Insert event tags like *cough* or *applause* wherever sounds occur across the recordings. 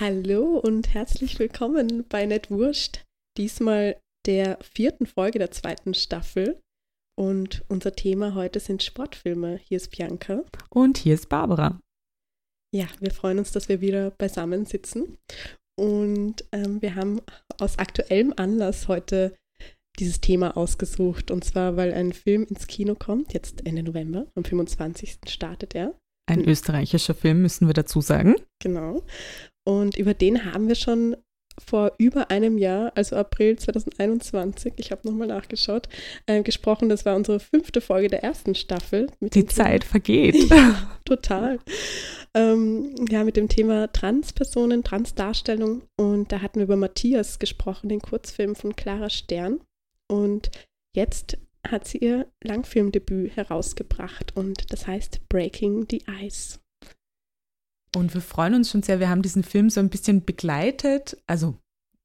Hallo und herzlich willkommen bei Net Wurscht. Diesmal der vierten Folge der zweiten Staffel. Und unser Thema heute sind Sportfilme. Hier ist Bianca. Und hier ist Barbara. Ja, wir freuen uns, dass wir wieder beisammen sitzen. Und ähm, wir haben aus aktuellem Anlass heute dieses Thema ausgesucht. Und zwar, weil ein Film ins Kino kommt, jetzt Ende November, am 25. startet er. Ein österreichischer Film, müssen wir dazu sagen. Genau. Und über den haben wir schon vor über einem Jahr, also April 2021, ich habe nochmal nachgeschaut, äh, gesprochen. Das war unsere fünfte Folge der ersten Staffel. Die Zeit Thema. vergeht. ja, *laughs* total. Ähm, ja, mit dem Thema Transpersonen, Transdarstellung. Und da hatten wir über Matthias gesprochen, den Kurzfilm von Clara Stern. Und jetzt hat sie ihr Langfilmdebüt herausgebracht und das heißt Breaking the Ice. Und wir freuen uns schon sehr. Wir haben diesen Film so ein bisschen begleitet. Also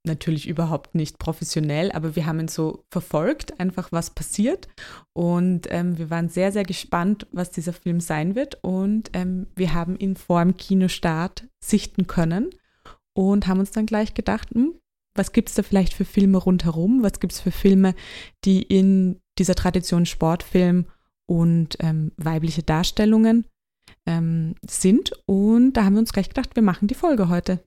natürlich überhaupt nicht professionell, aber wir haben ihn so verfolgt, einfach was passiert. Und ähm, wir waren sehr, sehr gespannt, was dieser Film sein wird. Und ähm, wir haben ihn vor dem Kinostart sichten können und haben uns dann gleich gedacht, hm, was gibt es da vielleicht für Filme rundherum? Was gibt es für Filme, die in dieser Tradition Sportfilm und ähm, weibliche Darstellungen ähm, sind. Und da haben wir uns gleich gedacht, wir machen die Folge heute.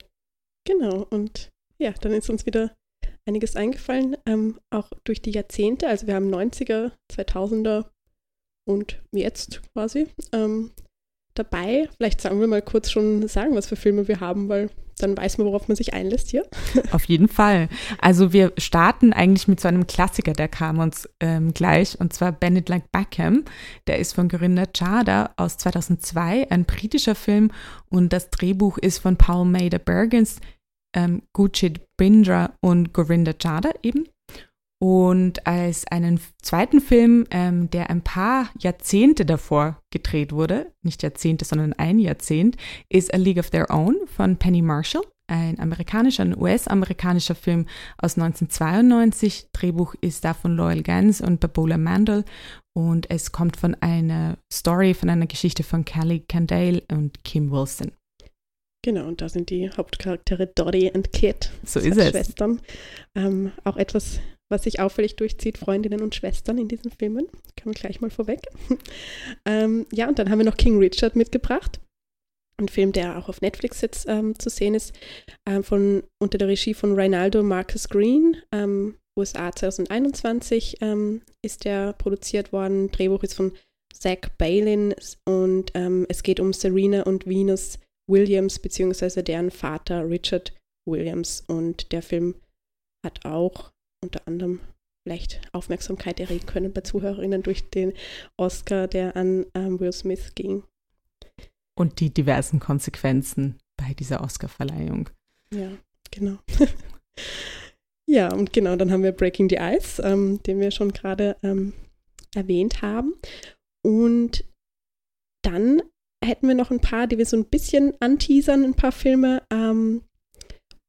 Genau, und ja, dann ist uns wieder einiges eingefallen, ähm, auch durch die Jahrzehnte. Also wir haben 90er, 2000er und jetzt quasi. Ähm, dabei. Vielleicht sagen wir mal kurz schon sagen, was für Filme wir haben, weil dann weiß man, worauf man sich einlässt hier. *laughs* Auf jeden Fall. Also wir starten eigentlich mit so einem Klassiker, der kam uns ähm, gleich, und zwar Bennett Like Beckham. Der ist von Corinna Chada aus 2002, ein britischer Film und das Drehbuch ist von Paul Maida Bergens, ähm, Gurjit Bindra und Gorinda Chada eben. Und als einen zweiten Film, ähm, der ein paar Jahrzehnte davor gedreht wurde, nicht Jahrzehnte, sondern ein Jahrzehnt, ist A League of Their Own von Penny Marshall, ein amerikanischer, ein US-amerikanischer Film aus 1992. Drehbuch ist da von Loyal Gans und Babola Mandel und es kommt von einer Story, von einer Geschichte von Kelly Candale und Kim Wilson. Genau, und da sind die Hauptcharaktere Dottie und Kit. So ist es. Schwestern. Ähm, auch etwas was sich auffällig durchzieht, Freundinnen und Schwestern in diesen Filmen. Können wir gleich mal vorweg. *laughs* ähm, ja, und dann haben wir noch King Richard mitgebracht. Ein Film, der auch auf Netflix jetzt ähm, zu sehen ist, ähm, von, unter der Regie von Reinaldo Marcus Green, ähm, USA 2021 ähm, ist der produziert worden. Drehbuch ist von Zach Balin und ähm, es geht um Serena und Venus Williams, beziehungsweise deren Vater Richard Williams. Und der Film hat auch unter anderem vielleicht Aufmerksamkeit erregen können bei Zuhörerinnen durch den Oscar, der an ähm, Will Smith ging. Und die diversen Konsequenzen bei dieser Oscarverleihung. Ja, genau. *laughs* ja, und genau, dann haben wir Breaking the Ice, ähm, den wir schon gerade ähm, erwähnt haben. Und dann hätten wir noch ein paar, die wir so ein bisschen anteasern, ein paar Filme. Ähm,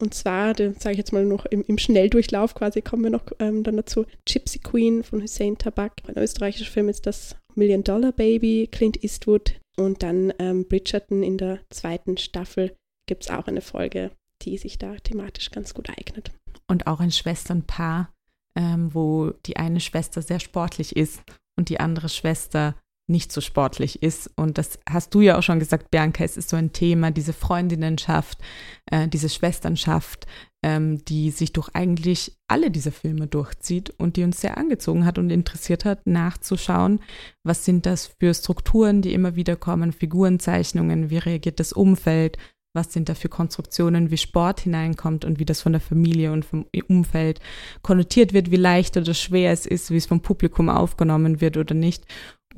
und zwar, sage ich jetzt mal noch im, im, Schnelldurchlauf quasi, kommen wir noch ähm, dann dazu. Gypsy Queen von Hussein Tabak. Ein österreichischer Film ist das Million Dollar Baby, Clint Eastwood. Und dann ähm, Bridgerton in der zweiten Staffel gibt es auch eine Folge, die sich da thematisch ganz gut eignet. Und auch ein Schwesternpaar, ähm, wo die eine Schwester sehr sportlich ist und die andere Schwester nicht so sportlich ist. Und das hast du ja auch schon gesagt, Bianca, es ist so ein Thema, diese Freundinnenschaft, äh, diese Schwesternschaft, ähm, die sich durch eigentlich alle diese Filme durchzieht und die uns sehr angezogen hat und interessiert hat, nachzuschauen, was sind das für Strukturen, die immer wieder kommen, Figurenzeichnungen, wie reagiert das Umfeld, was sind da für Konstruktionen, wie Sport hineinkommt und wie das von der Familie und vom Umfeld konnotiert wird, wie leicht oder schwer es ist, wie es vom Publikum aufgenommen wird oder nicht.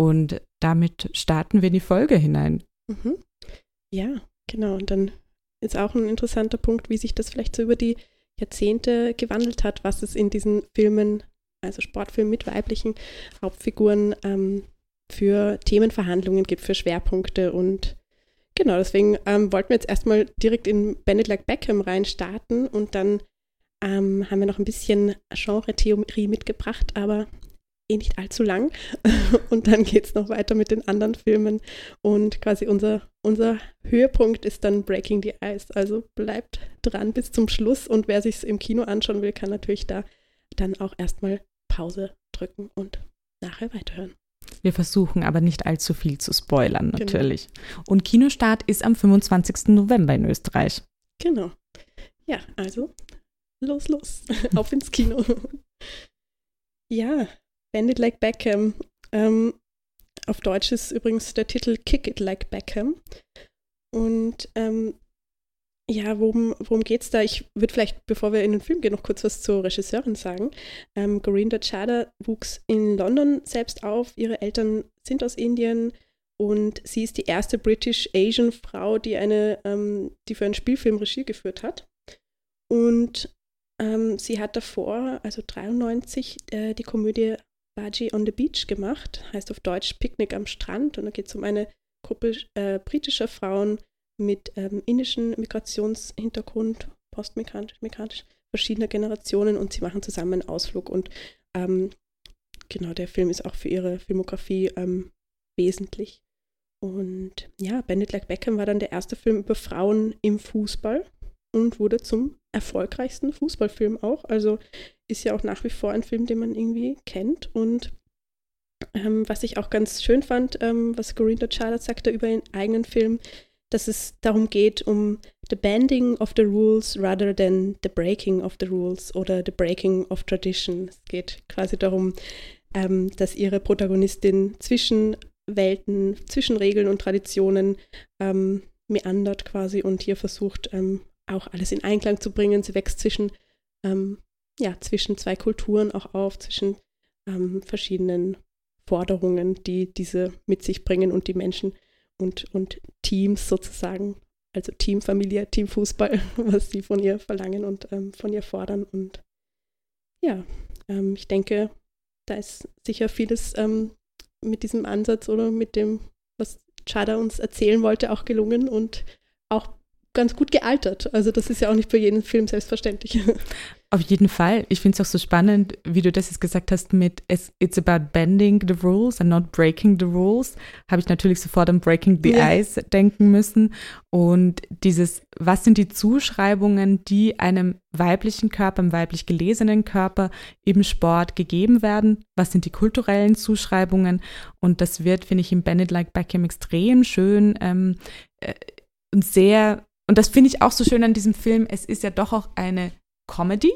Und damit starten wir in die Folge hinein. Mhm. Ja, genau. Und dann ist auch ein interessanter Punkt, wie sich das vielleicht so über die Jahrzehnte gewandelt hat, was es in diesen Filmen, also Sportfilmen mit weiblichen Hauptfiguren, ähm, für Themenverhandlungen gibt, für Schwerpunkte. Und genau, deswegen ähm, wollten wir jetzt erstmal direkt in Bennett Like Beckham rein starten und dann ähm, haben wir noch ein bisschen Genre-Theorie mitgebracht, aber eh nicht allzu lang. *laughs* Und dann geht es noch weiter mit den anderen Filmen. Und quasi unser, unser Höhepunkt ist dann Breaking the Ice. Also bleibt dran bis zum Schluss. Und wer sich es im Kino anschauen will, kann natürlich da dann auch erstmal Pause drücken und nachher weiterhören. Wir versuchen aber nicht allzu viel zu spoilern, genau. natürlich. Genau. Und Kinostart ist am 25. November in Österreich. Genau. Ja, also los, los, *laughs* auf ins Kino. *laughs* ja, Bend It Like Beckham. Ähm, auf Deutsch ist übrigens der Titel Kick It Like Beckham. Und ähm, ja, worum, worum geht es da? Ich würde vielleicht, bevor wir in den Film gehen, noch kurz was zur Regisseurin sagen. Ähm, Gorinda Chada wuchs in London selbst auf. Ihre Eltern sind aus Indien und sie ist die erste British-Asian-Frau, die, ähm, die für einen Spielfilm Regie geführt hat. Und ähm, sie hat davor, also 93, äh, die Komödie Baji on the Beach gemacht, heißt auf Deutsch Picknick am Strand. Und da geht es um eine Gruppe äh, britischer Frauen, mit ähm, indischem Migrationshintergrund, postmigrantisch, migrantisch, verschiedener Generationen und sie machen zusammen einen Ausflug und ähm, genau, der Film ist auch für ihre Filmografie ähm, wesentlich. Und ja, Bandit Like Beckham war dann der erste Film über Frauen im Fußball und wurde zum erfolgreichsten Fußballfilm auch. Also ist ja auch nach wie vor ein Film, den man irgendwie kennt. Und ähm, was ich auch ganz schön fand, ähm, was Gorinda Charlotte sagte über ihren eigenen Film, dass es darum geht, um the bending of the rules rather than the breaking of the rules oder the breaking of tradition. Es geht quasi darum, ähm, dass ihre Protagonistin zwischen Welten, zwischen Regeln und Traditionen ähm, meandert quasi und hier versucht, ähm, auch alles in Einklang zu bringen. Sie wächst zwischen, ähm, ja, zwischen zwei Kulturen auch auf, zwischen ähm, verschiedenen Forderungen, die diese mit sich bringen und die Menschen und, und Teams sozusagen, also Teamfamilie, Teamfußball, *laughs* was sie von ihr verlangen und ähm, von ihr fordern. Und ja, ähm, ich denke, da ist sicher vieles ähm, mit diesem Ansatz oder mit dem, was Chada uns erzählen wollte, auch gelungen und ganz gut gealtert. Also das ist ja auch nicht für jeden Film selbstverständlich. *laughs* Auf jeden Fall. Ich finde es auch so spannend, wie du das jetzt gesagt hast mit It's about bending the rules and not breaking the rules. Habe ich natürlich sofort an Breaking the ja. Ice denken müssen. Und dieses, was sind die Zuschreibungen, die einem weiblichen Körper, einem weiblich gelesenen Körper im Sport gegeben werden? Was sind die kulturellen Zuschreibungen? Und das wird, finde ich, im Bennett Like Beckham extrem schön ähm, äh, und sehr und das finde ich auch so schön an diesem Film. Es ist ja doch auch eine Comedy.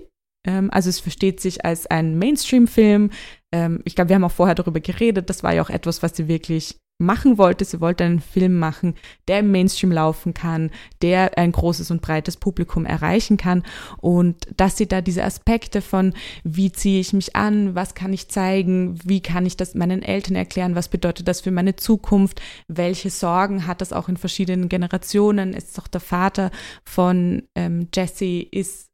Ähm, also es versteht sich als ein Mainstream-Film. Ähm, ich glaube, wir haben auch vorher darüber geredet. Das war ja auch etwas, was sie wirklich machen wollte. Sie wollte einen Film machen, der im Mainstream laufen kann, der ein großes und breites Publikum erreichen kann und dass sie da diese Aspekte von, wie ziehe ich mich an, was kann ich zeigen, wie kann ich das meinen Eltern erklären, was bedeutet das für meine Zukunft, welche Sorgen hat das auch in verschiedenen Generationen, ist doch der Vater von ähm, Jesse ist,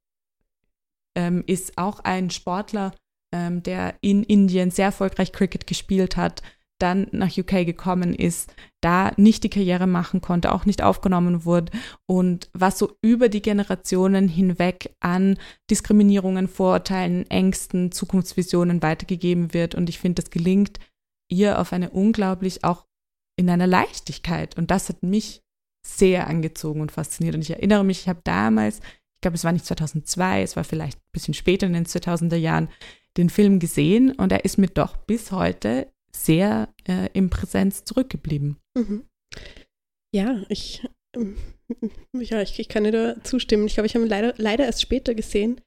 ähm, ist auch ein Sportler, ähm, der in Indien sehr erfolgreich Cricket gespielt hat, dann nach UK gekommen ist, da nicht die Karriere machen konnte, auch nicht aufgenommen wurde und was so über die Generationen hinweg an Diskriminierungen, Vorurteilen, Ängsten, Zukunftsvisionen weitergegeben wird. Und ich finde, das gelingt ihr auf eine unglaublich auch in einer Leichtigkeit. Und das hat mich sehr angezogen und fasziniert. Und ich erinnere mich, ich habe damals, ich glaube, es war nicht 2002, es war vielleicht ein bisschen später in den 2000er Jahren, den Film gesehen und er ist mir doch bis heute sehr äh, im Präsenz zurückgeblieben. Mhm. Ja, ich, ähm, *laughs* ja, ich, ich kann dir da zustimmen. Ich glaube, ich habe ihn leider, leider erst später gesehen,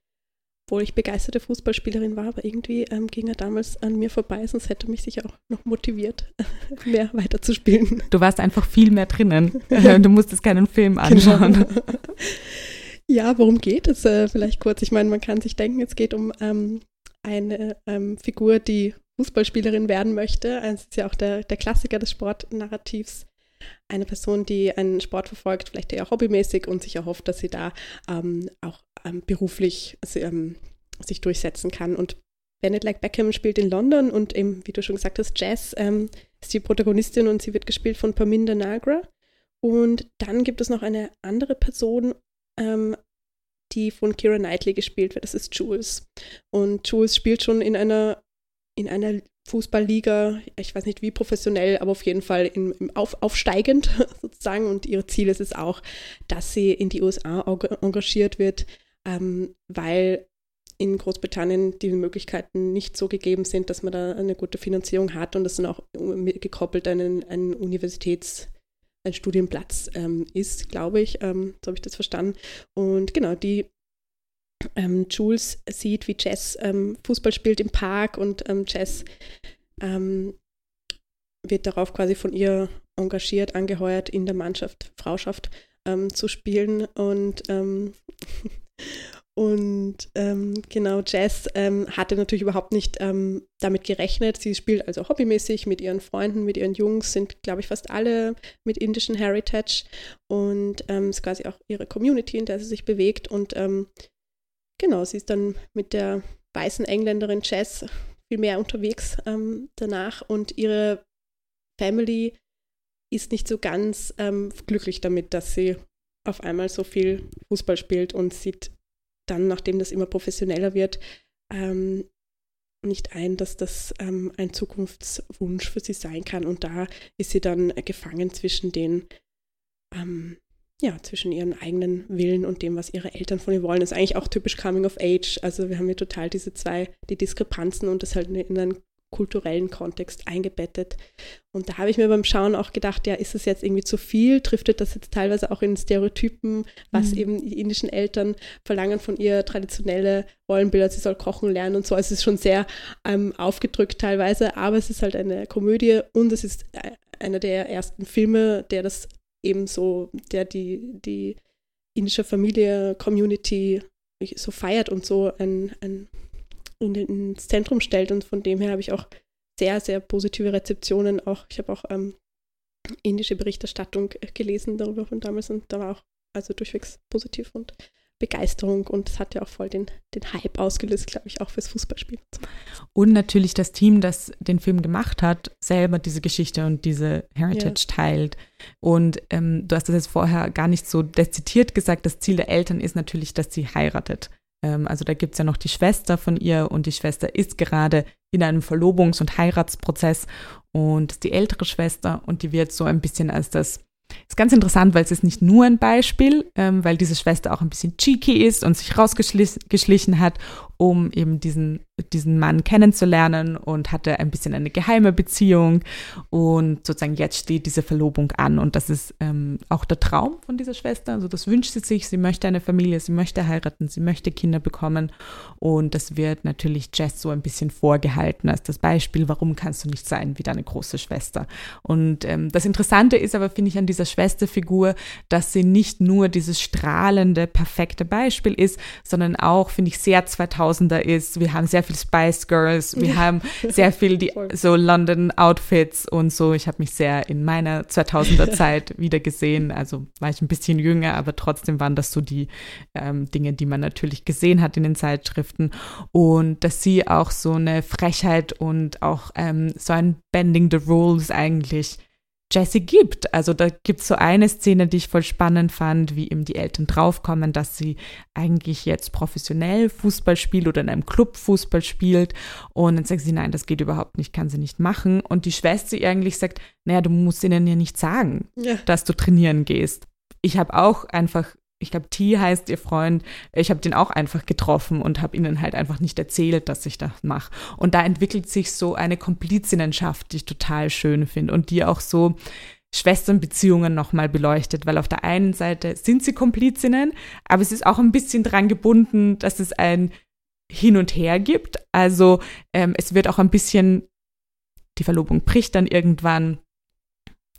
obwohl ich begeisterte Fußballspielerin war, aber irgendwie ähm, ging er damals an mir vorbei, sonst hätte mich sicher auch noch motiviert, *laughs* mehr weiterzuspielen. Du warst einfach viel mehr drinnen. *laughs* du musstest keinen Film genau. anschauen. Genau. Ja, worum geht es äh, vielleicht kurz? Ich meine, man kann sich denken, es geht um ähm, eine ähm, Figur, die Fußballspielerin werden möchte. Es ist ja auch der, der Klassiker des Sportnarrativs. Eine Person, die einen Sport verfolgt, vielleicht eher hobbymäßig und sich erhofft, dass sie da ähm, auch ähm, beruflich also, ähm, sich durchsetzen kann. Und Bennett Like Beckham spielt in London und eben, wie du schon gesagt hast, Jazz ähm, ist die Protagonistin und sie wird gespielt von Paminda Nagra. Und dann gibt es noch eine andere Person, ähm, die von Kira Knightley gespielt wird. Das ist Jules. Und Jules spielt schon in einer in einer Fußballliga, ich weiß nicht wie professionell, aber auf jeden Fall im, im auf, aufsteigend *laughs* sozusagen. Und ihr Ziel ist es auch, dass sie in die USA engagiert wird, ähm, weil in Großbritannien die Möglichkeiten nicht so gegeben sind, dass man da eine gute Finanzierung hat und das dann auch gekoppelt an einen Universitäts- ein Studienplatz ähm, ist, glaube ich. Ähm, so habe ich das verstanden. Und genau, die ähm, Jules sieht, wie Jess ähm, Fußball spielt im Park und ähm, Jess ähm, wird darauf quasi von ihr engagiert, angeheuert, in der Mannschaft, Frauschaft zu spielen. Und *laughs* Und ähm, genau, Jess ähm, hatte natürlich überhaupt nicht ähm, damit gerechnet. Sie spielt also hobbymäßig mit ihren Freunden, mit ihren Jungs, sind, glaube ich, fast alle mit indischen Heritage und ähm, ist quasi auch ihre Community, in der sie sich bewegt. Und ähm, genau, sie ist dann mit der weißen Engländerin Jess viel mehr unterwegs ähm, danach und ihre Family ist nicht so ganz glücklich damit, dass sie auf einmal so viel Fußball spielt und sieht dann, nachdem das immer professioneller wird, ähm, nicht ein, dass das ähm, ein Zukunftswunsch für sie sein kann. Und da ist sie dann gefangen zwischen den, ähm, ja, zwischen ihren eigenen Willen und dem, was ihre Eltern von ihr wollen. Das ist eigentlich auch typisch Coming of Age. Also wir haben hier total diese zwei, die Diskrepanzen und das halt in einen kulturellen Kontext eingebettet. Und da habe ich mir beim Schauen auch gedacht, ja, ist es jetzt irgendwie zu viel? Driftet das jetzt teilweise auch in Stereotypen, was mhm. eben die indischen Eltern verlangen von ihr, traditionelle Rollenbilder, sie soll kochen lernen und so. Also es ist schon sehr ähm, aufgedrückt teilweise, aber es ist halt eine Komödie und es ist äh, einer der ersten Filme, der das eben so, der die, die indische Familie, Community so feiert und so ein, ein in ins Zentrum stellt. Und von dem her habe ich auch sehr, sehr positive Rezeptionen. Auch ich habe auch ähm, indische Berichterstattung äh, gelesen darüber von damals und da war auch also durchwegs positiv und Begeisterung und es hat ja auch voll den, den Hype ausgelöst, glaube ich, auch fürs Fußballspiel. Und natürlich das Team, das den Film gemacht hat, selber diese Geschichte und diese Heritage ja. teilt. Und ähm, du hast das jetzt vorher gar nicht so dezidiert gesagt, das Ziel der Eltern ist natürlich, dass sie heiratet. Ähm, also da gibt es ja noch die Schwester von ihr und die Schwester ist gerade in einem Verlobungs- und Heiratsprozess und die ältere Schwester und die wird so ein bisschen als das ist ganz interessant, weil es ist nicht nur ein Beispiel, ähm, weil diese Schwester auch ein bisschen cheeky ist und sich rausgeschlichen hat um eben diesen, diesen Mann kennenzulernen und hatte ein bisschen eine geheime Beziehung. Und sozusagen jetzt steht diese Verlobung an. Und das ist ähm, auch der Traum von dieser Schwester. Also das wünscht sie sich. Sie möchte eine Familie, sie möchte heiraten, sie möchte Kinder bekommen. Und das wird natürlich Jess so ein bisschen vorgehalten als das Beispiel, warum kannst du nicht sein wie deine große Schwester. Und ähm, das Interessante ist aber, finde ich, an dieser Schwesterfigur, dass sie nicht nur dieses strahlende, perfekte Beispiel ist, sondern auch, finde ich, sehr 2000 2000er ist. Wir haben sehr viel Spice Girls, wir ja. haben sehr *laughs* viel die so London Outfits und so. Ich habe mich sehr in meiner 2000er *laughs* Zeit wieder gesehen. Also war ich ein bisschen jünger, aber trotzdem waren das so die ähm, Dinge, die man natürlich gesehen hat in den Zeitschriften. Und dass sie auch so eine Frechheit und auch ähm, so ein Bending the Rules eigentlich Jessie gibt. Also da gibt es so eine Szene, die ich voll spannend fand, wie eben die Eltern draufkommen, dass sie eigentlich jetzt professionell Fußball spielt oder in einem Club Fußball spielt. Und dann sagt sie, nein, das geht überhaupt nicht, kann sie nicht machen. Und die Schwester eigentlich sagt, naja, du musst ihnen ja nicht sagen, ja. dass du trainieren gehst. Ich habe auch einfach ich glaube, T heißt ihr Freund, ich habe den auch einfach getroffen und habe ihnen halt einfach nicht erzählt, dass ich das mache. Und da entwickelt sich so eine Komplizinnenschaft, die ich total schön finde und die auch so Schwesternbeziehungen nochmal beleuchtet, weil auf der einen Seite sind sie Komplizinnen, aber es ist auch ein bisschen dran gebunden, dass es ein Hin und Her gibt. Also ähm, es wird auch ein bisschen, die Verlobung bricht dann irgendwann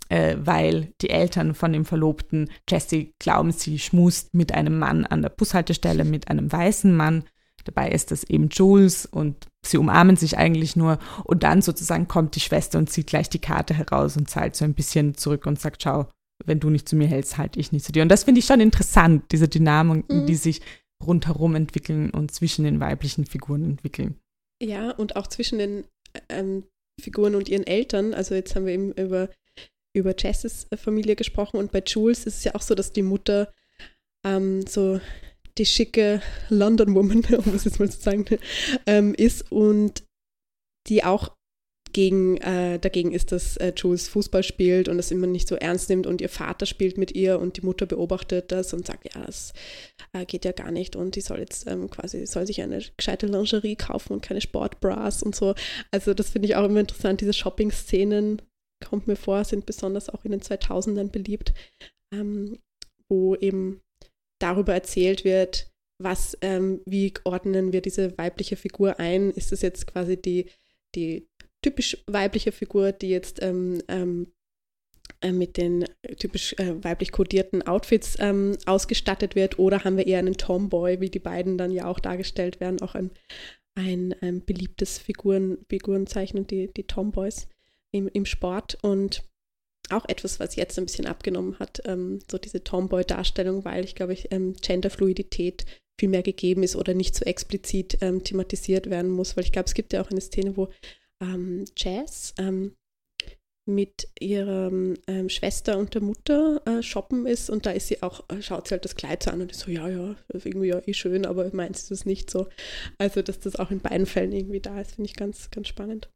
äh, weil die Eltern von dem Verlobten Jesse glauben, sie schmust mit einem Mann an der Bushaltestelle, mit einem weißen Mann. Dabei ist das eben Jules und sie umarmen sich eigentlich nur. Und dann sozusagen kommt die Schwester und zieht gleich die Karte heraus und zahlt so ein bisschen zurück und sagt, schau, wenn du nicht zu mir hältst, halte ich nicht zu dir. Und das finde ich schon interessant, diese Dynamiken, mhm. die sich rundherum entwickeln und zwischen den weiblichen Figuren entwickeln. Ja, und auch zwischen den ähm, Figuren und ihren Eltern. Also jetzt haben wir eben über über Jesses Familie gesprochen und bei Jules ist es ja auch so, dass die Mutter ähm, so die schicke London Woman, *laughs* um es jetzt mal zu sagen, ähm, ist und die auch gegen, äh, dagegen ist, dass äh, Jules Fußball spielt und das immer nicht so ernst nimmt und ihr Vater spielt mit ihr und die Mutter beobachtet das und sagt, ja, das äh, geht ja gar nicht und die soll jetzt ähm, quasi, soll sich eine gescheite Lingerie kaufen und keine Sportbras und so. Also das finde ich auch immer interessant, diese Shopping-Szenen, kommt mir vor, sind besonders auch in den 2000ern beliebt, ähm, wo eben darüber erzählt wird, was, ähm, wie ordnen wir diese weibliche Figur ein? Ist es jetzt quasi die, die typisch weibliche Figur, die jetzt ähm, ähm, äh, mit den typisch äh, weiblich kodierten Outfits ähm, ausgestattet wird oder haben wir eher einen Tomboy, wie die beiden dann ja auch dargestellt werden, auch ein, ein, ein beliebtes Figuren, Figurenzeichen, die, die Tomboys im, im Sport und auch etwas, was jetzt ein bisschen abgenommen hat, ähm, so diese Tomboy-Darstellung, weil ich glaube, ich, ähm, Genderfluidität viel mehr gegeben ist oder nicht so explizit ähm, thematisiert werden muss, weil ich glaube, es gibt ja auch eine Szene, wo ähm, Jazz ähm, mit ihrer ähm, Schwester und der Mutter äh, shoppen ist und da ist sie auch, äh, schaut sie halt das Kleid an und ist so, ja, ja, irgendwie ja eh schön, aber meinst du das nicht so? Also, dass das auch in beiden Fällen irgendwie da ist, finde ich ganz, ganz spannend.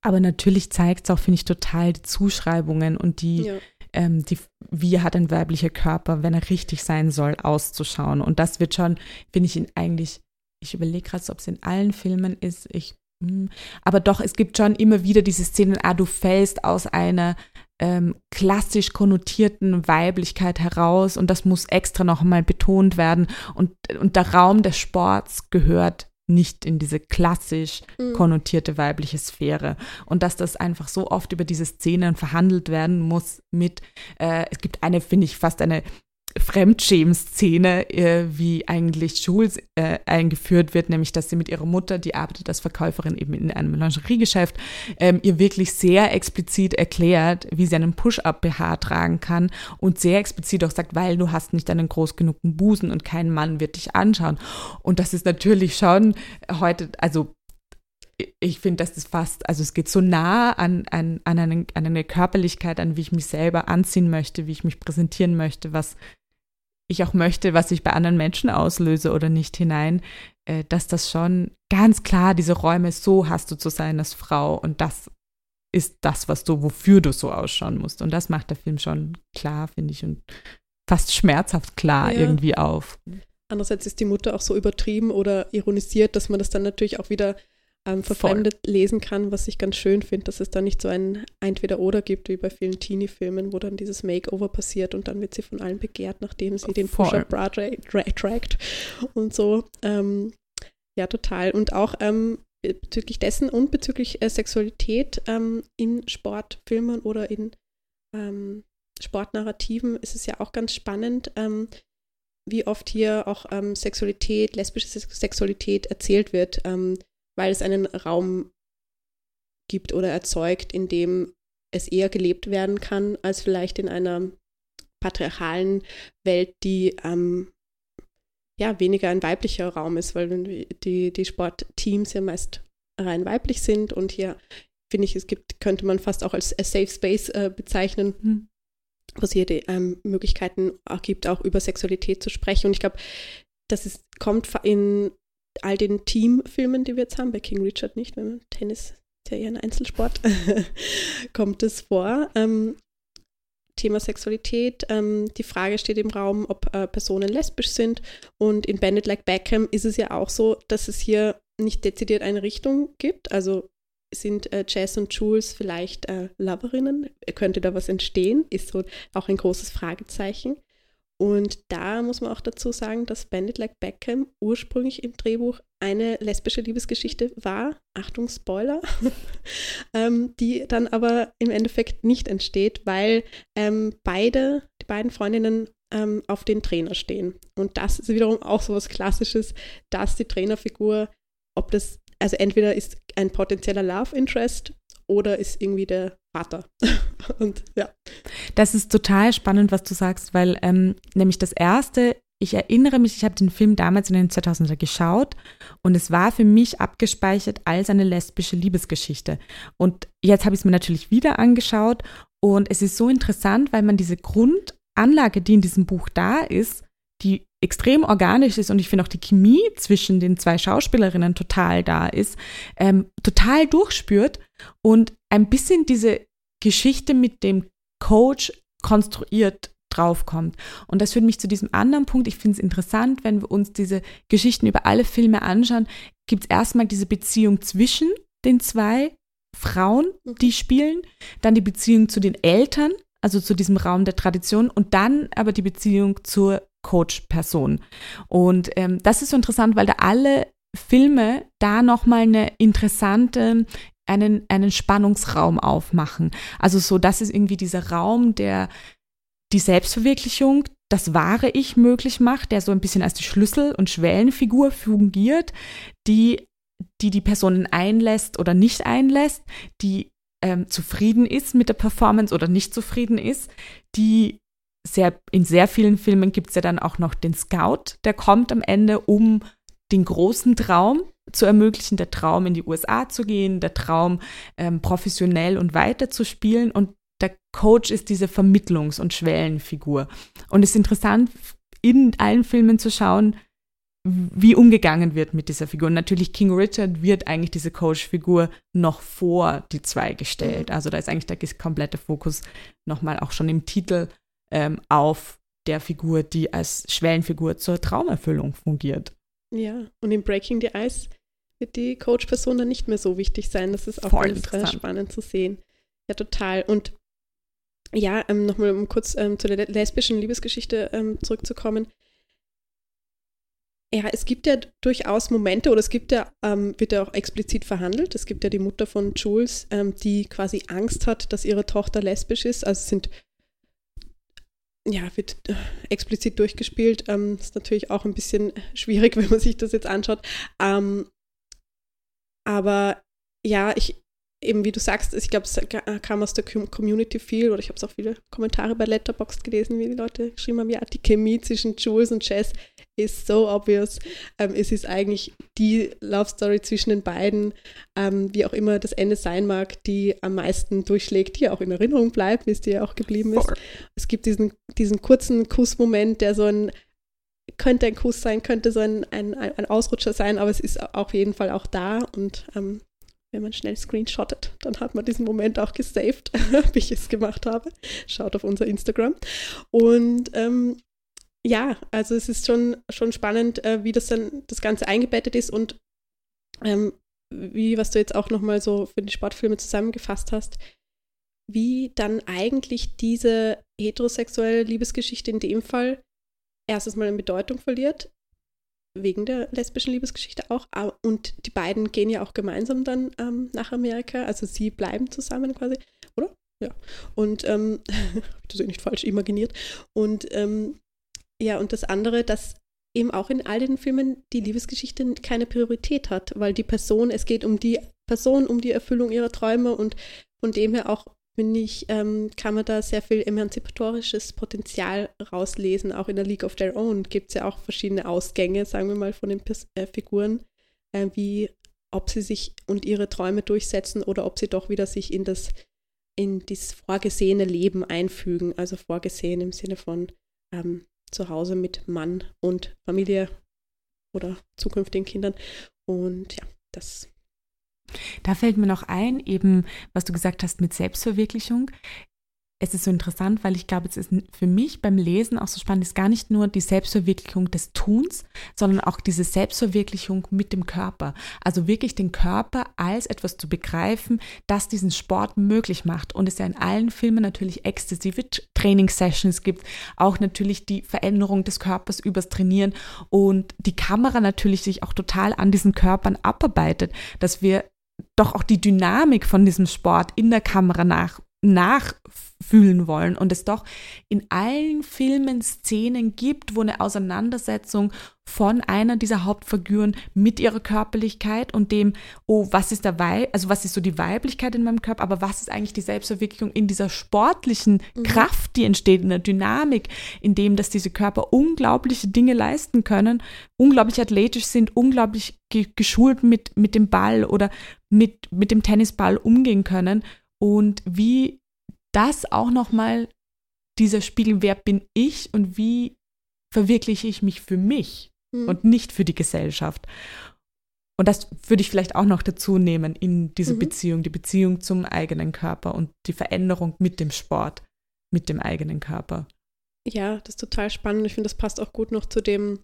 Aber natürlich zeigt es auch, finde ich, total die Zuschreibungen und die, ja. ähm, die, wie hat ein weiblicher Körper, wenn er richtig sein soll, auszuschauen. Und das wird schon, finde ich, in eigentlich, ich überlege gerade, ob es in allen Filmen ist, ich hm. Aber doch, es gibt schon immer wieder diese Szenen, ah, du fällst aus einer ähm, klassisch konnotierten Weiblichkeit heraus und das muss extra nochmal betont werden. Und, und der Raum des Sports gehört nicht in diese klassisch mhm. konnotierte weibliche Sphäre. Und dass das einfach so oft über diese Szenen verhandelt werden muss mit, äh, es gibt eine, finde ich, fast eine Fremdschämen-Szene, äh, wie eigentlich Jules äh, eingeführt wird, nämlich dass sie mit ihrer Mutter, die arbeitet als Verkäuferin eben in einem Lingeriegeschäft, ähm, ihr wirklich sehr explizit erklärt, wie sie einen Push-Up-BH tragen kann und sehr explizit auch sagt, weil du hast nicht einen groß genugen Busen und kein Mann wird dich anschauen. Und das ist natürlich schon heute, also ich finde, das ist fast, also es geht so nah an, an, an, eine, an eine Körperlichkeit, an wie ich mich selber anziehen möchte, wie ich mich präsentieren möchte, was ich auch möchte, was ich bei anderen Menschen auslöse oder nicht hinein, äh, dass das schon ganz klar diese Räume, so hast du zu sein als Frau und das ist das, was du, wofür du so ausschauen musst. Und das macht der Film schon klar, finde ich, und fast schmerzhaft klar ja. irgendwie auf. Andererseits ist die Mutter auch so übertrieben oder ironisiert, dass man das dann natürlich auch wieder ähm, verfremdet Voll. lesen kann, was ich ganz schön finde, dass es da nicht so ein Entweder-Oder gibt, wie bei vielen Teenie-Filmen, wo dann dieses Makeover passiert und dann wird sie von allen begehrt, nachdem sie den Push-Up-Bra tra tra trackt und so. Ähm, ja, total. Und auch ähm, bezüglich dessen und bezüglich äh, Sexualität ähm, in Sportfilmen oder in ähm, Sportnarrativen ist es ja auch ganz spannend, ähm, wie oft hier auch Sexualität, lesbische Sexualität erzählt wird. Weil es einen Raum gibt oder erzeugt, in dem es eher gelebt werden kann, als vielleicht in einer patriarchalen Welt, die ähm, ja weniger ein weiblicher Raum ist, weil die, die Sportteams ja meist rein weiblich sind und hier finde ich, es gibt, könnte man fast auch als a Safe Space äh, bezeichnen, mhm. wo es hier die ähm, Möglichkeiten auch gibt, auch über Sexualität zu sprechen. Und ich glaube, das ist, kommt in all den Teamfilmen, die wir jetzt haben, bei King Richard nicht, weil Tennis ist ja eher ein Einzelsport, *laughs* kommt es vor. Ähm, Thema Sexualität. Ähm, die Frage steht im Raum, ob äh, Personen lesbisch sind. Und in Bandit Like Beckham ist es ja auch so, dass es hier nicht dezidiert eine Richtung gibt. Also sind äh, Jess und Jules vielleicht äh, Loverinnen? Könnte da was entstehen? Ist so auch ein großes Fragezeichen. Und da muss man auch dazu sagen, dass Bandit Like Beckham ursprünglich im Drehbuch eine lesbische Liebesgeschichte war. Achtung, Spoiler. *laughs* ähm, die dann aber im Endeffekt nicht entsteht, weil ähm, beide, die beiden Freundinnen ähm, auf den Trainer stehen. Und das ist wiederum auch so was Klassisches, dass die Trainerfigur, ob das, also entweder ist ein potenzieller Love Interest oder ist irgendwie der Vater. *laughs* Und ja. Das ist total spannend, was du sagst, weil ähm, nämlich das erste, ich erinnere mich, ich habe den Film damals in den 2000er geschaut und es war für mich abgespeichert als eine lesbische Liebesgeschichte. Und jetzt habe ich es mir natürlich wieder angeschaut und es ist so interessant, weil man diese Grundanlage, die in diesem Buch da ist, die extrem organisch ist und ich finde auch die Chemie zwischen den zwei Schauspielerinnen total da ist, ähm, total durchspürt und ein bisschen diese Geschichte mit dem Coach konstruiert draufkommt. Und das führt mich zu diesem anderen Punkt. Ich finde es interessant, wenn wir uns diese Geschichten über alle Filme anschauen, gibt es erstmal diese Beziehung zwischen den zwei Frauen, mhm. die spielen, dann die Beziehung zu den Eltern, also zu diesem Raum der Tradition und dann aber die Beziehung zur Coach-Person. Und ähm, das ist so interessant, weil da alle Filme da nochmal eine interessante, einen, einen Spannungsraum aufmachen. Also so, das ist irgendwie dieser Raum, der die Selbstverwirklichung, das wahre Ich möglich macht, der so ein bisschen als die Schlüssel- und Schwellenfigur fungiert, die, die die Personen einlässt oder nicht einlässt, die ähm, zufrieden ist mit der Performance oder nicht zufrieden ist, die sehr, in sehr vielen Filmen gibt es ja dann auch noch den Scout, der kommt am Ende, um den großen Traum zu ermöglichen, der Traum in die USA zu gehen, der Traum ähm, professionell und weiter zu spielen. Und der Coach ist diese Vermittlungs- und Schwellenfigur. Und es ist interessant, in allen Filmen zu schauen, wie umgegangen wird mit dieser Figur. Und natürlich King Richard wird eigentlich diese Coach-Figur noch vor die zwei gestellt. Mhm. Also da ist eigentlich der komplette Fokus nochmal auch schon im Titel ähm, auf der Figur, die als Schwellenfigur zur Traumerfüllung fungiert. Ja, und in Breaking the Ice wird die Coach-Person dann nicht mehr so wichtig sein. Das ist auch Voll ganz spannend zu sehen. Ja, total. Und ja, ähm, nochmal um kurz ähm, zu der lesbischen Liebesgeschichte ähm, zurückzukommen. Ja, es gibt ja durchaus Momente oder es gibt ja, ähm, wird ja auch explizit verhandelt. Es gibt ja die Mutter von Jules, ähm, die quasi Angst hat, dass ihre Tochter lesbisch ist. Also es sind, ja, wird äh, explizit durchgespielt. Ähm, ist natürlich auch ein bisschen schwierig, *laughs* wenn man sich das jetzt anschaut. Ähm, aber ja, ich, eben wie du sagst, ich glaube, es kam aus der Community viel, oder ich habe es auch viele Kommentare bei Letterboxd gelesen, wie die Leute geschrieben haben, ja, die Chemie zwischen Jules und Jess ist so obvious. Ähm, es ist eigentlich die Love Story zwischen den beiden, ähm, wie auch immer das Ende sein mag, die am meisten durchschlägt, die auch in Erinnerung bleibt, wie es dir auch geblieben ist. Es gibt diesen, diesen kurzen Kussmoment, der so ein könnte ein Kuss sein, könnte so ein, ein, ein Ausrutscher sein, aber es ist auf jeden Fall auch da und ähm, wenn man schnell screenshottet, dann hat man diesen Moment auch gesaved, *laughs* wie ich es gemacht habe. Schaut auf unser Instagram. Und ähm, ja, also es ist schon, schon spannend, äh, wie das dann das Ganze eingebettet ist und ähm, wie, was du jetzt auch nochmal so für die Sportfilme zusammengefasst hast, wie dann eigentlich diese heterosexuelle Liebesgeschichte in dem Fall erstes Mal in Bedeutung verliert, wegen der lesbischen Liebesgeschichte auch. Und die beiden gehen ja auch gemeinsam dann ähm, nach Amerika. Also sie bleiben zusammen quasi, oder? Ja. Und ähm, *laughs* habe ich das eh nicht falsch imaginiert. Und ähm, ja, und das andere, dass eben auch in all den Filmen die Liebesgeschichte keine Priorität hat, weil die Person, es geht um die Person, um die Erfüllung ihrer Träume und von dem her auch finde ich, ähm, kann man da sehr viel emanzipatorisches Potenzial rauslesen. Auch in der League of Their Own gibt es ja auch verschiedene Ausgänge, sagen wir mal, von den Pers äh, Figuren, äh, wie ob sie sich und ihre Träume durchsetzen oder ob sie doch wieder sich in das, in das vorgesehene Leben einfügen. Also vorgesehen im Sinne von ähm, zu Hause mit Mann und Familie oder zukünftigen Kindern. Und ja, das da fällt mir noch ein, eben, was du gesagt hast mit Selbstverwirklichung. Es ist so interessant, weil ich glaube, es ist für mich beim Lesen auch so spannend, ist gar nicht nur die Selbstverwirklichung des Tuns, sondern auch diese Selbstverwirklichung mit dem Körper. Also wirklich den Körper als etwas zu begreifen, das diesen Sport möglich macht. Und es ja in allen Filmen natürlich exzessive Training-Sessions gibt, auch natürlich die Veränderung des Körpers übers Trainieren und die Kamera natürlich sich auch total an diesen Körpern abarbeitet, dass wir doch auch die Dynamik von diesem Sport in der Kamera nach, nachfühlen wollen und es doch in allen Filmen Szenen gibt, wo eine Auseinandersetzung von einer dieser Hauptfiguren mit ihrer Körperlichkeit und dem, oh, was ist der Weib, also was ist so die Weiblichkeit in meinem Körper, aber was ist eigentlich die Selbstverwirklichung in dieser sportlichen mhm. Kraft, die entsteht, in der Dynamik, in dem, dass diese Körper unglaubliche Dinge leisten können, unglaublich athletisch sind, unglaublich ge geschult mit, mit dem Ball oder mit, mit dem Tennisball umgehen können und wie das auch nochmal dieser Spiegel, wer bin ich und wie verwirkliche ich mich für mich Mhm. und nicht für die Gesellschaft. Und das würde ich vielleicht auch noch dazu nehmen in diese Mhm. Beziehung, die Beziehung zum eigenen Körper und die Veränderung mit dem Sport, mit dem eigenen Körper. Ja, das ist total spannend. Ich finde, das passt auch gut noch zu dem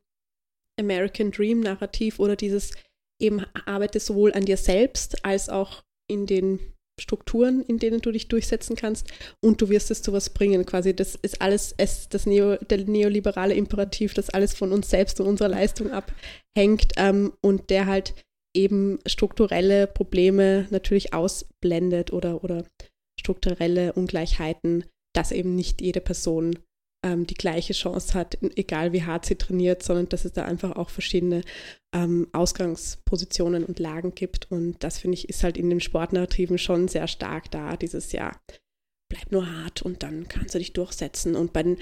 American Dream Narrativ oder dieses eben arbeite sowohl an dir selbst als auch in den Strukturen, in denen du dich durchsetzen kannst und du wirst es zu was bringen. Quasi, das ist alles, es, das Neo, der neoliberale Imperativ, das alles von uns selbst und unserer Leistung abhängt ähm, und der halt eben strukturelle Probleme natürlich ausblendet oder, oder strukturelle Ungleichheiten, dass eben nicht jede Person ähm, die gleiche Chance hat, egal wie hart sie trainiert, sondern dass es da einfach auch verschiedene ähm, Ausgangspositionen und Lagen gibt. Und das finde ich ist halt in den Sportnarrativen schon sehr stark da, dieses Jahr. Bleib nur hart und dann kannst du dich durchsetzen. Und bei den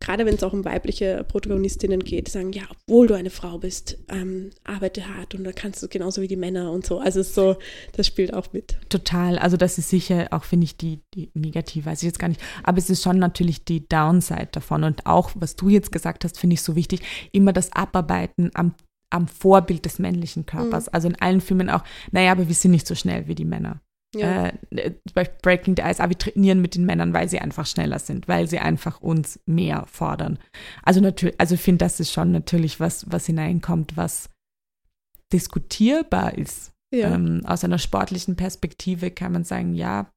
gerade wenn es auch um weibliche Protagonistinnen geht, sagen, ja, obwohl du eine Frau bist, ähm, arbeite hart und dann kannst du genauso wie die Männer und so. Also so, das spielt auch mit. Total. Also das ist sicher auch, finde ich, die, die negativ, weiß ich jetzt gar nicht. Aber es ist schon natürlich die Downside davon. Und auch, was du jetzt gesagt hast, finde ich so wichtig, immer das Abarbeiten am, am Vorbild des männlichen Körpers. Mhm. Also in allen Filmen auch, naja, aber wir sind nicht so schnell wie die Männer. Ja. Äh, bei Breaking the Ice, aber wir trainieren mit den Männern, weil sie einfach schneller sind, weil sie einfach uns mehr fordern. Also natürlich, also ich finde, das ist schon natürlich was, was hineinkommt, was diskutierbar ist. ja. Ähm, aus einer sportlichen Perspektive kann man sagen, ja,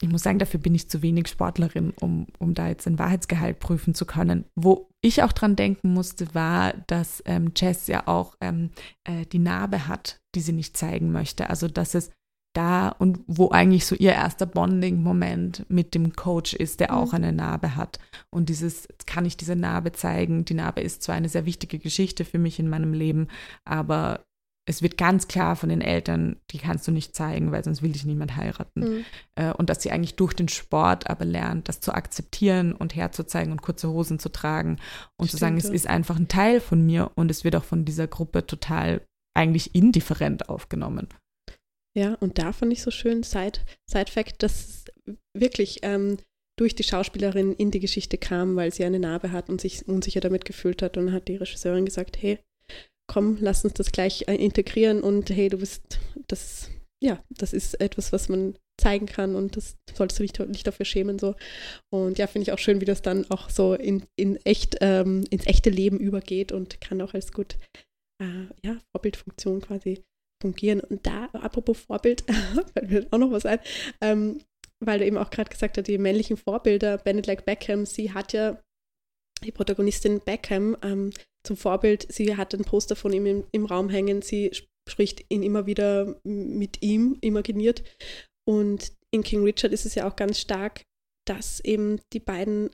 ich muss sagen, dafür bin ich zu wenig Sportlerin, um, um da jetzt den Wahrheitsgehalt prüfen zu können. Wo ich auch dran denken musste, war, dass ähm, Jess ja auch ähm, äh, die Narbe hat, die sie nicht zeigen möchte. Also, dass es da und wo eigentlich so ihr erster Bonding-Moment mit dem Coach ist, der Mhm. auch eine Narbe hat. Und dieses, kann ich diese Narbe zeigen. Die Narbe ist zwar eine sehr wichtige Geschichte für mich in meinem Leben, aber es wird ganz klar von den Eltern, die kannst du nicht zeigen, weil sonst will dich niemand heiraten. Mhm. Äh, und dass sie eigentlich durch den Sport aber lernt, das zu akzeptieren und herzuzeigen und kurze Hosen zu tragen und zu sagen, Stimmt, es ist einfach ein Teil von mir und es wird auch von dieser Gruppe total eigentlich indifferent aufgenommen. Ja, und da fand ich so schön, Side, Side Fact, dass es wirklich ähm, durch die Schauspielerin in die Geschichte kam, weil sie eine Narbe hat und sich unsicher damit gefühlt hat. Und dann hat die Regisseurin gesagt, hey, komm, lass uns das gleich äh, integrieren und hey, du bist, das, ja, das ist etwas, was man zeigen kann und das solltest du dich nicht dafür schämen. So. Und ja, finde ich auch schön, wie das dann auch so in, in echt, ähm, ins echte Leben übergeht und kann auch als gut äh, ja, Vorbildfunktion quasi fungieren. Und da, apropos Vorbild, *laughs* fällt mir auch noch was ein, ähm, weil du eben auch gerade gesagt hast, die männlichen Vorbilder, like Beckham, sie hat ja die Protagonistin Beckham ähm, zum Vorbild, sie hat ein Poster von ihm im, im Raum hängen, sie sp- spricht ihn immer wieder mit ihm imaginiert. Und in King Richard ist es ja auch ganz stark, dass eben die beiden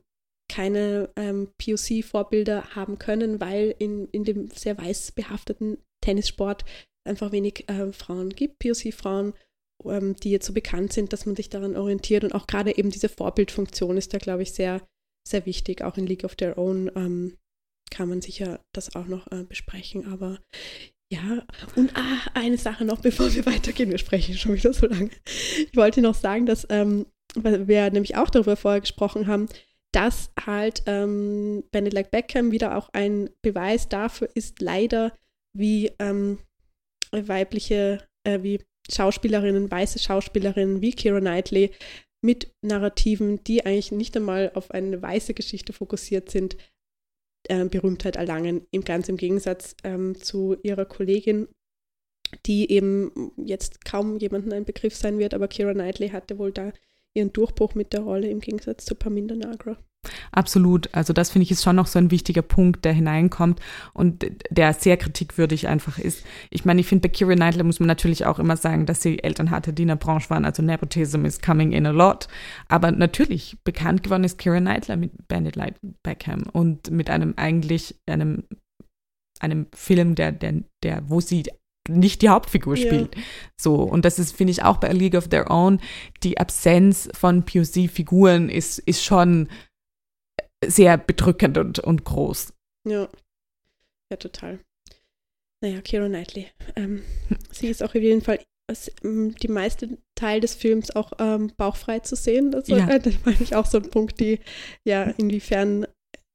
keine ähm, POC-Vorbilder haben können, weil in, in dem sehr weiß behafteten Tennissport einfach wenig äh, Frauen gibt, POC-Frauen, ähm, die jetzt so bekannt sind, dass man sich daran orientiert. Und auch gerade eben diese Vorbildfunktion ist da, glaube ich, sehr, sehr wichtig. Auch in League of Their Own ähm, kann man sicher das auch noch äh, besprechen. Aber ja, und ah, eine Sache noch, *laughs* bevor wir weitergehen, wir sprechen schon wieder so lange. Ich wollte noch sagen, dass ähm, wir nämlich auch darüber vorher gesprochen haben, dass halt ähm, like Beckham wieder auch ein Beweis dafür ist, leider, wie ähm, weibliche, äh, wie Schauspielerinnen, weiße Schauspielerinnen wie Keira Knightley mit Narrativen, die eigentlich nicht einmal auf eine weiße Geschichte fokussiert sind, äh, Berühmtheit erlangen. Im ganz im Gegensatz ähm, zu ihrer Kollegin, die eben jetzt kaum jemandem ein Begriff sein wird, aber Keira Knightley hatte wohl da ihren Durchbruch mit der Rolle im Gegensatz zu Paminda Nagra. Absolut. Also das finde ich ist schon noch so ein wichtiger Punkt, der hineinkommt und der sehr kritikwürdig einfach ist. Ich meine, ich finde, bei Keira Knightley muss man natürlich auch immer sagen, dass sie Eltern hatte, die in der Branche waren. Also Nepotism is coming in a lot. Aber natürlich, bekannt geworden ist Keira Knightley mit Bandit Light Beckham und mit einem eigentlich, einem, einem Film, der, der, der, wo sie nicht die Hauptfigur spielt. So, und das ist, finde ich, auch bei A League of Their Own, die Absenz von POC-Figuren ist, ist schon sehr bedrückend und, und groß. Ja. Ja, total. Naja, Keira Knightley. Ähm, *laughs* sie ist auch auf jeden Fall ähm, die meiste Teil des Films auch ähm, bauchfrei zu sehen. Das, Ja. äh, *laughs* das meine ich auch so ein Punkt, die, ja, inwiefern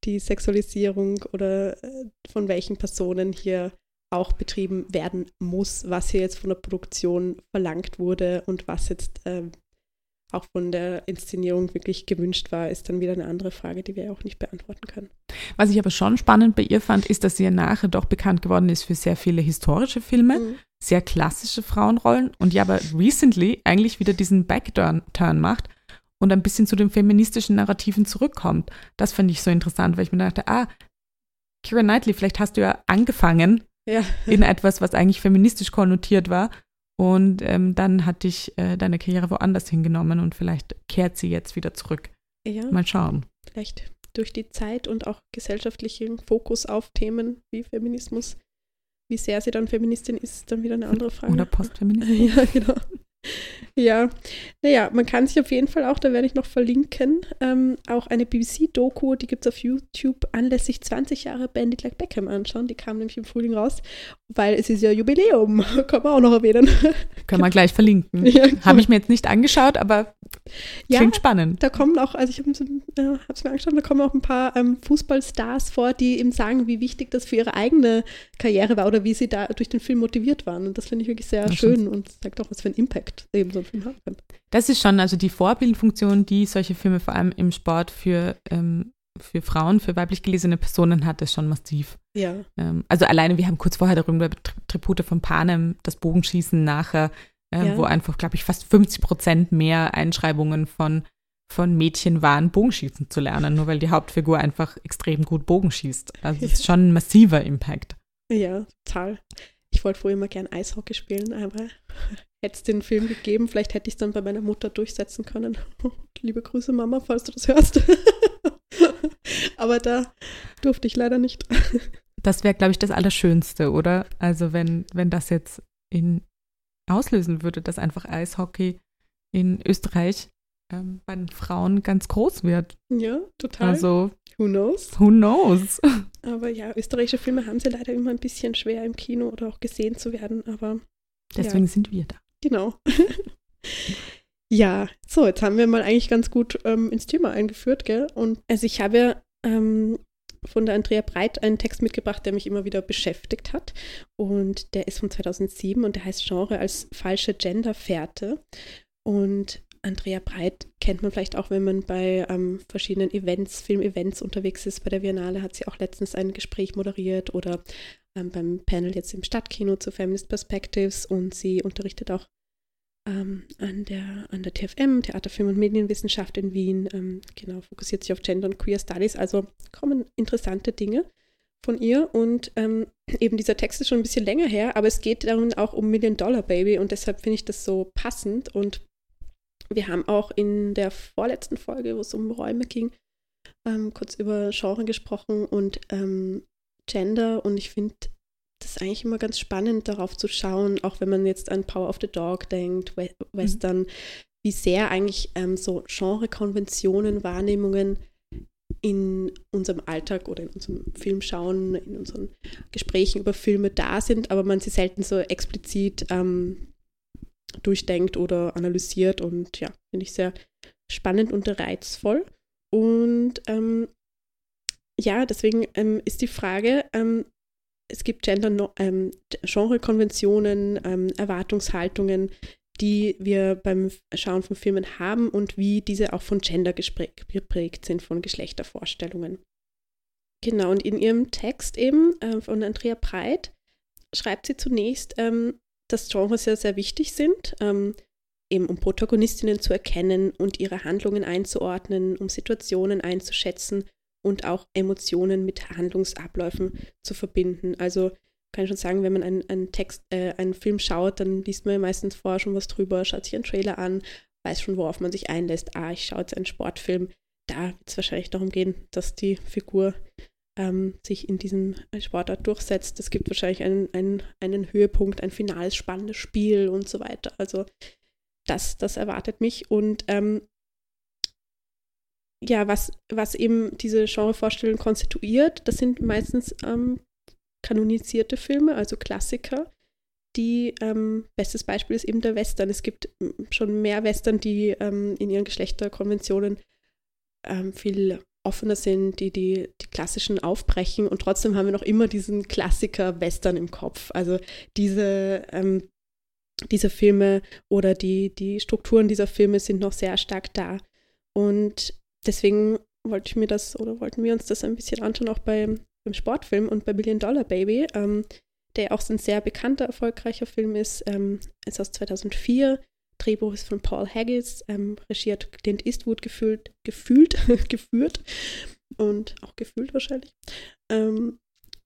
die Sexualisierung oder äh, von welchen Personen hier auch betrieben werden muss, was hier jetzt von der Produktion verlangt wurde und was jetzt ähm, auch von der Inszenierung wirklich gewünscht war, ist dann wieder eine andere Frage, die wir auch nicht beantworten können. Was ich aber schon spannend bei ihr fand, ist, dass sie ja nachher doch bekannt geworden ist für sehr viele historische Filme, mhm. sehr klassische Frauenrollen und ja aber recently eigentlich wieder diesen Backturn macht und ein bisschen zu den feministischen Narrativen zurückkommt. Das fand ich so interessant, weil ich mir dachte, ah, Kira Knightley, vielleicht hast du ja angefangen ja. in etwas, was eigentlich feministisch konnotiert war und ähm, dann hat dich äh, deine Karriere woanders hingenommen und vielleicht kehrt sie jetzt wieder zurück. Ja. Mal schauen. Vielleicht durch die Zeit und auch gesellschaftlichen Fokus auf Themen wie Feminismus. Wie sehr sie dann Feministin ist, dann wieder eine andere Frage. Oder Postfeministin. *laughs* Ja, genau. Ja, naja, man kann sich auf jeden Fall auch, da werde ich noch verlinken, ähm, auch eine BBC-Doku, die gibt es auf YouTube, anlässlich 20 Jahre Bandit Like Beckham anschauen. Die kam nämlich im Frühling raus, weil es ist ja Jubiläum, *laughs* kann man auch noch erwähnen. Können wir gleich verlinken. Ja. Habe ich mir jetzt nicht angeschaut, aber klingt ja, spannend. Da kommen auch, also ich habe es äh, mir angeschaut, da kommen auch ein paar ähm, Fußballstars vor, die eben sagen, wie wichtig das für ihre eigene Karriere war oder wie sie da durch den Film motiviert waren. Und das finde ich wirklich sehr das schön und sagt auch, was für einen Impact eben so ein Film haben kann. Das ist schon also die Vorbildfunktion, die solche Filme vor allem im Sport für, ähm, für Frauen, für weiblich gelesene Personen hat, ist schon massiv. Ja. Ähm, also alleine, wir haben kurz vorher darüber Tribute von Panem, das Bogenschießen nachher, äh, ja. wo einfach, glaube ich, fast 50 Prozent mehr Einschreibungen von von Mädchen waren, Bogenschießen zu lernen, nur weil die Hauptfigur einfach extrem gut Bogenschießt. Also es *laughs* ist schon ein massiver Impact. Ja, total. Ich wollte früher immer gern Eishockey spielen, aber hätte es den Film gegeben, vielleicht hätte ich es dann bei meiner Mutter durchsetzen können. *laughs* Liebe Grüße, Mama, falls du das hörst. *laughs* aber da durfte ich leider nicht. *laughs* Das wäre, glaube ich, das Allerschönste, oder? Also wenn, wenn das jetzt in auslösen würde, dass einfach Eishockey in Österreich ähm, bei den Frauen ganz groß wird. Ja, total. Also, who knows? Who knows? Aber ja, österreichische Filme haben sie leider immer ein bisschen schwer im Kino oder auch gesehen zu werden, aber. Deswegen ja. sind wir da. Genau. *laughs* ja, so, jetzt haben wir mal eigentlich ganz gut ähm, ins Thema eingeführt, gell? Und also ich habe ähm, von der Andrea Breit einen Text mitgebracht, der mich immer wieder beschäftigt hat. Und der ist von 2007 und der heißt Genre als falsche Genderfährte. Und Andrea Breit kennt man vielleicht auch, wenn man bei ähm, verschiedenen Events, Filmevents unterwegs ist. Bei der Biennale hat sie auch letztens ein Gespräch moderiert oder ähm, beim Panel jetzt im Stadtkino zu Feminist Perspectives und sie unterrichtet auch ähm, an, der, an der TFM, Theater, Film und Medienwissenschaft in Wien. Ähm, genau, fokussiert sich auf Gender und Queer Studies. Also kommen interessante Dinge von ihr und ähm, eben dieser Text ist schon ein bisschen länger her, aber es geht darum auch um Million Dollar Baby und deshalb finde ich das so passend und wir haben auch in der vorletzten Folge, wo es um Räume ging, ähm, kurz über Genre gesprochen und ähm, Gender. Und ich finde das eigentlich immer ganz spannend, darauf zu schauen, auch wenn man jetzt an Power of the Dog denkt, We Western, mhm. wie sehr eigentlich ähm, so Genrekonventionen, Wahrnehmungen in unserem Alltag oder in unserem Filmschauen, in unseren Gesprächen über Filme da sind, aber man sie selten so explizit ähm, durchdenkt oder analysiert und ja, finde ich sehr spannend und reizvoll. Und ähm, ja, deswegen ähm, ist die Frage, ähm, es gibt Gender, ähm, Genrekonventionen, ähm, Erwartungshaltungen, die wir beim Schauen von Filmen haben und wie diese auch von Gender geprägt sind, von Geschlechtervorstellungen. Genau, und in ihrem Text eben äh, von Andrea Breit schreibt sie zunächst, ähm, dass Genres sehr, sehr wichtig sind, ähm, eben um Protagonistinnen zu erkennen und ihre Handlungen einzuordnen, um Situationen einzuschätzen und auch Emotionen mit Handlungsabläufen zu verbinden. Also kann ich schon sagen, wenn man einen, einen Text, äh, einen Film schaut, dann liest man ja meistens vorher schon was drüber, schaut sich einen Trailer an, weiß schon, worauf man sich einlässt. Ah, ich schaue jetzt einen Sportfilm. Da wird es wahrscheinlich darum gehen, dass die Figur ähm, sich in diesem Sportart durchsetzt. Es gibt wahrscheinlich einen, einen, einen Höhepunkt, ein finales spannendes Spiel und so weiter. Also das, das erwartet mich. Und ähm, ja, was, was eben diese Genrevorstellung konstituiert, das sind meistens ähm, kanonisierte Filme, also Klassiker. Die, ähm, bestes Beispiel ist eben der Western. Es gibt schon mehr Western, die ähm, in ihren Geschlechterkonventionen ähm, viel offener sind, die, die die klassischen aufbrechen und trotzdem haben wir noch immer diesen Klassiker Western im Kopf. Also diese, ähm, diese Filme oder die, die Strukturen dieser Filme sind noch sehr stark da. Und deswegen wollte ich mir das oder wollten wir uns das ein bisschen anschauen, auch beim, beim Sportfilm und bei Billion Dollar Baby, ähm, der auch ein sehr bekannter, erfolgreicher Film ist, ähm, ist aus 2004. Drehbuch ist von Paul Haggis, ähm, regiert Clint Eastwood gefühlt, gefühlt, *laughs* geführt und auch gefühlt wahrscheinlich. Ähm,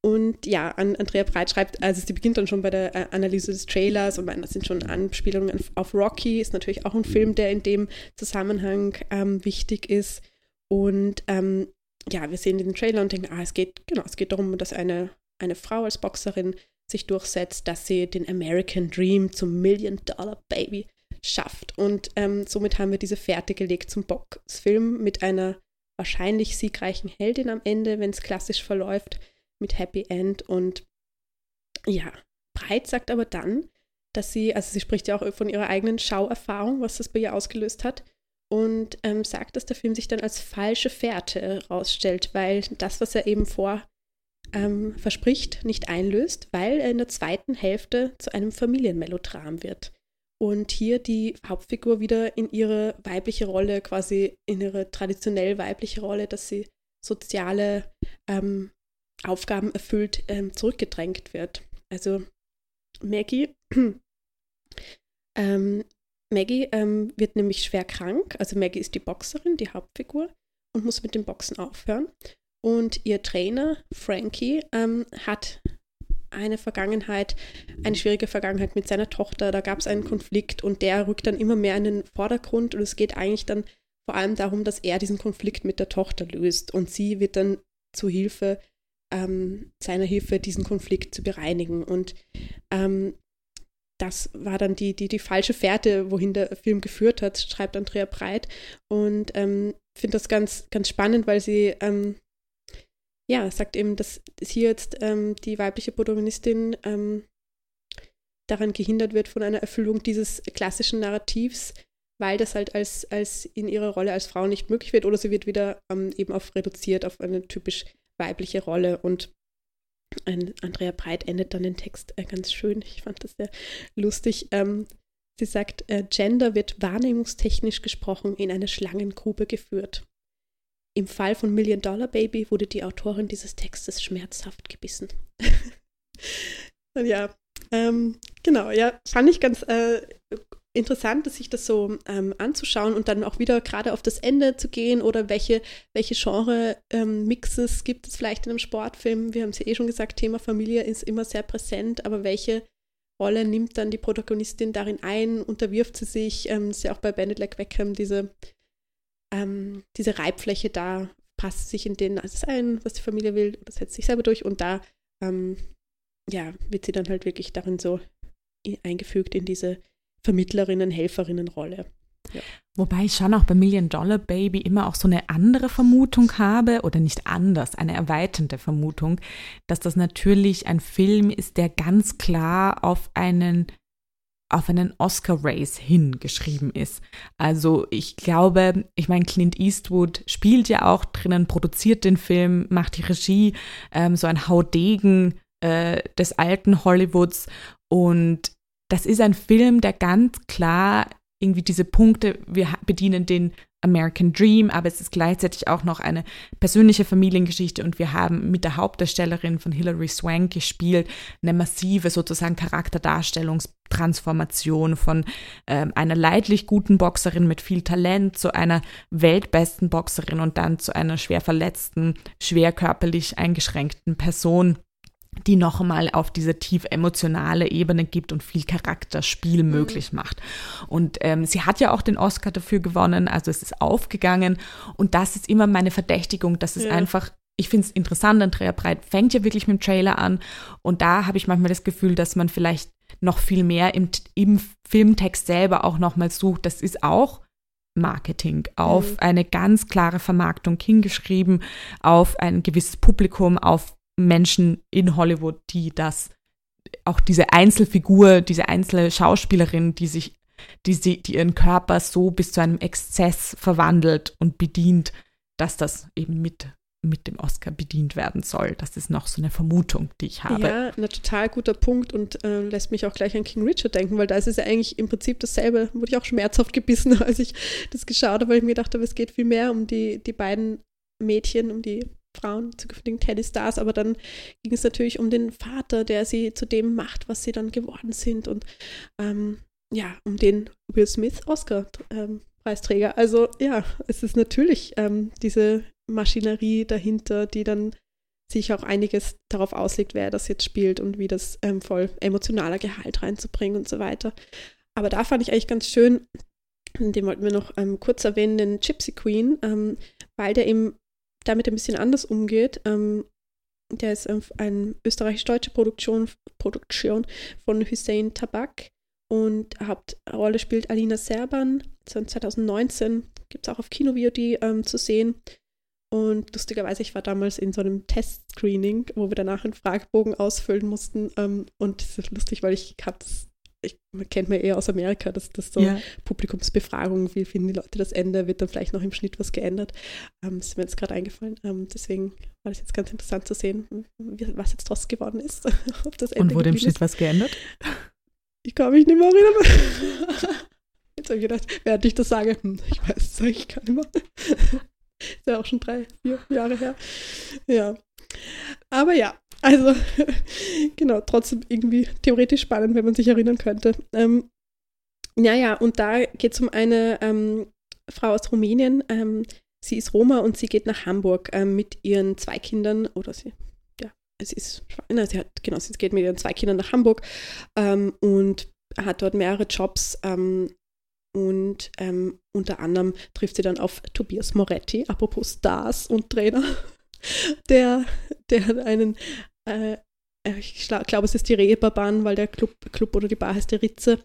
und ja, Andrea Breit schreibt, also sie beginnt dann schon bei der äh, Analyse des Trailers und das sind schon Anspielungen auf Rocky, ist natürlich auch ein Film, der in dem Zusammenhang ähm, wichtig ist. Und ähm, ja, wir sehen den Trailer und denken, ah, es geht, genau, es geht darum, dass eine, eine Frau als Boxerin sich durchsetzt, dass sie den American Dream zum Million Dollar Baby schafft. Und ähm, somit haben wir diese Fährte gelegt zum Boxfilm mit einer wahrscheinlich siegreichen Heldin am Ende, wenn es klassisch verläuft, mit Happy End. Und ja, Breit sagt aber dann, dass sie, also sie spricht ja auch von ihrer eigenen Schauerfahrung, was das bei ihr ausgelöst hat, und ähm, sagt, dass der Film sich dann als falsche Fährte herausstellt, weil das, was er eben vor ähm, verspricht, nicht einlöst, weil er in der zweiten Hälfte zu einem Familienmelodram wird und hier die Hauptfigur wieder in ihre weibliche Rolle, quasi in ihre traditionell weibliche Rolle, dass sie soziale ähm, Aufgaben erfüllt, ähm, zurückgedrängt wird. Also Maggie, *clears throat* ähm, Maggie ähm, wird nämlich schwer krank. Also Maggie ist die Boxerin, die Hauptfigur, und muss mit dem Boxen aufhören. Und ihr Trainer, Frankie, ähm, hat eine Vergangenheit, eine schwierige Vergangenheit mit seiner Tochter. Da gab es einen Konflikt und der rückt dann immer mehr in den Vordergrund und es geht eigentlich dann vor allem darum, dass er diesen Konflikt mit der Tochter löst und sie wird dann zu Hilfe, ähm, seiner Hilfe, diesen Konflikt zu bereinigen. Und ähm, das war dann die, die, die falsche Fährte, wohin der Film geführt hat, schreibt Andrea Breit. Und ähm, finde das ganz, ganz spannend, weil sie ähm, ja, sagt eben, dass hier jetzt ähm, die weibliche Protagonistin ähm, daran gehindert wird von einer Erfüllung dieses klassischen Narrativs, weil das halt als, als in ihrer Rolle als Frau nicht möglich wird oder sie wird wieder ähm, eben auf reduziert auf eine typisch weibliche Rolle und ein Andrea Breit endet dann den Text äh, ganz schön. Ich fand das sehr lustig. Ähm, sie sagt, äh, Gender wird wahrnehmungstechnisch gesprochen in eine Schlangengrube geführt. Im Fall von Million Dollar Baby wurde die Autorin dieses Textes schmerzhaft gebissen. *laughs* ja, ähm, genau, ja, fand ich ganz äh, interessant, sich das so ähm, anzuschauen und dann auch wieder gerade auf das Ende zu gehen oder welche, welche Genre-Mixes ähm, gibt es vielleicht in einem Sportfilm. Wir haben es ja eh schon gesagt, Thema Familie ist immer sehr präsent, aber welche Rolle nimmt dann die Protagonistin darin ein, unterwirft sie sich, ähm, ist ja auch bei Benedict Beckham diese ähm, diese Reibfläche da passt sich in den alles ein, was die Familie will, oder setzt sich selber durch und da ähm, ja, wird sie dann halt wirklich darin so eingefügt in diese Vermittlerinnen, Helferinnen-Rolle. Ja. Wobei ich schon auch bei Million Dollar Baby immer auch so eine andere Vermutung habe, oder nicht anders, eine erweiternde Vermutung, dass das natürlich ein Film ist, der ganz klar auf einen auf einen Oscar-Race hingeschrieben ist. Also ich glaube, ich meine, Clint Eastwood spielt ja auch drinnen, produziert den Film, macht die Regie, ähm, so ein Haudegen äh, des alten Hollywoods. Und das ist ein Film, der ganz klar irgendwie diese Punkte, wir bedienen den American Dream, aber es ist gleichzeitig auch noch eine persönliche Familiengeschichte und wir haben mit der Hauptdarstellerin von Hilary Swank gespielt eine massive sozusagen Charakterdarstellungstransformation von äh, einer leidlich guten Boxerin mit viel Talent zu einer weltbesten Boxerin und dann zu einer schwer verletzten, schwer körperlich eingeschränkten Person die noch einmal auf diese tief emotionale Ebene gibt und viel Charakterspiel mhm. möglich macht. Und ähm, sie hat ja auch den Oscar dafür gewonnen, also es ist aufgegangen. Und das ist immer meine Verdächtigung, dass es ja. einfach ich finde es interessant, Andrea Breit fängt ja wirklich mit dem Trailer an und da habe ich manchmal das Gefühl, dass man vielleicht noch viel mehr im, im Filmtext selber auch nochmal sucht. Das ist auch Marketing auf mhm. eine ganz klare Vermarktung hingeschrieben, auf ein gewisses Publikum, auf Menschen in Hollywood, die das, auch diese Einzelfigur, diese einzelne Schauspielerin, die sich, die, die ihren Körper so bis zu einem Exzess verwandelt und bedient, dass das eben mit mit dem Oscar bedient werden soll. Das ist noch so eine Vermutung, die ich habe. Ja, ein total guter Punkt und äh, lässt mich auch gleich an King Richard denken, weil da ist es ja eigentlich im Prinzip dasselbe. Wurde ich auch schmerzhaft *laughs* gebissen, als ich das geschaut habe, weil ich mir gedacht habe, es geht viel mehr um die, die beiden Mädchen, um die Frauen, zukünftigen Tennisstars, aber dann ging es natürlich um den Vater, der sie zu dem macht, was sie dann geworden sind und ähm, ja, um den Will Smith Oscar ähm. Also ja, es ist natürlich ähm, diese Maschinerie dahinter, die dann sich auch einiges darauf auslegt, wer das jetzt spielt und wie das ähm, voll emotionaler Gehalt reinzubringen und so weiter. Aber da fand ich eigentlich ganz schön, den wollten wir noch ähm, kurz erwähnen, den Gypsy Queen, ähm, weil der eben damit ein bisschen anders umgeht. Ähm, der ist ähm, eine österreichisch-deutsche Produktion, Produktion von Hussein Tabak und Hauptrolle spielt Alina Serban. 2019 gibt es auch auf Kino-VOD ähm, zu sehen. Und lustigerweise, ich war damals in so einem Test-Screening, wo wir danach einen Fragebogen ausfüllen mussten. Ähm, und das ist lustig, weil ich habe ich, man kennt mir eher aus Amerika, dass das so ja. Publikumsbefragung, wie finden die Leute das Ende, wird dann vielleicht noch im Schnitt was geändert. Ähm, das ist mir jetzt gerade eingefallen. Ähm, deswegen war das jetzt ganz interessant zu sehen, was jetzt draus geworden ist. *laughs* Ob das Ende Und wurde im Schnitt ist. was geändert? Ich kann mich nicht mehr erinnern. *laughs* Jetzt habe ich gedacht, während ich das sage, hm, ich weiß es eigentlich gar nicht mehr. *laughs* Ist ja auch schon drei, vier Jahre her. Ja. Aber ja, also *laughs* genau, trotzdem irgendwie theoretisch spannend, wenn man sich erinnern könnte. Ähm, naja, und da geht es um eine ähm, Frau aus Rumänien. Ähm, sie ist Roma und sie geht nach Hamburg ähm, mit ihren zwei Kindern oder sie sie ist schwanger, sie hat, genau, sie geht mit ihren zwei Kindern nach Hamburg ähm, und hat dort mehrere Jobs ähm, und ähm, unter anderem trifft sie dann auf Tobias Moretti, apropos Stars und Trainer, *laughs* der, der einen äh, äh, ich glaube, es ist die Reeperbahn, weil der Club, Club oder die Bar heißt die Ritze,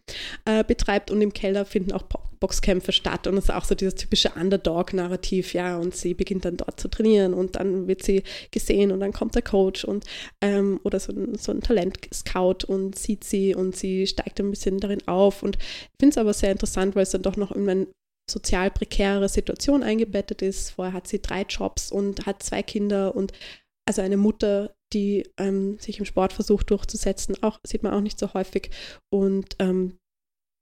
äh, betreibt und im Keller finden auch Boxkämpfe statt und es ist auch so dieses typische Underdog-Narrativ, ja, und sie beginnt dann dort zu trainieren und dann wird sie gesehen und dann kommt der Coach und ähm, oder so ein, so ein Talent-Scout und sieht sie und sie steigt ein bisschen darin auf und ich finde es aber sehr interessant, weil es dann doch noch in eine sozial prekäre Situation eingebettet ist. Vorher hat sie drei Jobs und hat zwei Kinder und also eine Mutter, die ähm, sich im Sport versucht durchzusetzen, auch sieht man auch nicht so häufig. Und ähm,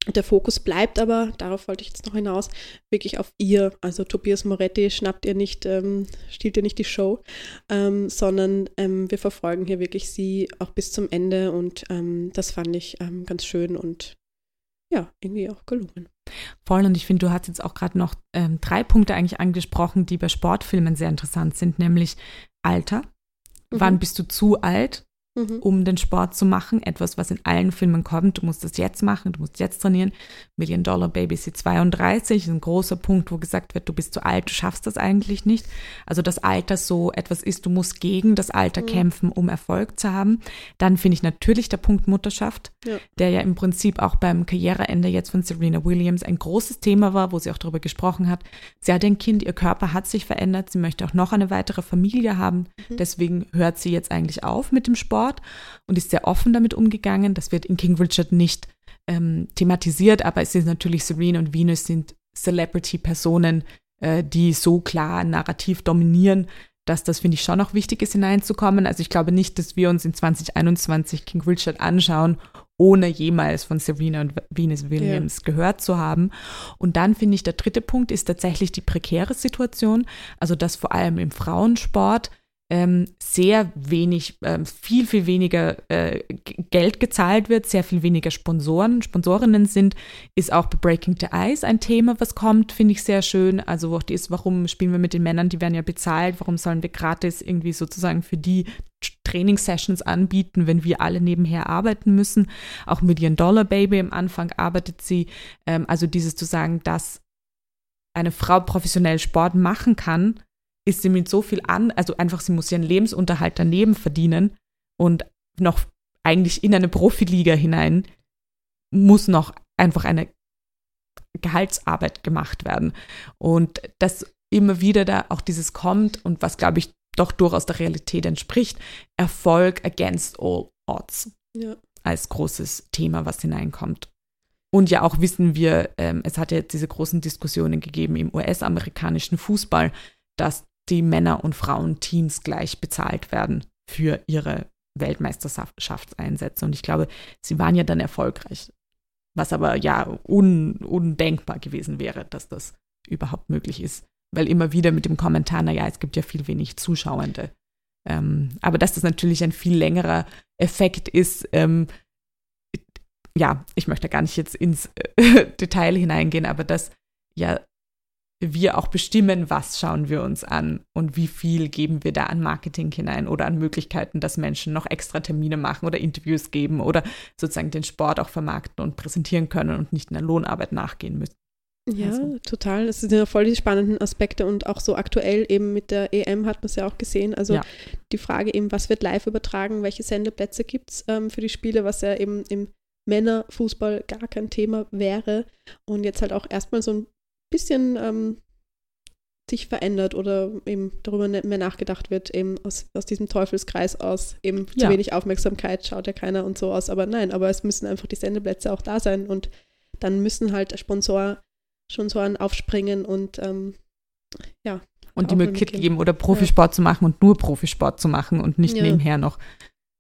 der Fokus bleibt aber, darauf wollte ich jetzt noch hinaus, wirklich auf ihr. Also Tobias Moretti schnappt ihr nicht, ähm, stiehlt ihr nicht die Show, ähm, sondern ähm, wir verfolgen hier wirklich sie auch bis zum Ende und ähm, das fand ich ähm, ganz schön und ja, irgendwie auch gelungen. Voll, und ich finde, du hast jetzt auch gerade noch ähm, drei Punkte eigentlich angesprochen, die bei Sportfilmen sehr interessant sind, nämlich Alter, Mhm. Wann bist du zu alt, mhm. um den Sport zu machen? Etwas, was in allen Filmen kommt. Du musst das jetzt machen, du musst jetzt trainieren. Million Dollar Baby ist 32, ist ein großer Punkt, wo gesagt wird, du bist zu alt, du schaffst das eigentlich nicht. Also das Alter so etwas ist, du musst gegen das Alter mhm. kämpfen, um Erfolg zu haben. Dann finde ich natürlich der Punkt Mutterschaft, ja. der ja im Prinzip auch beim Karriereende jetzt von Serena Williams ein großes Thema war, wo sie auch darüber gesprochen hat. Sie hat ein Kind, ihr Körper hat sich verändert, sie möchte auch noch eine weitere Familie haben. Mhm. Deswegen hört sie jetzt eigentlich auf mit dem Sport und ist sehr offen damit umgegangen. Das wird in King Richard nicht ähm, thematisiert, aber es ist natürlich Serena und Venus sind Celebrity-Personen, äh, die so klar narrativ dominieren, dass das, finde ich, schon noch wichtig ist, hineinzukommen. Also ich glaube nicht, dass wir uns in 2021 King Richard anschauen, ohne jemals von Serena und Venus Williams ja. gehört zu haben. Und dann finde ich, der dritte Punkt ist tatsächlich die prekäre Situation. Also dass vor allem im Frauensport ähm, sehr wenig, ähm, viel, viel weniger äh, Geld gezahlt wird, sehr viel weniger Sponsoren, Sponsorinnen sind, ist auch bei Breaking the Ice ein Thema, was kommt, finde ich sehr schön. Also wo auch die ist, warum spielen wir mit den Männern, die werden ja bezahlt, warum sollen wir gratis irgendwie sozusagen für die Trainingssessions anbieten, wenn wir alle nebenher arbeiten müssen. Auch Million Dollar Baby am Anfang arbeitet sie. Ähm, also dieses zu sagen, dass eine Frau professionell Sport machen kann, ist sie mit so viel an, also einfach, sie muss ihren Lebensunterhalt daneben verdienen und noch eigentlich in eine Profiliga hinein muss noch einfach eine Gehaltsarbeit gemacht werden. Und das immer wieder da auch dieses kommt und was, glaube ich, doch durchaus der Realität entspricht, Erfolg against all odds ja. als großes Thema, was hineinkommt. Und ja auch wissen wir, ähm, es hat ja diese großen Diskussionen gegeben im US-amerikanischen Fußball, dass die Männer- und Frauenteams gleich bezahlt werden für ihre Weltmeisterschaftseinsätze. Und ich glaube, sie waren ja dann erfolgreich. Was aber ja un, undenkbar gewesen wäre, dass das überhaupt möglich ist. Weil immer wieder mit dem Kommentar, naja, es gibt ja viel wenig Zuschauende. Ähm, aber dass das natürlich ein viel längerer Effekt ist, ähm, ja, ich möchte gar nicht jetzt ins äh, *laughs* Detail hineingehen, aber dass ja wir auch bestimmen, was schauen wir uns an und wie viel geben wir da an Marketing hinein oder an Möglichkeiten, dass Menschen noch extra Termine machen oder Interviews geben oder sozusagen den Sport auch vermarkten und präsentieren können und nicht in der Lohnarbeit nachgehen müssen. Ja, also. total. Das sind ja voll die spannenden Aspekte und auch so aktuell eben mit der EM hat man es ja auch gesehen. Also ja. die Frage eben, was wird live übertragen, welche Sendeplätze gibt es ähm, für die Spiele, was ja eben im Männerfußball gar kein Thema wäre und jetzt halt auch erstmal so ein bisschen ähm, sich verändert oder eben darüber nicht mehr nachgedacht wird, eben aus, aus diesem Teufelskreis aus, eben ja. zu wenig Aufmerksamkeit schaut ja keiner und so aus. Aber nein, aber es müssen einfach die Sendeplätze auch da sein und dann müssen halt Sponsor, Sponsoren aufspringen und ähm, ja. Und die Möglichkeit geben, oder Profisport ja. zu machen und nur Profisport zu machen und nicht ja. nebenher noch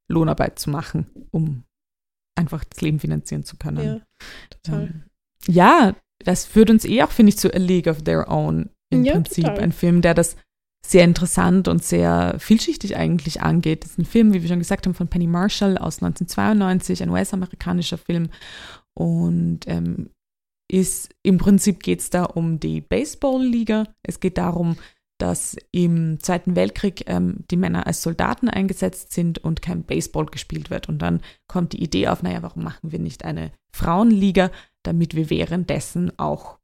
Lohnarbeit zu machen, um einfach das Leben finanzieren zu können. Ja, total. Ähm, ja, das führt uns eh auch, finde ich, zu A League of Their Own im ja, Prinzip. Total. Ein Film, der das sehr interessant und sehr vielschichtig eigentlich angeht. Das ist ein Film, wie wir schon gesagt haben, von Penny Marshall aus 1992, ein US-amerikanischer Film. Und ähm, ist im Prinzip geht es da um die Baseball-Liga. Es geht darum, dass im Zweiten Weltkrieg ähm, die Männer als Soldaten eingesetzt sind und kein Baseball gespielt wird. Und dann kommt die Idee auf, naja, warum machen wir nicht eine Frauenliga, damit wir währenddessen auch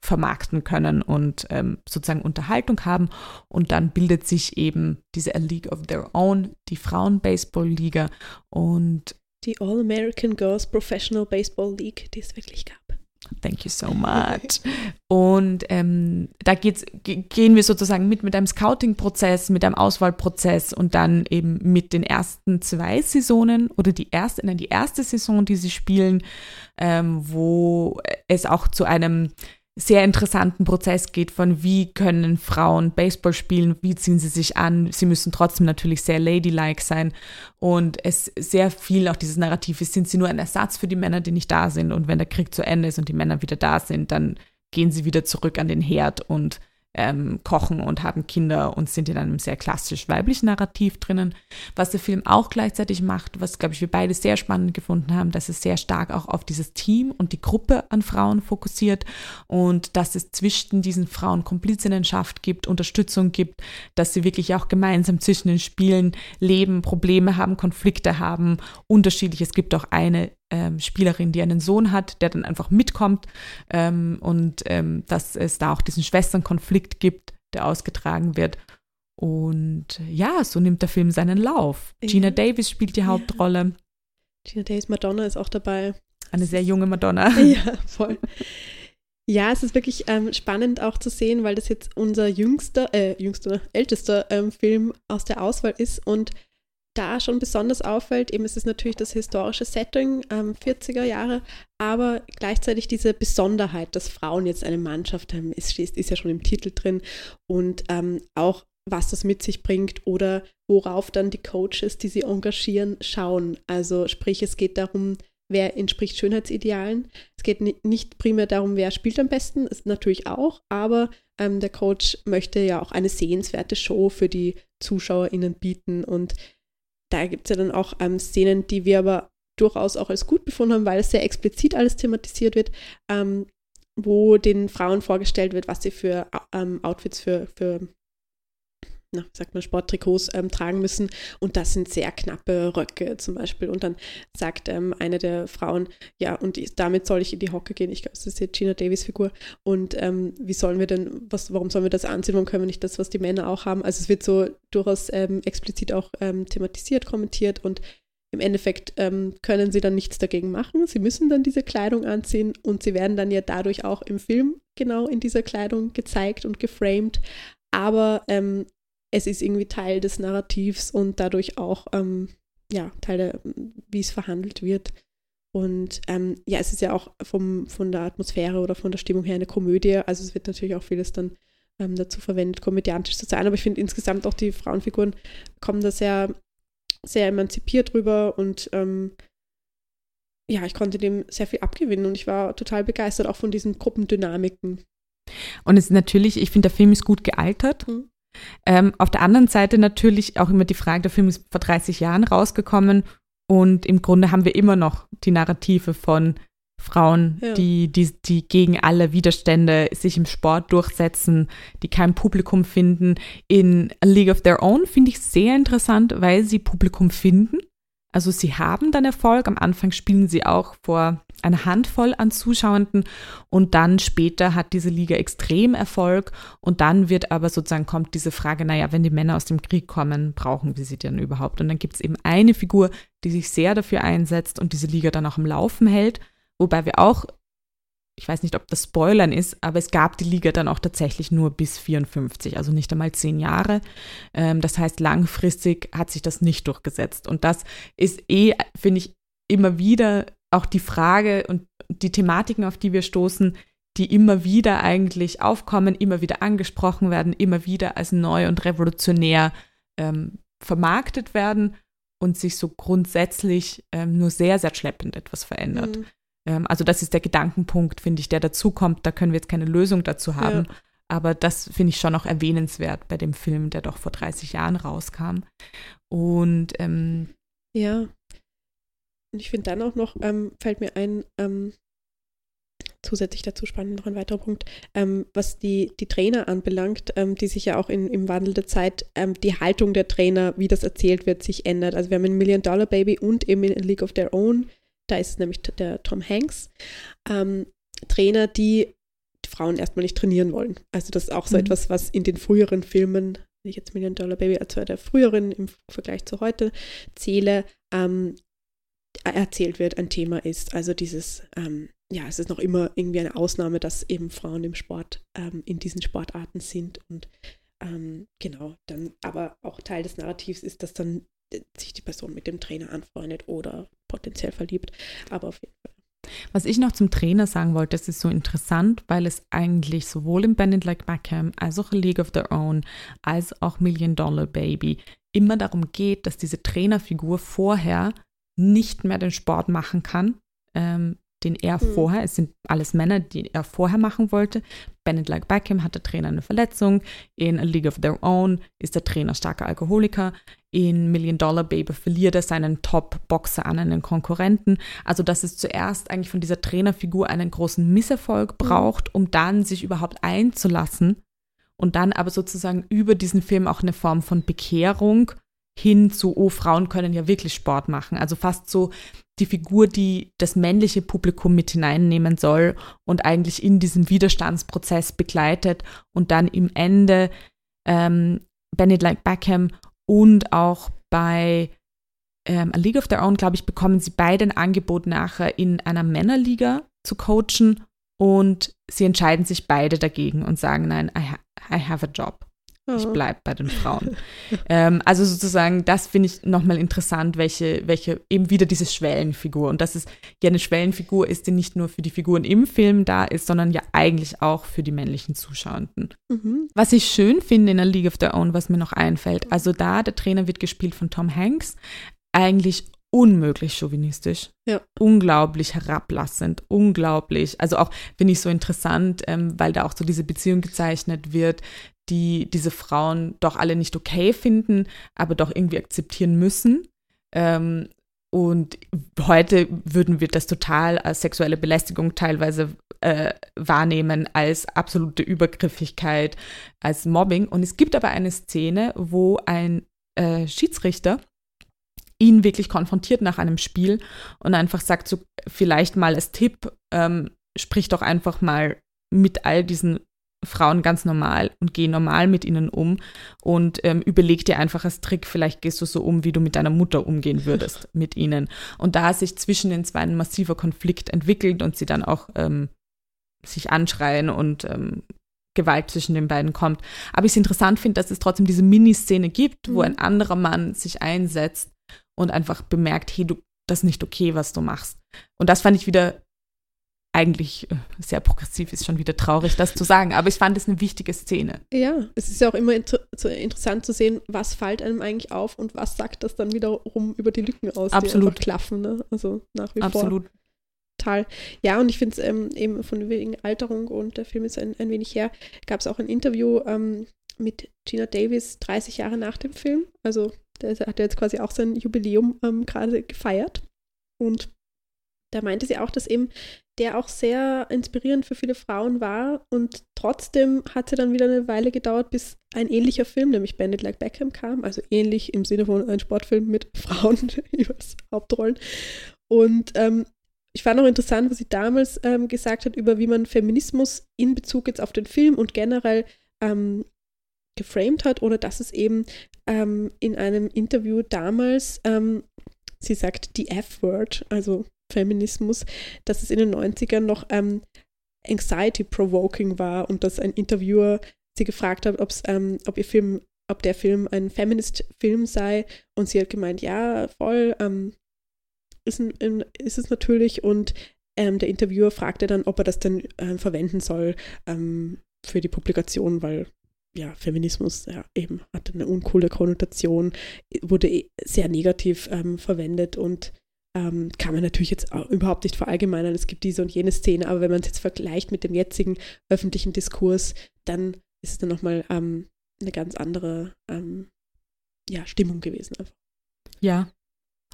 vermarkten können und ähm, sozusagen Unterhaltung haben. Und dann bildet sich eben diese A League of Their Own, die Frauen-Baseball-Liga und die All-American Girls Professional Baseball League, die es wirklich gab. Thank you so much. Und ähm, da geht's, gehen wir sozusagen mit mit einem Scouting-Prozess, mit einem Auswahlprozess und dann eben mit den ersten zwei Saisonen oder die erste, nein, die erste Saison, die sie spielen, ähm, wo es auch zu einem sehr interessanten Prozess geht von wie können Frauen Baseball spielen, wie ziehen sie sich an, sie müssen trotzdem natürlich sehr ladylike sein. Und es sehr viel auch dieses Narrativ ist, sind sie nur ein Ersatz für die Männer, die nicht da sind? Und wenn der Krieg zu Ende ist und die Männer wieder da sind, dann gehen sie wieder zurück an den Herd und ähm, kochen und haben Kinder und sind in einem sehr klassisch weiblichen Narrativ drinnen. Was der Film auch gleichzeitig macht, was, glaube ich, wir beide sehr spannend gefunden haben, dass es sehr stark auch auf dieses Team und die Gruppe an Frauen fokussiert und dass es zwischen diesen Frauen Komplizinnenschaft gibt, Unterstützung gibt, dass sie wirklich auch gemeinsam zwischen den Spielen leben, Probleme haben, Konflikte haben, unterschiedlich. Es gibt auch eine ähm, Spielerin, die einen Sohn hat, der dann einfach mitkommt ähm, und ähm, dass es da auch diesen Schwesternkonflikt gibt, der ausgetragen wird. Und ja, so nimmt der Film seinen Lauf. Ja. Gina Davis spielt die Hauptrolle. Gina Davis, Madonna ist auch dabei. Eine sehr junge Madonna. *laughs* Ja, voll. Ja, es ist wirklich ähm, spannend auch zu sehen, weil das jetzt unser jüngster, äh, jüngster, ältester ähm, Film aus der Auswahl ist und da schon besonders auffällt, eben es ist natürlich das historische Setting, ähm, 40er Jahre, aber gleichzeitig diese Besonderheit, dass Frauen jetzt eine Mannschaft haben, ist, ist ja schon im Titel drin und ähm, auch was das mit sich bringt oder worauf dann die Coaches, die sie engagieren, schauen. Also sprich, es geht darum, wer entspricht Schönheitsidealen. Es geht nicht primär darum, wer spielt am besten, ist natürlich auch, aber ähm, der Coach möchte ja auch eine sehenswerte Show für die ZuschauerInnen bieten und da gibt es ja dann auch ähm, Szenen, die wir aber durchaus auch als gut befunden haben, weil es sehr explizit alles thematisiert wird, ähm, wo den Frauen vorgestellt wird, was sie für ähm, Outfits für, für na, sagt man, Sporttrikots ähm, tragen müssen. Und das sind sehr knappe Röcke zum Beispiel. Und dann sagt ähm, eine der Frauen, ja, und damit soll ich in die Hocke gehen. Ich glaube, das ist die Gina Davis Figur. Und ähm, wie sollen wir denn, was, warum sollen wir das anziehen? Warum können wir nicht das, was die Männer auch haben? Also es wird so durchaus ähm, explizit auch ähm, thematisiert, kommentiert und im Endeffekt ähm, können sie dann nichts dagegen machen. Sie müssen dann diese Kleidung anziehen und sie werden dann ja dadurch auch im Film genau in dieser Kleidung gezeigt und geframed. Aber ähm, es ist irgendwie Teil des Narrativs und dadurch auch ähm, ja, Teil der, wie es verhandelt wird. Und ähm, ja, es ist ja auch vom, von der Atmosphäre oder von der Stimmung her eine Komödie. Also es wird natürlich auch vieles dann ähm, dazu verwendet, komödiantisch zu sein. Aber ich finde insgesamt auch die Frauenfiguren kommen da sehr, sehr emanzipiert rüber und ähm, ja, ich konnte dem sehr viel abgewinnen und ich war total begeistert auch von diesen Gruppendynamiken. Und es ist natürlich, ich finde, der Film ist gut gealtert. Mhm. Ähm, auf der anderen Seite natürlich auch immer die Frage, der Film ist vor 30 Jahren rausgekommen und im Grunde haben wir immer noch die Narrative von Frauen, ja. die, die, die gegen alle Widerstände sich im Sport durchsetzen, die kein Publikum finden. In A League of Their Own finde ich sehr interessant, weil sie Publikum finden. Also sie haben dann Erfolg. Am Anfang spielen sie auch vor einer Handvoll an Zuschauenden und dann später hat diese Liga extrem Erfolg und dann wird aber sozusagen kommt diese Frage, naja, wenn die Männer aus dem Krieg kommen, brauchen wir sie denn überhaupt? Und dann gibt es eben eine Figur, die sich sehr dafür einsetzt und diese Liga dann auch im Laufen hält, wobei wir auch ich weiß nicht, ob das Spoilern ist, aber es gab die Liga dann auch tatsächlich nur bis 54, also nicht einmal zehn Jahre. Ähm, das heißt, langfristig hat sich das nicht durchgesetzt. Und das ist eh, finde ich, immer wieder auch die Frage und die Thematiken, auf die wir stoßen, die immer wieder eigentlich aufkommen, immer wieder angesprochen werden, immer wieder als neu und revolutionär ähm, vermarktet werden und sich so grundsätzlich ähm, nur sehr, sehr schleppend etwas verändert. Mhm. Ähm, also das ist der Gedankenpunkt, finde ich, der dazukommt. Da können wir jetzt keine Lösung dazu haben. Ja. Aber das finde ich schon noch erwähnenswert bei dem Film, der doch vor 30 Jahren rauskam. Und ähm, ja. Und ich finde dann auch noch, ähm, fällt mir ein, ähm, zusätzlich dazu spannend noch ein weiterer Punkt, ähm, was die, die Trainer anbelangt, ähm, die sich ja auch in, im Wandel der Zeit, ähm, die Haltung der Trainer, wie das erzählt wird, sich ändert. Also wir haben in Million Dollar Baby und eben in A League of Their Own da ist nämlich der Tom Hanks, ähm, Trainer, die Frauen erstmal nicht trainieren wollen. Also das ist auch so mhm. etwas, was in den früheren Filmen, wenn ich jetzt Million Dollar Baby als der früheren im Vergleich zu heute zähle, ähm, erzählt wird, ein Thema ist. Also dieses, ähm, ja, es ist noch immer irgendwie eine Ausnahme, dass eben Frauen im Sport ähm, in diesen Sportarten sind und ähm, genau, dann aber auch Teil des Narrativs ist, dass dann sich die Person mit dem Trainer anfreundet oder potenziell verliebt. Aber auf jeden Fall. Was ich noch zum Trainer sagen wollte, das ist so interessant, weil es eigentlich sowohl im Band Like Beckham als auch in League of Their Own als auch Million Dollar Baby immer darum geht, dass diese Trainerfigur vorher nicht mehr den Sport machen kann, ähm, den er mhm. vorher, es sind alles Männer, die er vorher machen wollte. Bennett Like Beckham hat der Trainer eine Verletzung. In A League of Their Own ist der Trainer starker Alkoholiker. In Million Dollar Baby verliert er seinen Top-Boxer an einen Konkurrenten. Also, dass es zuerst eigentlich von dieser Trainerfigur einen großen Misserfolg mhm. braucht, um dann sich überhaupt einzulassen und dann aber sozusagen über diesen Film auch eine Form von Bekehrung hin zu, oh, Frauen können ja wirklich Sport machen. Also fast so die Figur, die das männliche Publikum mit hineinnehmen soll und eigentlich in diesem Widerstandsprozess begleitet und dann im Ende ähm, Bennett Like Beckham und auch bei ähm, A League of Their Own, glaube ich, bekommen sie beide ein Angebot nachher in einer Männerliga zu coachen und sie entscheiden sich beide dagegen und sagen, nein, I, ha I have a job. Ich oh. bleibe bei den Frauen. *laughs* ähm, also sozusagen, das finde ich nochmal interessant, welche, welche eben wieder diese Schwellenfigur. Und dass es ja eine Schwellenfigur ist, die nicht nur für die Figuren im Film da ist, sondern ja eigentlich auch für die männlichen Zuschauenden. Mhm. Was ich schön finde in A League of Their Own, was mir noch einfällt, also da, der Trainer wird gespielt von Tom Hanks, eigentlich unmöglich chauvinistisch, ja. unglaublich herablassend, unglaublich. Also auch finde ich so interessant, ähm, weil da auch so diese Beziehung gezeichnet wird, die diese Frauen doch alle nicht okay finden, aber doch irgendwie akzeptieren müssen. Ähm, und heute würden wir das total als sexuelle Belästigung teilweise äh, wahrnehmen, als absolute Übergriffigkeit, als Mobbing. Und es gibt aber eine Szene, wo ein äh, Schiedsrichter ihn wirklich konfrontiert nach einem Spiel und einfach sagt, so vielleicht mal als Tipp, ähm, sprich doch einfach mal mit all diesen Frauen ganz normal und geh normal mit ihnen um und ähm, überleg dir einfach als Trick, vielleicht gehst du so um, wie du mit deiner Mutter umgehen würdest *laughs* mit ihnen. Und da sich zwischen den zwei ein massiver Konflikt entwickelt und sie dann auch ähm, sich anschreien und ähm, Gewalt zwischen den beiden kommt. Aber ich es interessant finde, dass es trotzdem diese Miniszene gibt, mhm. wo ein anderer Mann sich einsetzt und einfach bemerkt, hey, du, das ist nicht okay, was du machst. Und das fand ich wieder eigentlich äh, sehr progressiv ist, schon wieder traurig, das zu sagen. Aber ich fand es eine wichtige Szene. Ja, es ist ja auch immer inter interessant zu sehen, was fällt einem eigentlich auf und was sagt das dann wiederum über die Lücken aus, Absolut. die klaffen. Ne? Also nach wie Absolut. vor. Total. Ja, und ich finde es ähm, eben von wegen Alterung und der Film ist ein, ein wenig her, gab es auch ein Interview ähm, mit Gina Davis 30 Jahre nach dem Film. Also der hat jetzt quasi auch sein Jubiläum ähm, gerade gefeiert. Und da meinte sie auch, dass eben der auch sehr inspirierend für viele Frauen war und trotzdem hat es dann wieder eine Weile gedauert, bis ein ähnlicher Film, nämlich Bandit Like Beckham kam, also ähnlich im Sinne von einem Sportfilm mit *laughs* Frauen *laughs* übers Hauptrollen. Und ähm, ich fand auch interessant, was sie damals ähm, gesagt hat über, wie man Feminismus in Bezug jetzt auf den Film und generell ähm, geframed hat oder dass es eben ähm, in einem Interview damals, ähm, sie sagt die F-Word, also Feminismus, dass es in den 90ern noch ähm, anxiety-provoking war und dass ein Interviewer sie gefragt hat, ob's, ähm, ob ihr Film, ob der Film ein Feminist-Film sei. Und sie hat gemeint, ja, voll, ähm, ist, ein, ist es natürlich. Und ähm, der Interviewer fragte dann, ob er das denn äh, verwenden soll ähm, für die Publikation, weil ja, Feminismus ja, eben hatte eine uncoole Konnotation, wurde eh sehr negativ ähm, verwendet. Und ähm, kann man natürlich jetzt überhaupt nicht verallgemeinern. Es gibt diese und jene Szene, aber wenn man es jetzt vergleicht mit dem jetzigen öffentlichen Diskurs, dann ist es dann nochmal ähm, eine ganz andere ähm, ja, Stimmung gewesen. Einfach. Ja,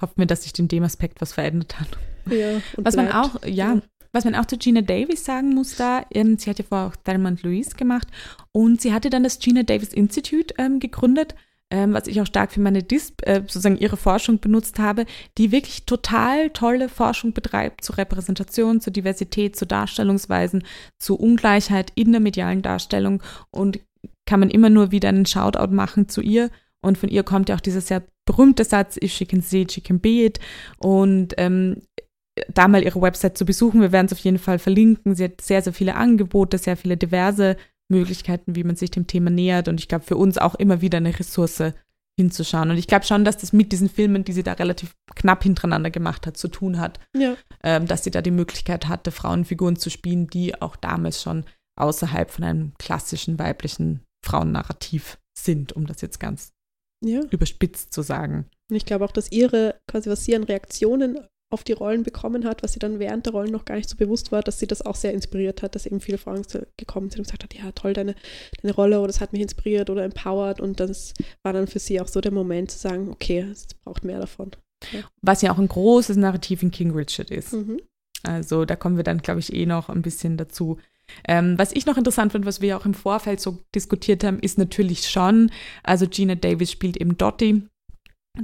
hoffen wir, dass sich in dem Aspekt was verändert hat. Ja, was man auch, ja, ja, was man auch zu Gina Davis sagen muss da, ähm, sie hat ja vorher auch Thelma und Louise gemacht und sie hatte dann das Gina Davis Institute ähm, gegründet, ähm, was ich auch stark für meine Disp, äh, sozusagen ihre Forschung benutzt habe, die wirklich total tolle Forschung betreibt zur Repräsentation, zur Diversität, zu Darstellungsweisen, zu Ungleichheit in der medialen Darstellung und kann man immer nur wieder einen Shoutout machen zu ihr. Und von ihr kommt ja auch dieser sehr berühmte Satz, if she can see it, she can be it. Und ähm, da mal ihre Website zu besuchen, wir werden es auf jeden Fall verlinken. Sie hat sehr, sehr viele Angebote, sehr viele diverse Möglichkeiten, wie man sich dem Thema nähert. Und ich glaube, für uns auch immer wieder eine Ressource hinzuschauen. Und ich glaube schon, dass das mit diesen Filmen, die sie da relativ knapp hintereinander gemacht hat, zu tun hat. Ja. Ähm, dass sie da die Möglichkeit hatte, Frauenfiguren zu spielen, die auch damals schon außerhalb von einem klassischen weiblichen Frauennarrativ sind, um das jetzt ganz ja. überspitzt zu sagen. Und ich glaube auch, dass ihre, quasi was sie an Reaktionen auf die Rollen bekommen hat, was sie dann während der Rollen noch gar nicht so bewusst war, dass sie das auch sehr inspiriert hat, dass eben viele Frauen gekommen sind und gesagt hat, ja, toll, deine, deine Rolle oder das hat mich inspiriert oder empowered und das war dann für sie auch so der Moment zu sagen, okay, es braucht mehr davon. Ja. Was ja auch ein großes Narrativ in King Richard ist. Mhm. Also da kommen wir dann, glaube ich, eh noch ein bisschen dazu. Ähm, was ich noch interessant finde, was wir auch im Vorfeld so diskutiert haben, ist natürlich schon, also Gina Davis spielt eben Dottie.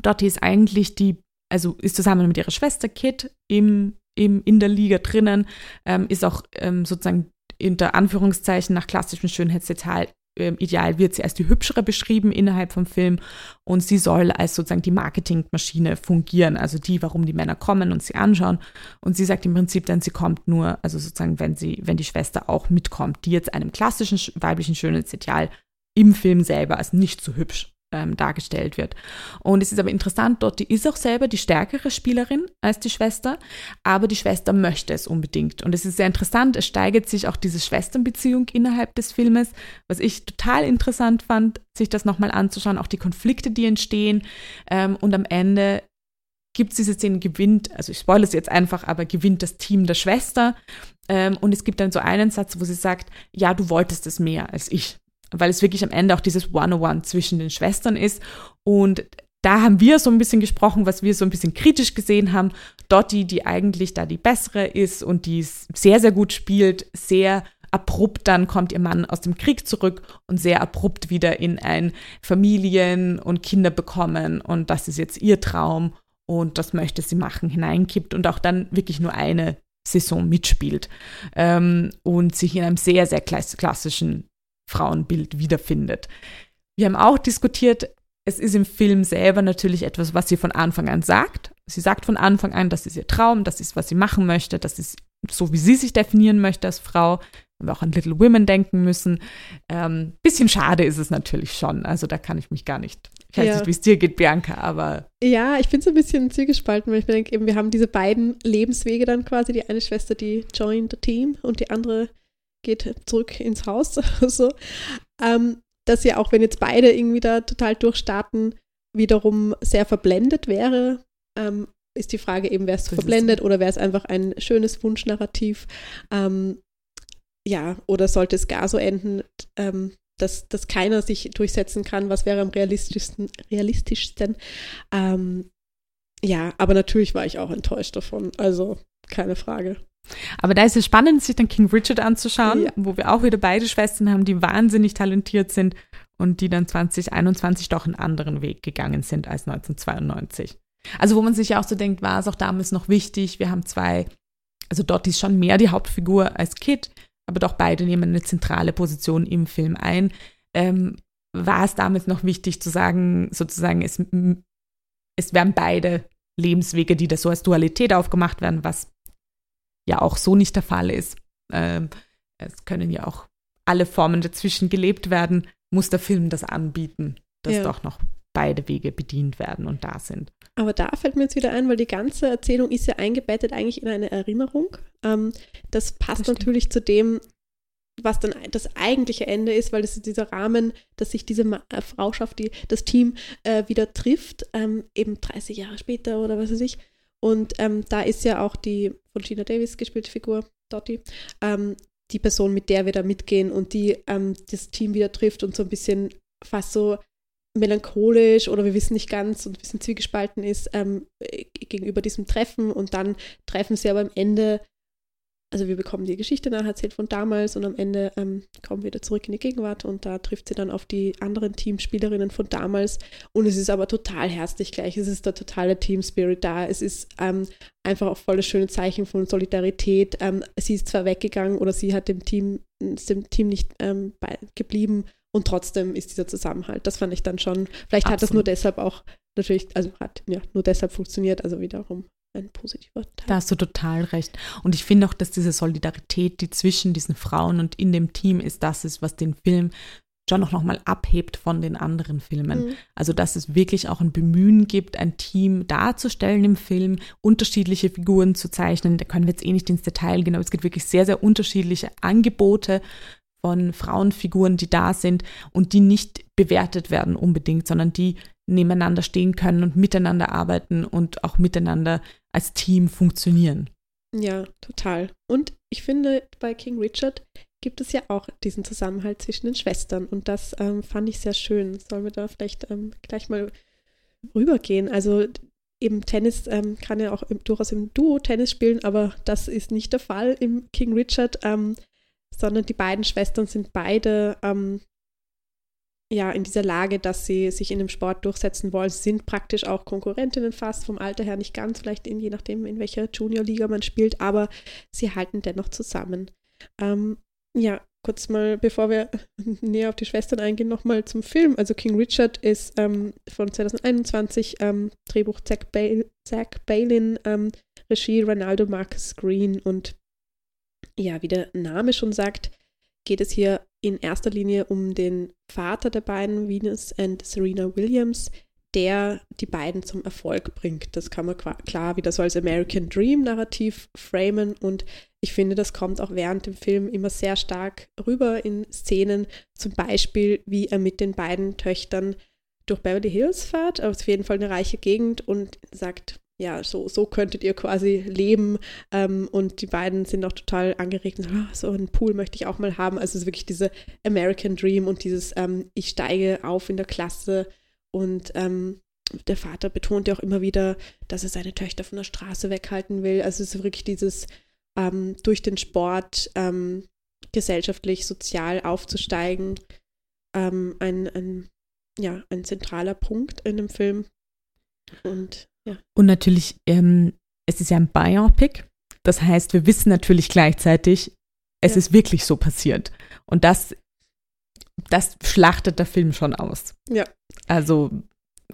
Dottie ist eigentlich die also ist zusammen mit ihrer Schwester Kit im, im, in der Liga drinnen, ähm, ist auch ähm, sozusagen unter Anführungszeichen nach klassischem Schönheitsideal ähm, Ideal wird sie als die hübschere beschrieben innerhalb vom Film und sie soll als sozusagen die Marketingmaschine fungieren, also die, warum die Männer kommen und sie anschauen. Und sie sagt im Prinzip dann, sie kommt nur, also sozusagen, wenn sie, wenn die Schwester auch mitkommt, die jetzt einem klassischen weiblichen Schönheitsideal im Film selber als nicht so hübsch ähm, dargestellt wird. Und es ist aber interessant, dort die ist auch selber die stärkere Spielerin als die Schwester, aber die Schwester möchte es unbedingt. Und es ist sehr interessant, es steigert sich auch diese Schwesternbeziehung innerhalb des Filmes, was ich total interessant fand, sich das nochmal anzuschauen, auch die Konflikte, die entstehen. Ähm, und am Ende gibt es diese Szene, gewinnt, also ich spoilere es jetzt einfach, aber gewinnt das Team der Schwester. Ähm, und es gibt dann so einen Satz, wo sie sagt, ja, du wolltest es mehr als ich weil es wirklich am Ende auch dieses One-on-One zwischen den Schwestern ist. Und da haben wir so ein bisschen gesprochen, was wir so ein bisschen kritisch gesehen haben. Dotti, die eigentlich da die bessere ist und die sehr, sehr gut spielt, sehr abrupt dann kommt ihr Mann aus dem Krieg zurück und sehr abrupt wieder in ein Familien und Kinder bekommen und das ist jetzt ihr Traum und das möchte sie machen, hineinkippt und auch dann wirklich nur eine Saison mitspielt ähm, und sich in einem sehr, sehr klassischen Frauenbild wiederfindet. Wir haben auch diskutiert, es ist im Film selber natürlich etwas, was sie von Anfang an sagt. Sie sagt von Anfang an, das ist ihr Traum, das ist, was sie machen möchte, das ist so, wie sie sich definieren möchte als Frau. Wenn wir auch an Little Women denken müssen. Ähm, bisschen schade ist es natürlich schon. Also da kann ich mich gar nicht Ich weiß ja. nicht, wie es dir geht, Bianca, aber. Ja, ich bin so ein bisschen zwiegespalten, weil ich mir denke, eben, wir haben diese beiden Lebenswege dann quasi. Die eine Schwester, die joined the team und die andere geht zurück ins Haus. *laughs* so. Ähm, dass ja auch, wenn jetzt beide irgendwie da total durchstarten, wiederum sehr verblendet wäre. Ähm, ist die Frage eben, wäre es verblendet oder wäre es einfach ein schönes Wunschnarrativ? Ähm, ja, oder sollte es gar so enden, ähm, dass, dass keiner sich durchsetzen kann, was wäre am realistischsten, realistischsten. Ähm, ja, aber natürlich war ich auch enttäuscht davon. Also keine Frage. Aber da ist es spannend, sich dann King Richard anzuschauen, ja. wo wir auch wieder beide Schwestern haben, die wahnsinnig talentiert sind und die dann 2021 doch einen anderen Weg gegangen sind als 1992. Also wo man sich ja auch so denkt, war es auch damals noch wichtig, wir haben zwei, also dort ist schon mehr die Hauptfigur als Kid, aber doch beide nehmen eine zentrale Position im Film ein. Ähm, war es damals noch wichtig zu sagen, sozusagen, es, es werden beide Lebenswege, die da so als Dualität aufgemacht werden, was ja auch so nicht der Fall ist. Ähm, es können ja auch alle Formen dazwischen gelebt werden, muss der Film das anbieten, dass ja. doch noch beide Wege bedient werden und da sind. Aber da fällt mir jetzt wieder ein, weil die ganze Erzählung ist ja eingebettet eigentlich in eine Erinnerung. Ähm, das passt das natürlich zu dem, was dann das eigentliche Ende ist, weil das ist dieser Rahmen, dass sich diese äh, Frau schafft, die das Team äh, wieder trifft, ähm, eben 30 Jahre später oder was weiß ich. Und ähm, da ist ja auch die von Gina Davis gespielte Figur, Dottie, ähm, die Person, mit der wir da mitgehen und die ähm, das Team wieder trifft und so ein bisschen fast so melancholisch oder wir wissen nicht ganz und ein bisschen zwiegespalten ist ähm, gegenüber diesem Treffen. Und dann treffen sie aber am Ende also wir bekommen die Geschichte nacherzählt von damals und am Ende ähm, kommen wir wieder zurück in die Gegenwart und da trifft sie dann auf die anderen Teamspielerinnen von damals und es ist aber total herzlich gleich. Es ist der totale Team Spirit da. Es ist ähm, einfach auch voll das schöne Zeichen von Solidarität. Ähm, sie ist zwar weggegangen oder sie hat dem Team, dem Team nicht ähm, bei, geblieben und trotzdem ist dieser Zusammenhalt. Das fand ich dann schon. Vielleicht Absolut. hat das nur deshalb auch natürlich, also hat ja nur deshalb funktioniert, also wiederum ein positiver Teil. Da hast du total recht. Und ich finde auch, dass diese Solidarität, die zwischen diesen Frauen und in dem Team ist, das ist, was den Film schon noch mal abhebt von den anderen Filmen. Mhm. Also, dass es wirklich auch ein Bemühen gibt, ein Team darzustellen im Film, unterschiedliche Figuren zu zeichnen. Da können wir jetzt eh nicht ins Detail gehen, aber es gibt wirklich sehr, sehr unterschiedliche Angebote von Frauenfiguren, die da sind und die nicht bewertet werden unbedingt, sondern die nebeneinander stehen können und miteinander arbeiten und auch miteinander als Team funktionieren. Ja, total. Und ich finde, bei King Richard gibt es ja auch diesen Zusammenhalt zwischen den Schwestern und das ähm, fand ich sehr schön. Sollen wir da vielleicht ähm, gleich mal rübergehen? Also eben Tennis ähm, kann ja auch im, durchaus im Duo Tennis spielen, aber das ist nicht der Fall im King Richard, ähm, sondern die beiden Schwestern sind beide ähm, ja in dieser Lage, dass sie sich in dem Sport durchsetzen wollen. Sind praktisch auch Konkurrentinnen fast, vom Alter her nicht ganz, vielleicht in, je nachdem, in welcher Junior-Liga man spielt, aber sie halten dennoch zusammen. Ähm, ja, kurz mal, bevor wir *laughs* näher auf die Schwestern eingehen, nochmal zum Film. Also King Richard ist ähm, von 2021, ähm, Drehbuch Zach, ba Zach Balin, ähm, Regie Ronaldo Marcus Green und ja, wie der Name schon sagt, geht es hier in erster Linie um den Vater der beiden, Venus und Serena Williams, der die beiden zum Erfolg bringt. Das kann man klar wieder so als American Dream Narrativ framen und ich finde, das kommt auch während dem Film immer sehr stark rüber in Szenen, zum Beispiel wie er mit den beiden Töchtern durch Beverly Hills fährt, auf jeden Fall eine reiche Gegend und sagt, ja, so, so könntet ihr quasi leben. Ähm, und die beiden sind auch total angeregt. Oh, so einen Pool möchte ich auch mal haben. Also es ist wirklich diese American Dream und dieses, ähm, ich steige auf in der Klasse. Und ähm, der Vater betont ja auch immer wieder, dass er seine Töchter von der Straße weghalten will. Also es ist wirklich dieses ähm, durch den Sport ähm, gesellschaftlich, sozial aufzusteigen. Ähm, ein, ein, ja, ein zentraler Punkt in dem Film. Und ja. Und natürlich, ähm, es ist ja ein Biopic. Das heißt, wir wissen natürlich gleichzeitig, es ja. ist wirklich so passiert. Und das, das schlachtet der Film schon aus. Ja. Also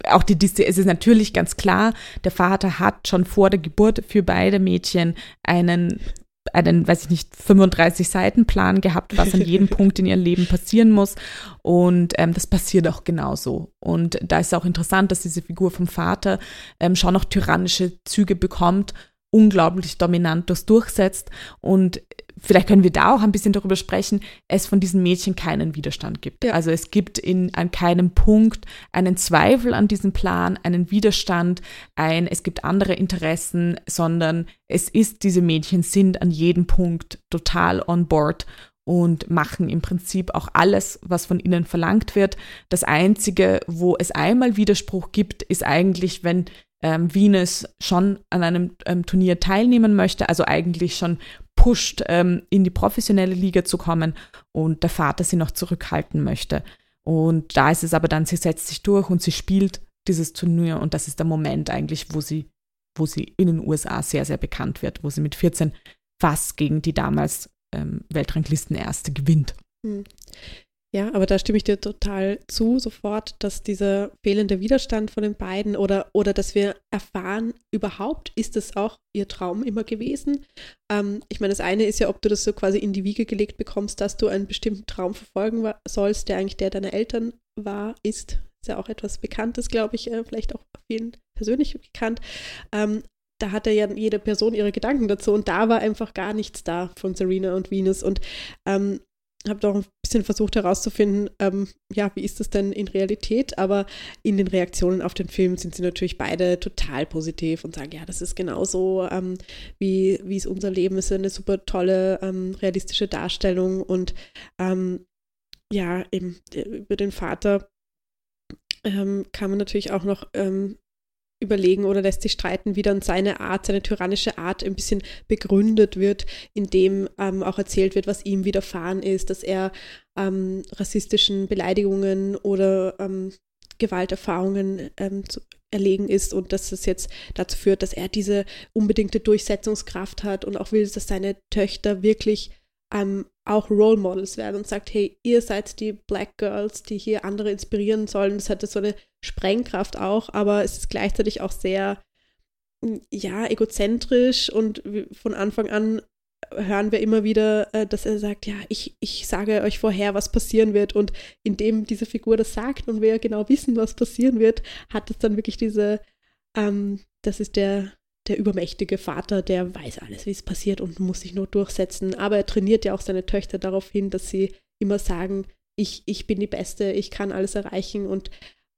auch die, die, es ist natürlich ganz klar, der Vater hat schon vor der Geburt für beide Mädchen einen einen, weiß ich nicht, 35 Seiten Plan gehabt, was an jedem *laughs* Punkt in ihrem Leben passieren muss. Und ähm, das passiert auch genauso. Und da ist auch interessant, dass diese Figur vom Vater ähm, schon noch tyrannische Züge bekommt, unglaublich dominant das durchsetzt. Und vielleicht können wir da auch ein bisschen darüber sprechen, es von diesen Mädchen keinen Widerstand gibt. Ja. Also es gibt in, an keinem Punkt einen Zweifel an diesem Plan, einen Widerstand, ein, es gibt andere Interessen, sondern es ist, diese Mädchen sind an jedem Punkt total on board und machen im Prinzip auch alles, was von ihnen verlangt wird. Das Einzige, wo es einmal Widerspruch gibt, ist eigentlich, wenn ähm, Venus schon an einem ähm, Turnier teilnehmen möchte, also eigentlich schon pusht, ähm, in die professionelle Liga zu kommen und der Vater sie noch zurückhalten möchte. Und da ist es aber dann, sie setzt sich durch und sie spielt dieses Turnier und das ist der Moment eigentlich, wo sie, wo sie in den USA sehr, sehr bekannt wird, wo sie mit 14 fast gegen die damals ähm, Weltranglistenerste gewinnt. Ja, aber da stimme ich dir total zu, sofort, dass dieser fehlende Widerstand von den beiden oder, oder dass wir erfahren, überhaupt ist es auch ihr Traum immer gewesen. Ähm, ich meine, das eine ist ja, ob du das so quasi in die Wiege gelegt bekommst, dass du einen bestimmten Traum verfolgen sollst, der eigentlich der deiner Eltern war, ist. Ist ja auch etwas Bekanntes, glaube ich, äh, vielleicht auch vielen persönlich bekannt. Ähm, da hatte ja jede Person ihre Gedanken dazu und da war einfach gar nichts da von Serena und Venus und ähm, habe doch ein bisschen versucht herauszufinden, ähm, ja, wie ist das denn in Realität? Aber in den Reaktionen auf den Film sind sie natürlich beide total positiv und sagen, ja, das ist genauso, ähm, wie, wie es unser Leben ist, eine super tolle, ähm, realistische Darstellung und ähm, ja, eben äh, über den Vater ähm, kann man natürlich auch noch ähm, überlegen oder lässt sich streiten, wie dann seine Art, seine tyrannische Art ein bisschen begründet wird, indem ähm, auch erzählt wird, was ihm widerfahren ist, dass er ähm, rassistischen Beleidigungen oder ähm, Gewalterfahrungen ähm, zu erlegen ist und dass es jetzt dazu führt, dass er diese unbedingte Durchsetzungskraft hat und auch will, dass seine Töchter wirklich ähm, auch Role Models werden und sagt, hey, ihr seid die Black Girls, die hier andere inspirieren sollen. Das hatte so eine Sprengkraft auch, aber es ist gleichzeitig auch sehr, ja, egozentrisch und von Anfang an hören wir immer wieder, äh, dass er sagt, ja, ich, ich sage euch vorher, was passieren wird. Und indem diese Figur das sagt und wir genau wissen, was passieren wird, hat es dann wirklich diese, ähm, das ist der der übermächtige Vater, der weiß alles, wie es passiert und muss sich nur durchsetzen. Aber er trainiert ja auch seine Töchter darauf hin, dass sie immer sagen, ich, ich bin die Beste, ich kann alles erreichen. Und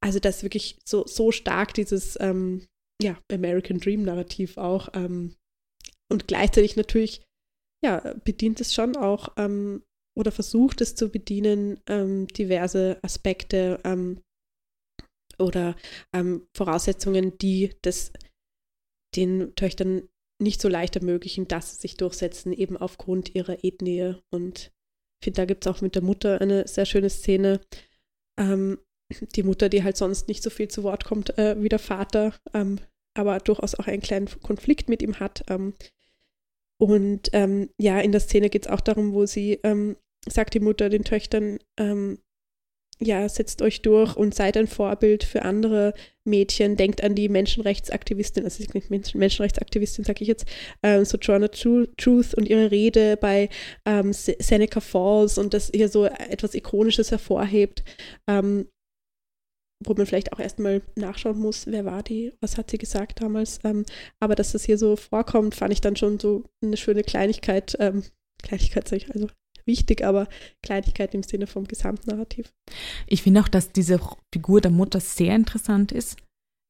also das ist wirklich so, so stark, dieses ähm, ja, American Dream Narrativ auch. Ähm, und gleichzeitig natürlich, ja, bedient es schon auch ähm, oder versucht es zu bedienen, ähm, diverse Aspekte ähm, oder ähm, Voraussetzungen, die das den Töchtern nicht so leicht ermöglichen, dass sie sich durchsetzen, eben aufgrund ihrer Ethnie. Und ich finde, da gibt es auch mit der Mutter eine sehr schöne Szene. Ähm, die Mutter, die halt sonst nicht so viel zu Wort kommt äh, wie der Vater, ähm, aber durchaus auch einen kleinen Konflikt mit ihm hat. Ähm, und ähm, ja, in der Szene geht es auch darum, wo sie ähm, sagt die Mutter den Töchtern, ähm, ja, setzt euch durch und seid ein Vorbild für andere Mädchen. Denkt an die Menschenrechtsaktivistin, also nicht Menschenrechtsaktivistin, sage ich jetzt, ähm, Sojourner Truth und ihre Rede bei ähm, Seneca Falls und das hier so etwas Ikonisches hervorhebt, ähm, wo man vielleicht auch erstmal nachschauen muss, wer war die, was hat sie gesagt damals. Ähm, aber dass das hier so vorkommt, fand ich dann schon so eine schöne Kleinigkeit. Ähm, Kleinigkeit sage ich also wichtig, aber Kleinigkeit im Sinne vom Gesamtnarrativ. Ich finde auch, dass diese Figur der Mutter sehr interessant ist.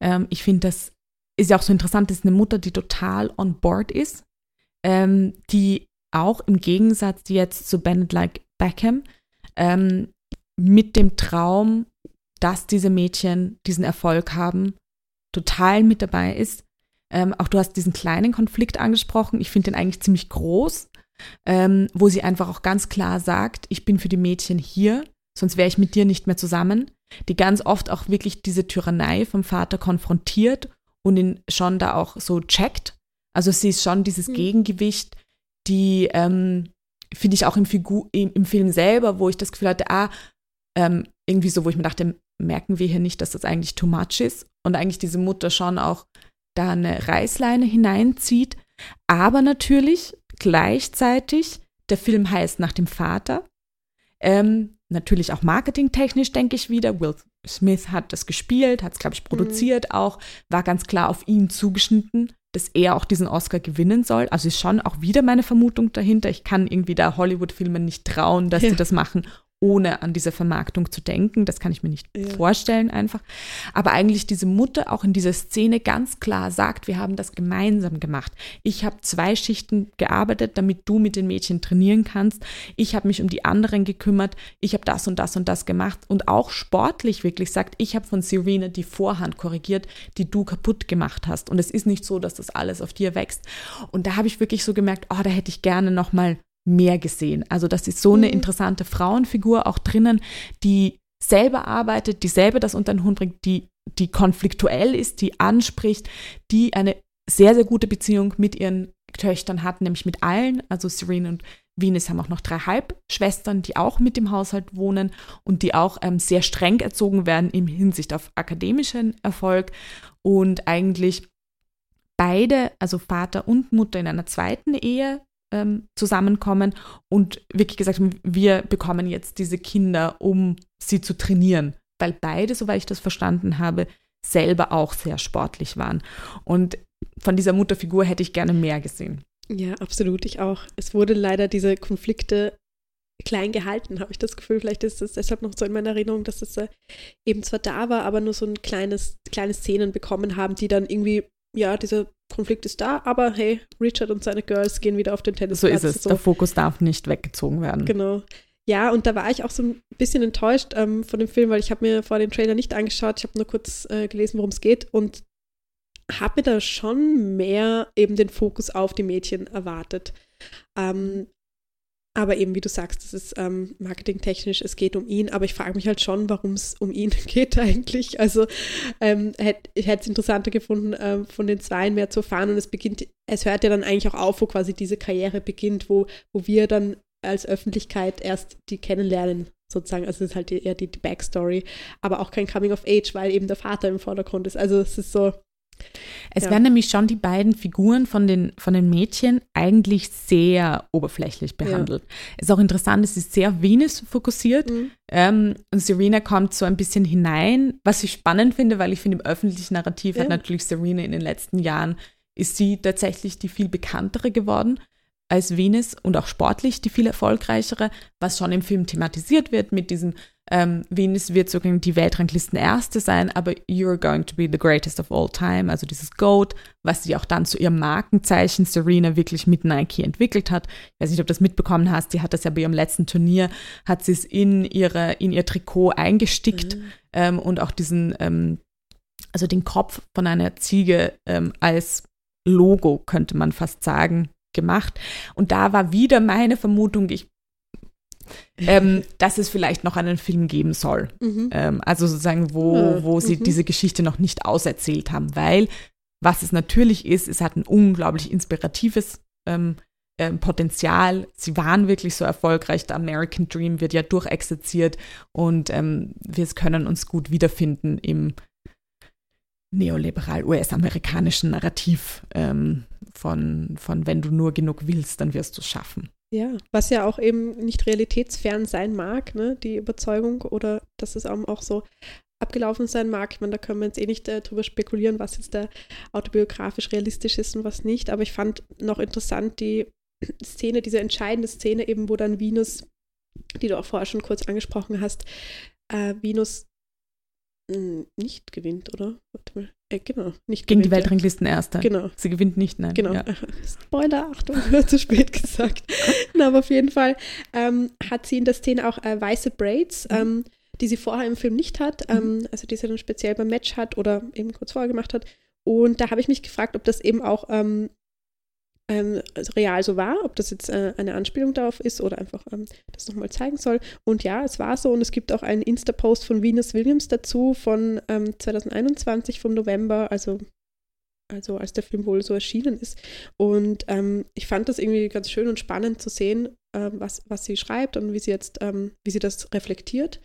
Ähm, ich finde, das ist ja auch so interessant, dass eine Mutter, die total on board ist, ähm, die auch im Gegensatz jetzt zu Bennett Like Beckham ähm, mit dem Traum, dass diese Mädchen diesen Erfolg haben, total mit dabei ist. Ähm, auch du hast diesen kleinen Konflikt angesprochen. Ich finde den eigentlich ziemlich groß, ähm, wo sie einfach auch ganz klar sagt, ich bin für die Mädchen hier, sonst wäre ich mit dir nicht mehr zusammen, die ganz oft auch wirklich diese Tyrannei vom Vater konfrontiert und ihn schon da auch so checkt. Also sie ist schon dieses mhm. Gegengewicht, die ähm, finde ich auch im, Figur, im, im, Film selber, wo ich das Gefühl hatte, ah, ähm, irgendwie so, wo ich mir dachte, merken wir hier nicht, dass das eigentlich too much ist und eigentlich diese Mutter schon auch da eine Reißleine hineinzieht. Aber natürlich gleichzeitig, der Film heißt nach dem Vater. Ähm, natürlich auch marketingtechnisch, denke ich wieder. Will Smith hat das gespielt, hat es, glaube ich, produziert mhm. auch, war ganz klar auf ihn zugeschnitten, dass er auch diesen Oscar gewinnen soll. Also ist schon auch wieder meine Vermutung dahinter. Ich kann irgendwie da Hollywood-Filmen nicht trauen, dass ja. sie das machen, ohne an diese Vermarktung zu denken. Das kann ich mir nicht ja. vorstellen einfach. Aber eigentlich diese Mutter auch in dieser Szene ganz klar sagt, wir haben das gemeinsam gemacht. Ich habe zwei Schichten gearbeitet, damit du mit den Mädchen trainieren kannst. Ich habe mich um die anderen gekümmert. Ich habe das und das und das gemacht. Und auch sportlich wirklich sagt, ich habe von Serena die Vorhand korrigiert, die du kaputt gemacht hast. Und es ist nicht so, dass das alles auf dir wächst. Und da habe ich wirklich so gemerkt, oh, da hätte ich gerne noch mal mehr gesehen. Also das ist so eine mhm. interessante Frauenfigur auch drinnen, die selber arbeitet, die selber das unter den Hund bringt, die, die konfliktuell ist, die anspricht, die eine sehr, sehr gute Beziehung mit ihren Töchtern hat, nämlich mit allen. Also Serena und Venus haben auch noch drei Halbschwestern, die auch mit im Haushalt wohnen und die auch ähm, sehr streng erzogen werden im Hinsicht auf akademischen Erfolg und eigentlich beide, also Vater und Mutter in einer zweiten Ehe ähm, zusammenkommen und wirklich gesagt haben, wir bekommen jetzt diese Kinder, um sie zu trainieren, weil beide, soweit ich das verstanden habe, selber auch sehr sportlich waren. Und von dieser Mutterfigur hätte ich gerne mehr gesehen. Ja, absolut, ich auch. Es wurde leider diese Konflikte klein gehalten, habe ich das Gefühl. Vielleicht ist es deshalb noch so in meiner Erinnerung, dass es äh, eben zwar da war, aber nur so ein kleines, kleine Szenen bekommen haben, die dann irgendwie ja, dieser Konflikt ist da, aber hey, Richard und seine Girls gehen wieder auf den Tennisplatz. So ist es. So. Der Fokus darf nicht weggezogen werden. Genau. Ja, und da war ich auch so ein bisschen enttäuscht ähm, von dem Film, weil ich habe mir vor dem Trailer nicht angeschaut. Ich habe nur kurz äh, gelesen, worum es geht und habe mir da schon mehr eben den Fokus auf die Mädchen erwartet. Ähm, aber eben, wie du sagst, es ist ähm, marketingtechnisch, es geht um ihn, aber ich frage mich halt schon, warum es um ihn *laughs* geht eigentlich. Also ähm, hätt, ich hätte es interessanter gefunden, ähm, von den Zweien mehr zu erfahren. Und es beginnt, es hört ja dann eigentlich auch auf, wo quasi diese Karriere beginnt, wo, wo wir dann als Öffentlichkeit erst die kennenlernen, sozusagen. Also es ist halt eher die, die Backstory, aber auch kein Coming of Age, weil eben der Vater im Vordergrund ist. Also es ist so, es ja. werden nämlich schon die beiden Figuren von den, von den Mädchen eigentlich sehr oberflächlich behandelt. Ja. Ist auch interessant, es ist sehr Venus fokussiert mhm. ähm, und Serena kommt so ein bisschen hinein, was ich spannend finde, weil ich finde, im öffentlichen Narrativ ja. hat natürlich Serena in den letzten Jahren, ist sie tatsächlich die viel bekanntere geworden als Venus und auch sportlich die viel erfolgreichere, was schon im Film thematisiert wird mit diesem ähm, Venus wird sogar die Weltranglisten Erste sein, aber you're going to be the greatest of all time, also dieses GOAT, was sie auch dann zu ihrem Markenzeichen Serena wirklich mit Nike entwickelt hat. Ich weiß nicht, ob du das mitbekommen hast, die hat das ja bei ihrem letzten Turnier, hat sie es in, ihre, in ihr Trikot eingestickt mhm. ähm, und auch diesen, ähm, also den Kopf von einer Ziege ähm, als Logo, könnte man fast sagen, gemacht. Und da war wieder meine Vermutung, ich ähm, *laughs* dass es vielleicht noch einen Film geben soll. Mhm. Ähm, also sozusagen, wo, wo sie mhm. diese Geschichte noch nicht auserzählt haben, weil was es natürlich ist, es hat ein unglaublich inspiratives ähm, ähm, Potenzial. Sie waren wirklich so erfolgreich. Der American Dream wird ja durchexerziert und ähm, wir können uns gut wiederfinden im neoliberal US-amerikanischen Narrativ ähm, von, von wenn du nur genug willst, dann wirst du es schaffen. Ja, was ja auch eben nicht realitätsfern sein mag, ne, die Überzeugung oder dass es auch so abgelaufen sein mag. Ich meine, da können wir jetzt eh nicht äh, drüber spekulieren, was jetzt da autobiografisch realistisch ist und was nicht. Aber ich fand noch interessant die Szene, diese entscheidende Szene eben, wo dann Venus, die du auch vorher schon kurz angesprochen hast, äh, Venus nicht gewinnt, oder? Warte mal. Äh, genau, nicht Gegen gewinnt, die Weltranglisten Erster. Genau. Sie gewinnt nicht, nein. Genau. Ja. *laughs* Spoiler, Achtung, *laughs* zu spät gesagt. Na, aber auf jeden Fall ähm, hat sie in der Szene auch äh, weiße Braids, mhm. ähm, die sie vorher im Film nicht hat, mhm. ähm, also die sie dann speziell beim Match hat oder eben kurz vorher gemacht hat. Und da habe ich mich gefragt, ob das eben auch ähm, ähm, also real so war, ob das jetzt äh, eine Anspielung darauf ist oder einfach ähm, das nochmal zeigen soll. Und ja, es war so und es gibt auch einen Insta-Post von Venus Williams dazu von ähm, 2021 vom November, also also als der Film wohl so erschienen ist. Und ähm, ich fand das irgendwie ganz schön und spannend zu sehen, äh, was, was sie schreibt und wie sie jetzt, ähm, wie sie das reflektiert.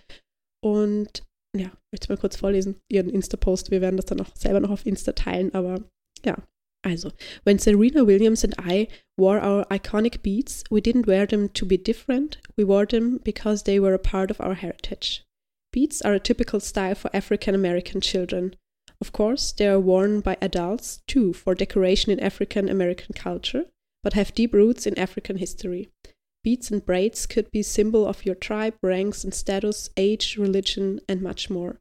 Und ja, ich möchte mal kurz vorlesen, ihren Insta-Post. Wir werden das dann auch selber noch auf Insta teilen, aber ja, Also, when Serena Williams and I wore our iconic beads, we didn't wear them to be different, we wore them because they were a part of our heritage. Beads are a typical style for African American children. Of course, they are worn by adults too for decoration in African American culture, but have deep roots in African history. Beads and braids could be symbol of your tribe, ranks and status, age, religion, and much more.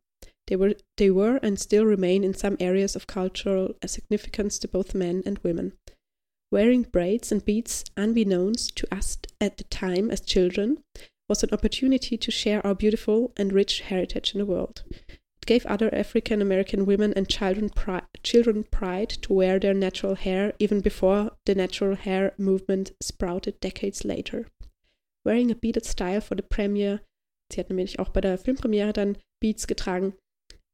They were, they were and still remain in some areas of cultural significance to both men and women. Wearing braids and beads, unbeknownst to us at the time as children, was an opportunity to share our beautiful and rich heritage in the world. It gave other African American women and children, pri- children pride to wear their natural hair even before the natural hair movement sprouted decades later. Wearing a beaded style for the premiere, sie hat nämlich auch bei der Filmpremiere dann Beads getragen,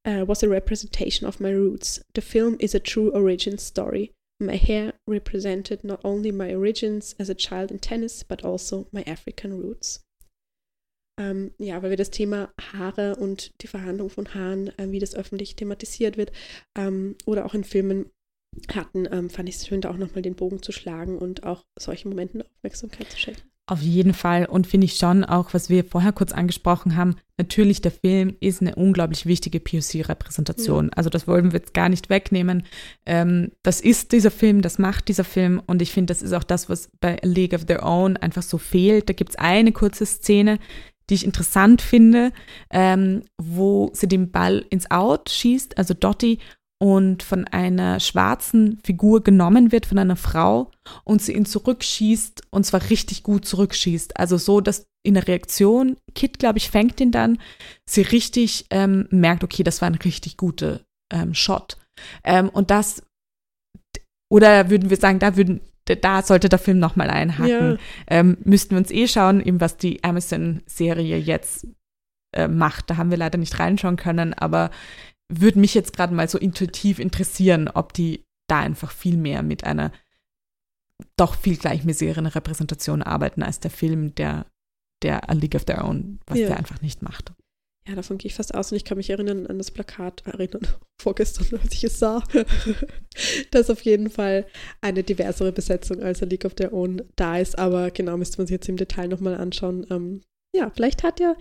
uh, was a representation of my roots. The film is a true origin story. My hair represented not only my origins as a child in tennis, but also my African roots. Ähm, ja, weil wir das Thema Haare und die Verhandlung von Haaren, äh, wie das öffentlich thematisiert wird, ähm, oder auch in Filmen hatten, ähm, fand ich es schön, da auch nochmal den Bogen zu schlagen und auch solchen Momenten Aufmerksamkeit zu schenken. Auf jeden Fall. Und finde ich schon auch, was wir vorher kurz angesprochen haben, natürlich der Film ist eine unglaublich wichtige POC-Repräsentation. Ja. Also das wollen wir jetzt gar nicht wegnehmen. Ähm, das ist dieser Film, das macht dieser Film. Und ich finde, das ist auch das, was bei A League of Their Own einfach so fehlt. Da gibt es eine kurze Szene, die ich interessant finde, ähm, wo sie den Ball ins Out schießt, also Dottie, und von einer schwarzen Figur genommen wird, von einer Frau, und sie ihn zurückschießt, und zwar richtig gut zurückschießt. Also so, dass in der Reaktion, Kit, glaube ich, fängt ihn dann, sie richtig ähm, merkt, okay, das war ein richtig guter ähm, Shot. Ähm, und das, oder würden wir sagen, da würden da sollte der Film nochmal einhaken. Ja. Ähm, müssten wir uns eh schauen, eben was die Amazon-Serie jetzt äh, macht. Da haben wir leider nicht reinschauen können, aber würde mich jetzt gerade mal so intuitiv interessieren, ob die da einfach viel mehr mit einer doch viel gleichmäßigeren Repräsentation arbeiten als der Film, der, der A League of Their Own, was ja. der einfach nicht macht. Ja, davon gehe ich fast aus und ich kann mich erinnern an das Plakat, erinnern, *laughs* vorgestern, als ich es sah, *laughs* dass auf jeden Fall eine diversere Besetzung als A League of Their Own da ist, aber genau müsste man sich jetzt im Detail nochmal anschauen. Ähm, ja, vielleicht hat ja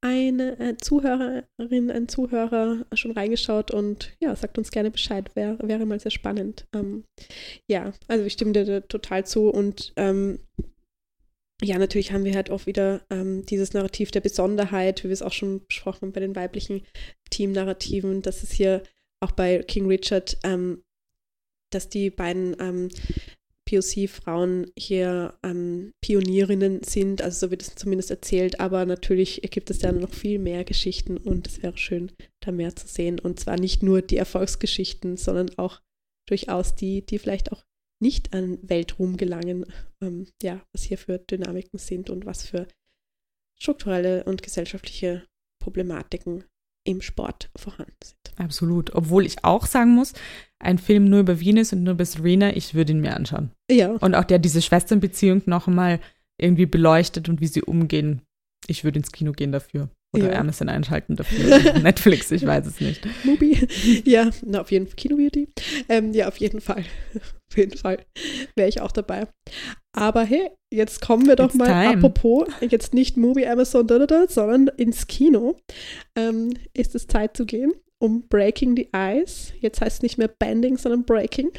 eine äh, Zuhörerin, ein Zuhörer schon reingeschaut und ja, sagt uns gerne Bescheid. Wär, wäre mal sehr spannend. Ähm, ja, also ich stimme dir total zu und ähm, ja, natürlich haben wir halt auch wieder ähm, dieses Narrativ der Besonderheit, wie wir es auch schon besprochen haben bei den weiblichen Teamnarrativen, dass es hier auch bei King Richard, ähm, dass die beiden ähm, POC-Frauen hier ähm, Pionierinnen sind, also so wird es zumindest erzählt, aber natürlich gibt es da noch viel mehr Geschichten und es wäre schön, da mehr zu sehen. Und zwar nicht nur die Erfolgsgeschichten, sondern auch durchaus die, die vielleicht auch nicht an Weltruhm gelangen, ähm, ja, was hier für Dynamiken sind und was für strukturelle und gesellschaftliche Problematiken im Sport vorhanden sind. Absolut. Obwohl ich auch sagen muss, ein Film nur über Venus und nur über Serena, ich würde ihn mir anschauen. Ja. Und auch der diese Schwesternbeziehung noch mal irgendwie beleuchtet und wie sie umgehen. Ich würde ins Kino gehen dafür. Oder ja. Amazon einschalten dafür. *laughs* Netflix, ich weiß es nicht. Mubi. Ja, na, auf jeden Fall. Kino-Beauty. Ähm, ja, auf jeden Fall. *laughs* auf jeden Fall wäre ich auch dabei. Aber hey, jetzt kommen wir doch It's mal, time. apropos, jetzt nicht Mubi, Amazon, da, da, da, sondern ins Kino. Ähm, ist es Zeit zu gehen? Um Breaking the Ice, jetzt heißt es nicht mehr Bending, sondern Breaking,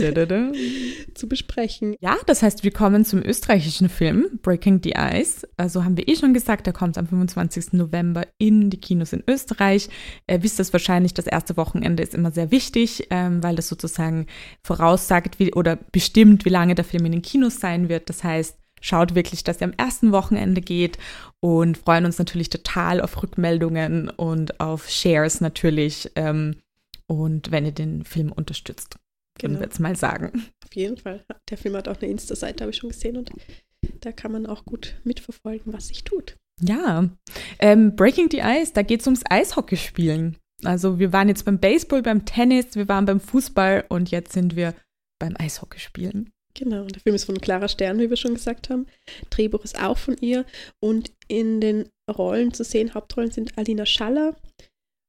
da, da, da. *laughs* zu besprechen. Ja, das heißt, wir kommen zum österreichischen Film Breaking the Ice. Also haben wir eh schon gesagt, der kommt am 25. November in die Kinos in Österreich. Ihr wisst das wahrscheinlich, das erste Wochenende ist immer sehr wichtig, ähm, weil das sozusagen voraussagt wie, oder bestimmt, wie lange der Film in den Kinos sein wird. Das heißt, schaut wirklich, dass er am ersten Wochenende geht und freuen uns natürlich total auf Rückmeldungen und auf Shares natürlich ähm, und wenn ihr den Film unterstützt, können genau. wir jetzt mal sagen. Auf jeden Fall. Der Film hat auch eine Insta-Seite, habe ich schon gesehen und da kann man auch gut mitverfolgen, was sich tut. Ja, ähm, Breaking the Ice, da geht es ums Eishockeyspielen. Also wir waren jetzt beim Baseball, beim Tennis, wir waren beim Fußball und jetzt sind wir beim Eishockeyspielen. Genau, der Film ist von Clara Stern, wie wir schon gesagt haben. Drehbuch ist auch von ihr. Und in den Rollen zu sehen, Hauptrollen sind Alina Schaller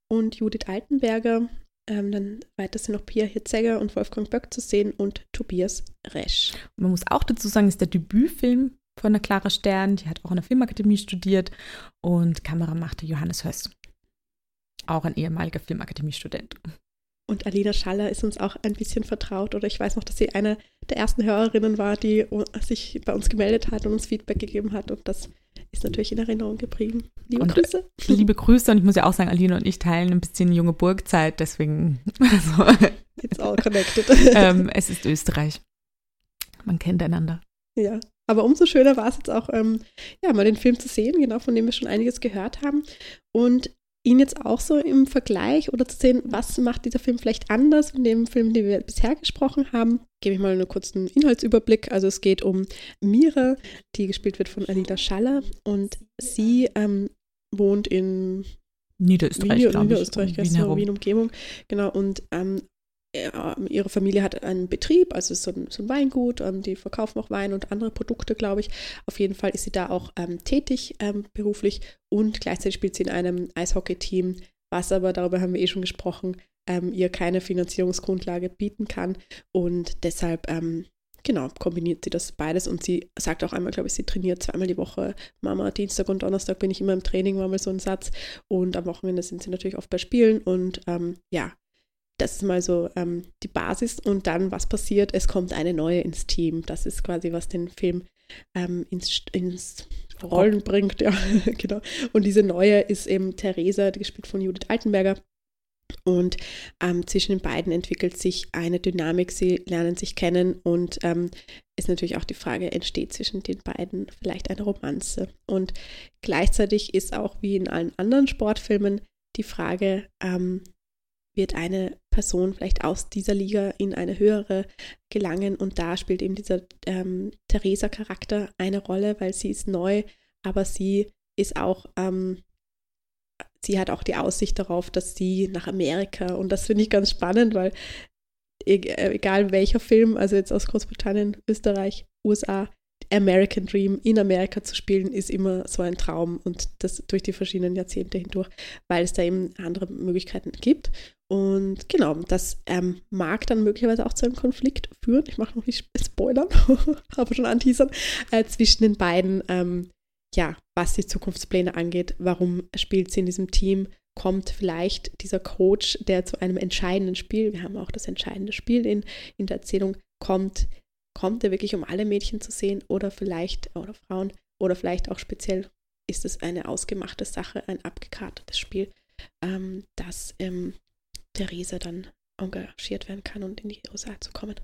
und Judith Altenberger. Ähm, dann weiter sind noch Pia Hirzegger und Wolfgang Böck zu sehen und Tobias Resch. Und man muss auch dazu sagen, ist der Debütfilm von der Clara Stern. Die hat auch an der Filmakademie studiert und Kamera machte Johannes Höss. Auch ein ehemaliger Filmakademie-Student. Und Alina Schaller ist uns auch ein bisschen vertraut. Oder ich weiß noch, dass sie eine der ersten Hörerinnen war, die sich bei uns gemeldet hat und uns Feedback gegeben hat. Und das ist natürlich in Erinnerung geblieben. Liebe und Grüße. Liebe Grüße. Und ich muss ja auch sagen, Alina und ich teilen ein bisschen junge Burgzeit. Deswegen. *laughs* Also, It's all connected. *laughs* ähm, *laughs* es ist Österreich. Man kennt einander. Ja. Aber umso schöner war es jetzt auch, ähm, ja, mal den Film zu sehen, genau, von dem wir schon einiges gehört haben. Und ihn jetzt auch so im Vergleich oder zu sehen, was macht dieser Film vielleicht anders von dem Film, den wir bisher gesprochen haben, gebe ich mal einen kurzen Inhaltsüberblick. Also es geht um Mira, die gespielt wird von Anita Schaller. Und sie ähm, wohnt in Niederösterreich, Nieder Niederösterreich, Wien, Wien Umgebung, genau und ähm, ihre Familie hat einen Betrieb, also so ein, so ein Weingut, ähm, die verkaufen auch Wein und andere Produkte, glaube ich. Auf jeden Fall ist sie da auch ähm, tätig ähm, beruflich und gleichzeitig spielt sie in einem Eishockey-Team, was aber, darüber haben wir eh schon gesprochen, ähm, ihr keine Finanzierungsgrundlage bieten kann und deshalb, ähm, genau, kombiniert sie das beides und sie sagt auch einmal, glaube ich, sie trainiert zweimal die Woche. Mama, Dienstag und Donnerstag bin ich immer im Training, war mal so ein Satz und am Wochenende sind sie natürlich oft bei Spielen und ähm, ja, das ist mal so ähm, die Basis. Und dann, was passiert? Es kommt eine neue ins Team. Das ist quasi, was den Film ähm, ins, ins Rollen bringt. Ja, *laughs* genau. Und diese neue ist eben Theresa, gespielt von Judith Altenberger. Und ähm, zwischen den beiden entwickelt sich eine Dynamik, sie lernen sich kennen und ähm, ist natürlich auch die Frage, entsteht zwischen den beiden vielleicht eine Romanze? Und gleichzeitig ist auch wie in allen anderen Sportfilmen die Frage, ähm, wird eine Person vielleicht aus dieser Liga in eine höhere gelangen und da spielt eben dieser ähm, Theresa-Charakter eine Rolle, weil sie ist neu, aber sie ist auch, ähm, sie hat auch die Aussicht darauf, dass sie nach Amerika und das finde ich ganz spannend, weil e-, egal welcher Film, also jetzt aus Großbritannien, Österreich, USA, American Dream in Amerika zu spielen, ist immer so ein Traum und das durch die verschiedenen Jahrzehnte hindurch, weil es da eben andere Möglichkeiten gibt. Und genau, das ähm, mag dann möglicherweise auch zu einem Konflikt führen. Ich mache noch nicht *laughs* Spoilern, *laughs* aber schon anteasern, äh, zwischen den beiden, ähm, ja, was die Zukunftspläne angeht. Warum spielt sie in diesem Team? Kommt vielleicht dieser Coach, der zu einem entscheidenden Spiel, wir haben auch das entscheidende Spiel in, in der Erzählung, kommt kommt er wirklich, um alle Mädchen zu sehen oder vielleicht, oder Frauen, oder vielleicht auch speziell ist es eine ausgemachte Sache, ein abgekartetes Spiel, ähm, dass ähm, Theresa dann engagiert werden kann und in die USA zu kommen.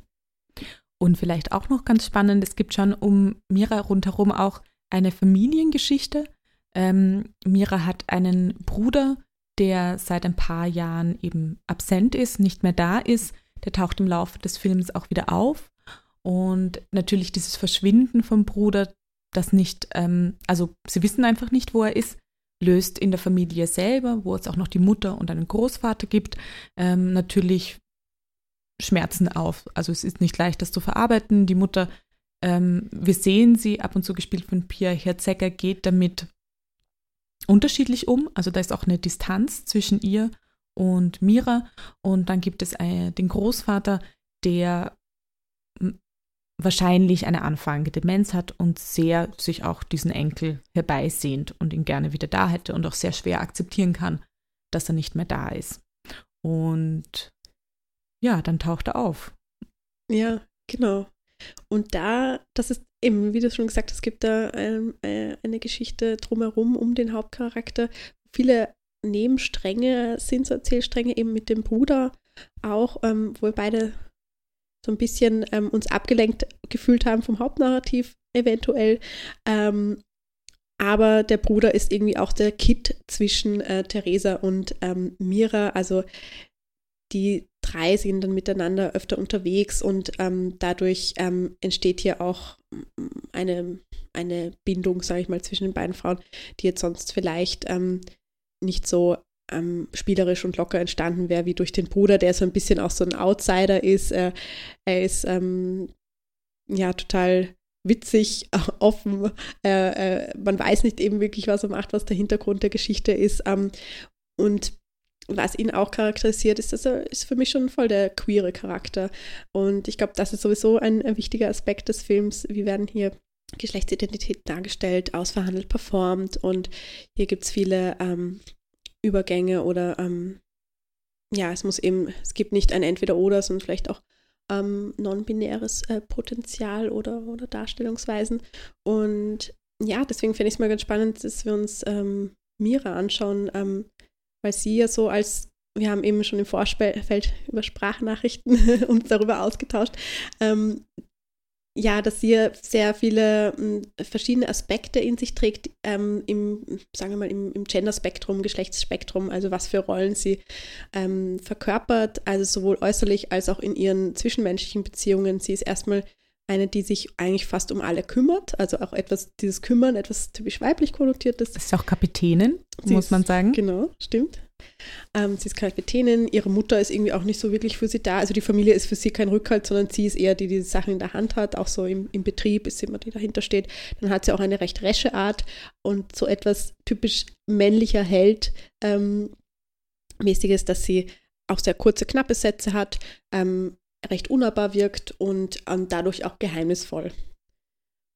Und vielleicht auch noch ganz spannend, es gibt schon um Mira rundherum auch eine Familiengeschichte. Ähm, Mira hat einen Bruder, der seit ein paar Jahren eben absent ist, nicht mehr da ist. Der taucht im Laufe des Films auch wieder auf. Und natürlich dieses Verschwinden vom Bruder, das nicht, ähm, also sie wissen einfach nicht, wo er ist, löst in der Familie selber, wo es auch noch die Mutter und einen Großvater gibt, ähm, natürlich Schmerzen auf. Also es ist nicht leicht, das zu verarbeiten. Die Mutter, ähm, wir sehen sie, ab und zu gespielt von Pia Herzegger, geht damit unterschiedlich um. Also da ist auch eine Distanz zwischen ihr und Mira. Und dann gibt es äh, den Großvater, der wahrscheinlich eine anfallende Demenz hat und sehr sich auch diesen Enkel herbeisehnt und ihn gerne wieder da hätte und auch sehr schwer akzeptieren kann, dass er nicht mehr da ist. Und ja, dann taucht er auf. Ja, genau. Und da, das ist eben, wie du schon gesagt hast, es gibt da ähm, äh, eine Geschichte drumherum um den Hauptcharakter. Viele Nebenstränge sind so Erzählstränge eben mit dem Bruder auch, ähm, wo beide so ein bisschen ähm, uns abgelenkt gefühlt haben vom Hauptnarrativ eventuell. Ähm, aber der Bruder ist irgendwie auch der Kit zwischen äh, Theresa und ähm, Mira. Also die drei sind dann miteinander öfter unterwegs und ähm, dadurch ähm, entsteht hier auch eine, eine Bindung, sage ich mal, zwischen den beiden Frauen, die jetzt sonst vielleicht ähm, nicht so ähm, spielerisch und locker entstanden wäre, wie durch den Bruder, der so ein bisschen auch so ein Outsider ist. Äh, er ist ähm, ja total witzig, *laughs* offen. Äh, äh, man weiß nicht eben wirklich, was er macht, was der Hintergrund der Geschichte ist. Ähm, und was ihn auch charakterisiert, ist, dass er ist für mich schon voll der queere Charakter. Und ich glaube, das ist sowieso ein, ein wichtiger Aspekt des Films. Wie werden hier Geschlechtsidentität dargestellt, ausverhandelt, performt und hier gibt es viele ähm, Übergänge oder ähm, ja, es muss eben, es gibt nicht ein Entweder-Oder, sondern vielleicht auch ähm, non-binäres äh, Potenzial oder, oder Darstellungsweisen. Und ja, deswegen finde ich es mal ganz spannend, dass wir uns ähm, Mira anschauen, ähm, weil sie ja so als, wir haben eben schon im Vorfeld über Sprachnachrichten *laughs* uns darüber ausgetauscht, ähm, ja, dass sie sehr viele hm, verschiedene Aspekte in sich trägt, ähm, im, sagen wir mal, im, im Gender-Spektrum, Geschlechtsspektrum, also was für Rollen sie ähm, verkörpert, also sowohl äußerlich als auch in ihren zwischenmenschlichen Beziehungen. Sie ist erstmal eine, die sich eigentlich fast um alle kümmert, also auch etwas, dieses Kümmern, etwas typisch weiblich konnotiertes. Das ist auch Kapitänin, sie muss man sagen. Genau, stimmt. Ähm, sie ist Kapitänin, ihre Mutter ist irgendwie auch nicht so wirklich für sie da. Also die Familie ist für sie kein Rückhalt, sondern sie ist eher die, die die Sachen in der Hand hat. Auch so im, im Betrieb ist sie immer die dahinter steht. Dann hat sie auch eine recht resche Art und so etwas typisch männlicher Held ähm, mäßiges, dass sie auch sehr kurze, knappe Sätze hat, ähm, recht unnahbar wirkt und ähm, dadurch auch geheimnisvoll.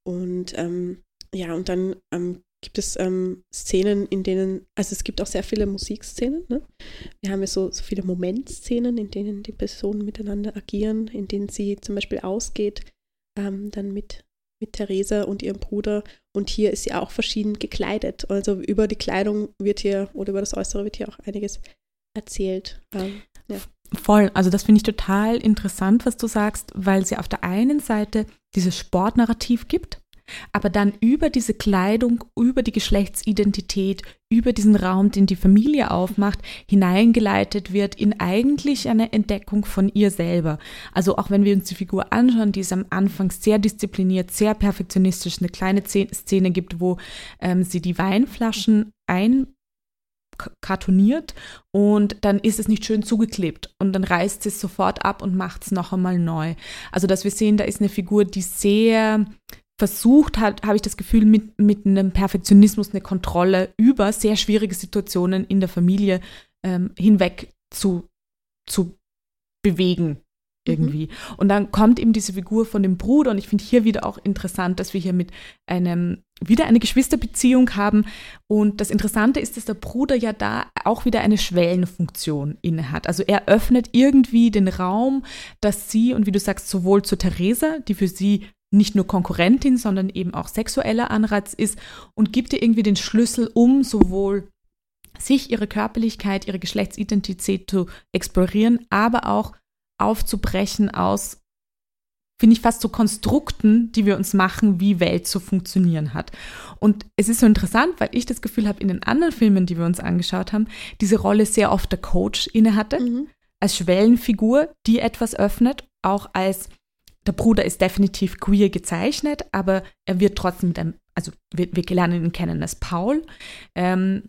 Und ähm, ja, und dann ähm, gibt es ähm, Szenen, in denen, also es gibt auch sehr viele Musikszenen. Ne? Wir haben ja so, so viele Momentszenen, in denen die Personen miteinander agieren, in denen sie zum Beispiel ausgeht, ähm, dann mit, mit Theresa und ihrem Bruder. Und hier ist sie auch verschieden gekleidet. Also über die Kleidung wird hier, oder über das Äußere wird hier auch einiges erzählt. Ähm, ja. Voll, also das finde ich total interessant, was du sagst, weil sie auf der einen Seite dieses Sportnarrativ gibt, aber dann über diese Kleidung, über die Geschlechtsidentität, über diesen Raum, den die Familie aufmacht, hineingeleitet wird in eigentlich eine Entdeckung von ihr selber. Also auch wenn wir uns die Figur anschauen, die ist am Anfang sehr diszipliniert, sehr perfektionistisch, eine kleine Szene gibt, wo ähm, sie die Weinflaschen ein kartoniert und dann ist es nicht schön zugeklebt und dann reißt es sofort ab und macht es noch einmal neu. Also dass wir sehen, da ist eine Figur, die sehr versucht hat, habe ich das Gefühl, mit, mit einem Perfektionismus eine Kontrolle über sehr schwierige Situationen in der Familie ähm, hinweg zu, zu bewegen irgendwie. Mhm. Und dann kommt eben diese Figur von dem Bruder und ich finde hier wieder auch interessant, dass wir hier mit einem wieder eine Geschwisterbeziehung haben und das Interessante ist, dass der Bruder ja da auch wieder eine Schwellenfunktion inne hat. Also er öffnet irgendwie den Raum, dass sie und wie du sagst, sowohl zu Theresa, die für sie nicht nur Konkurrentin, sondern eben auch sexueller Anreiz ist und gibt ihr irgendwie den Schlüssel, um sowohl sich, ihre Körperlichkeit, ihre Geschlechtsidentität zu explorieren, aber auch aufzubrechen aus, finde ich, fast so Konstrukten, die wir uns machen, wie Welt zu funktionieren hat. Und es ist so interessant, weil ich das Gefühl habe, in den anderen Filmen, die wir uns angeschaut haben, diese Rolle sehr oft der Coach innehatte, mhm. als Schwellenfigur, die etwas öffnet, auch als der Bruder ist definitiv queer gezeichnet, aber er wird trotzdem mit einem, also wir, wir lernen ihn kennen als Paul. Ähm,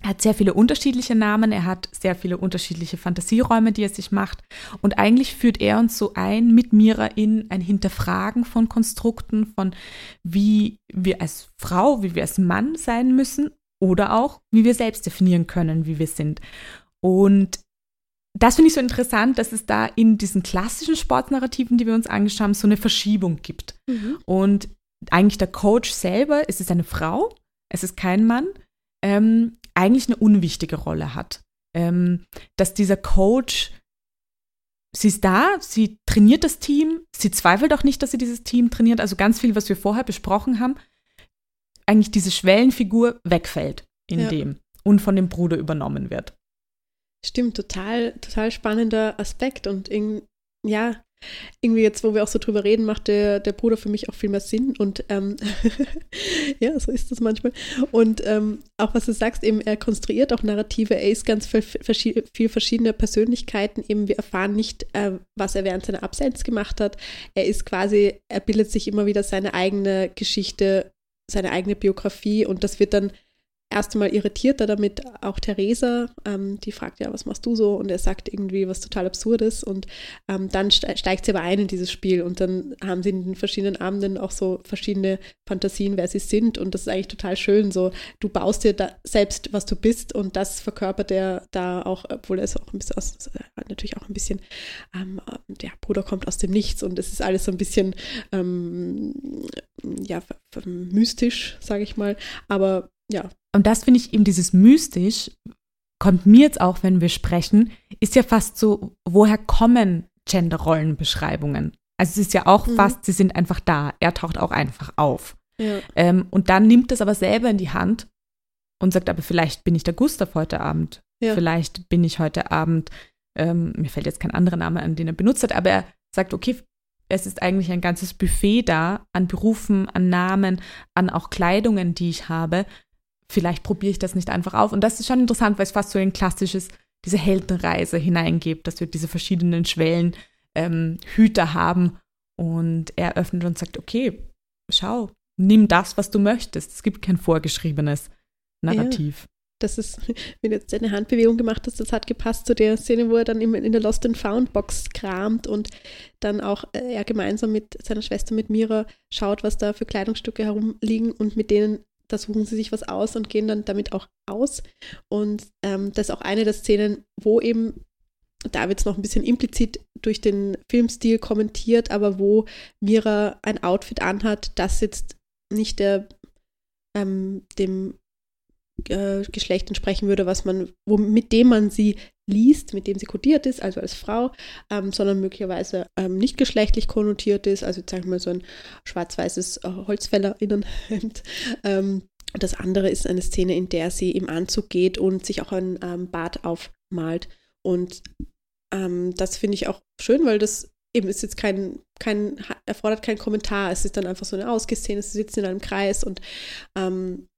er hat sehr viele unterschiedliche Namen, er hat sehr viele unterschiedliche Fantasieräume, die er sich macht. Und eigentlich führt er uns so ein mit Mira in ein Hinterfragen von Konstrukten, von wie wir als Frau, wie wir als Mann sein müssen oder auch, wie wir selbst definieren können, wie wir sind. Und das finde ich so interessant, dass es da in diesen klassischen Sportnarrativen, die wir uns angeschaut haben, so eine Verschiebung gibt. Mhm. Und eigentlich der Coach selber, es ist eine Frau, es ist kein Mann, ähm, eigentlich eine unwichtige Rolle hat. Ähm, dass dieser Coach, sie ist da, sie trainiert das Team, sie zweifelt auch nicht, dass sie dieses Team trainiert, also ganz viel, was wir vorher besprochen haben, eigentlich diese Schwellenfigur wegfällt in ja. dem und von dem Bruder übernommen wird. Stimmt, total, total spannender Aspekt und in, ja, irgendwie jetzt, wo wir auch so drüber reden, macht der, der Bruder für mich auch viel mehr Sinn und ähm, *laughs* ja, so ist das manchmal. Und ähm, auch was du sagst, eben er konstruiert auch Narrative, er ist ganz viel, viel verschiedene Persönlichkeiten, eben wir erfahren nicht, äh, was er während seiner Absenz gemacht hat. Er ist quasi, er bildet sich immer wieder seine eigene Geschichte, seine eigene Biografie und das wird dann erst einmal irritiert er damit auch Theresa, ähm, die fragt ja, was machst du so? Und er sagt irgendwie was total Absurdes und ähm, dann steigt sie aber ein in dieses Spiel und dann haben sie in den verschiedenen Abenden auch so verschiedene Fantasien, wer sie sind und das ist eigentlich total schön. So, du baust dir selbst, was du bist und das verkörpert er da auch, obwohl er ist auch ein bisschen aus, natürlich auch ein bisschen, ähm, der Bruder kommt aus dem Nichts und es ist alles so ein bisschen ähm, ja, mystisch, sage ich mal, aber ja, und das finde ich eben dieses mystisch, kommt mir jetzt auch, wenn wir sprechen, ist ja fast so, woher kommen Gender-Rollenbeschreibungen? Also es ist ja auch mhm. fast, sie sind einfach da. Er taucht auch einfach auf. Ja. Ähm, und dann nimmt es aber selber in die Hand und sagt, aber vielleicht bin ich der Gustav heute Abend. Ja. Vielleicht bin ich heute Abend, ähm, mir fällt jetzt kein anderer Name an, den er benutzt hat, aber er sagt, okay, es ist eigentlich ein ganzes Buffet da an Berufen, an Namen, an auch Kleidungen, die ich habe, vielleicht probiere ich das nicht einfach auf. Und das ist schon interessant, weil es fast so ein klassisches, diese Heldenreise hineingibt, dass wir diese verschiedenen Schwellen ähm, Hüter haben. Und er öffnet und sagt, okay, schau, nimm das, was du möchtest. Es gibt kein vorgeschriebenes Narrativ. Ja, das ist, *laughs* wenn du jetzt eine Handbewegung gemacht hast, das hat gepasst zu der Szene, wo er dann in der Lost and Found Box kramt und dann auch äh, er gemeinsam mit seiner Schwester, mit Mira, schaut, was da für Kleidungsstücke herumliegen und mit denen da suchen sie sich was aus und gehen dann damit auch aus. Und ähm, das ist auch eine der Szenen, wo eben, da wird es noch ein bisschen implizit durch den Filmstil kommentiert, aber wo Mira ein Outfit anhat, das jetzt nicht der, ähm, dem äh, Geschlecht entsprechen würde, was man, wo, mit dem man sie liest, mit dem sie kodiert ist, also als Frau, ähm, sondern möglicherweise ähm, nicht geschlechtlich konnotiert ist, also sagen wir mal so ein schwarz-weißes äh, Holzfällerinnenhemd. *laughs* Ähm, das andere ist eine Szene, in der sie im Anzug geht und sich auch ein ähm, Bart aufmalt. Und ähm, das finde ich auch schön, weil das eben ist jetzt kein, kein, erfordert keinen Kommentar. Es ist dann einfach so eine Ausgeszene, sie sitzen in einem Kreis und ähm,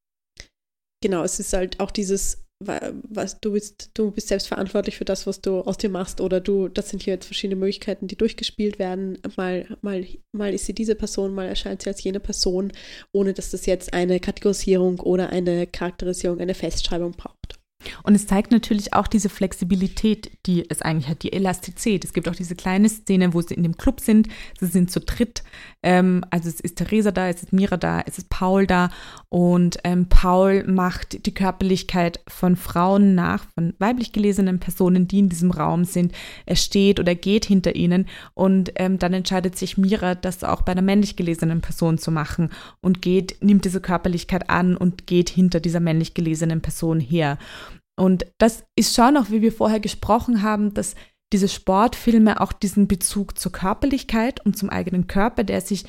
genau, es ist halt auch dieses was du bist, du bist selbst verantwortlich für das, was du aus dir machst, oder du, das sind hier jetzt verschiedene Möglichkeiten, die durchgespielt werden. Mal, mal, mal ist sie diese Person, mal erscheint sie als jene Person, ohne dass das jetzt eine Kategorisierung oder eine Charakterisierung, eine Festschreibung braucht. Und es zeigt natürlich auch diese Flexibilität, die es eigentlich hat, die Elastizität. Es gibt auch diese kleine Szene, wo sie in dem Club sind. Sie sind zu dritt. Ähm, also es ist Theresa da, es ist Mira da, es ist Paul da. Und ähm, Paul macht die Körperlichkeit von Frauen nach, von weiblich gelesenen Personen, die in diesem Raum sind. Er steht oder geht hinter ihnen. Und ähm, dann entscheidet sich Mira, das auch bei einer männlich gelesenen Person zu machen. Und geht, nimmt diese Körperlichkeit an und geht hinter dieser männlich gelesenen Person her. Und das ist schon auch, wie wir vorher gesprochen haben, dass diese Sportfilme auch diesen Bezug zur Körperlichkeit und zum eigenen Körper, der sich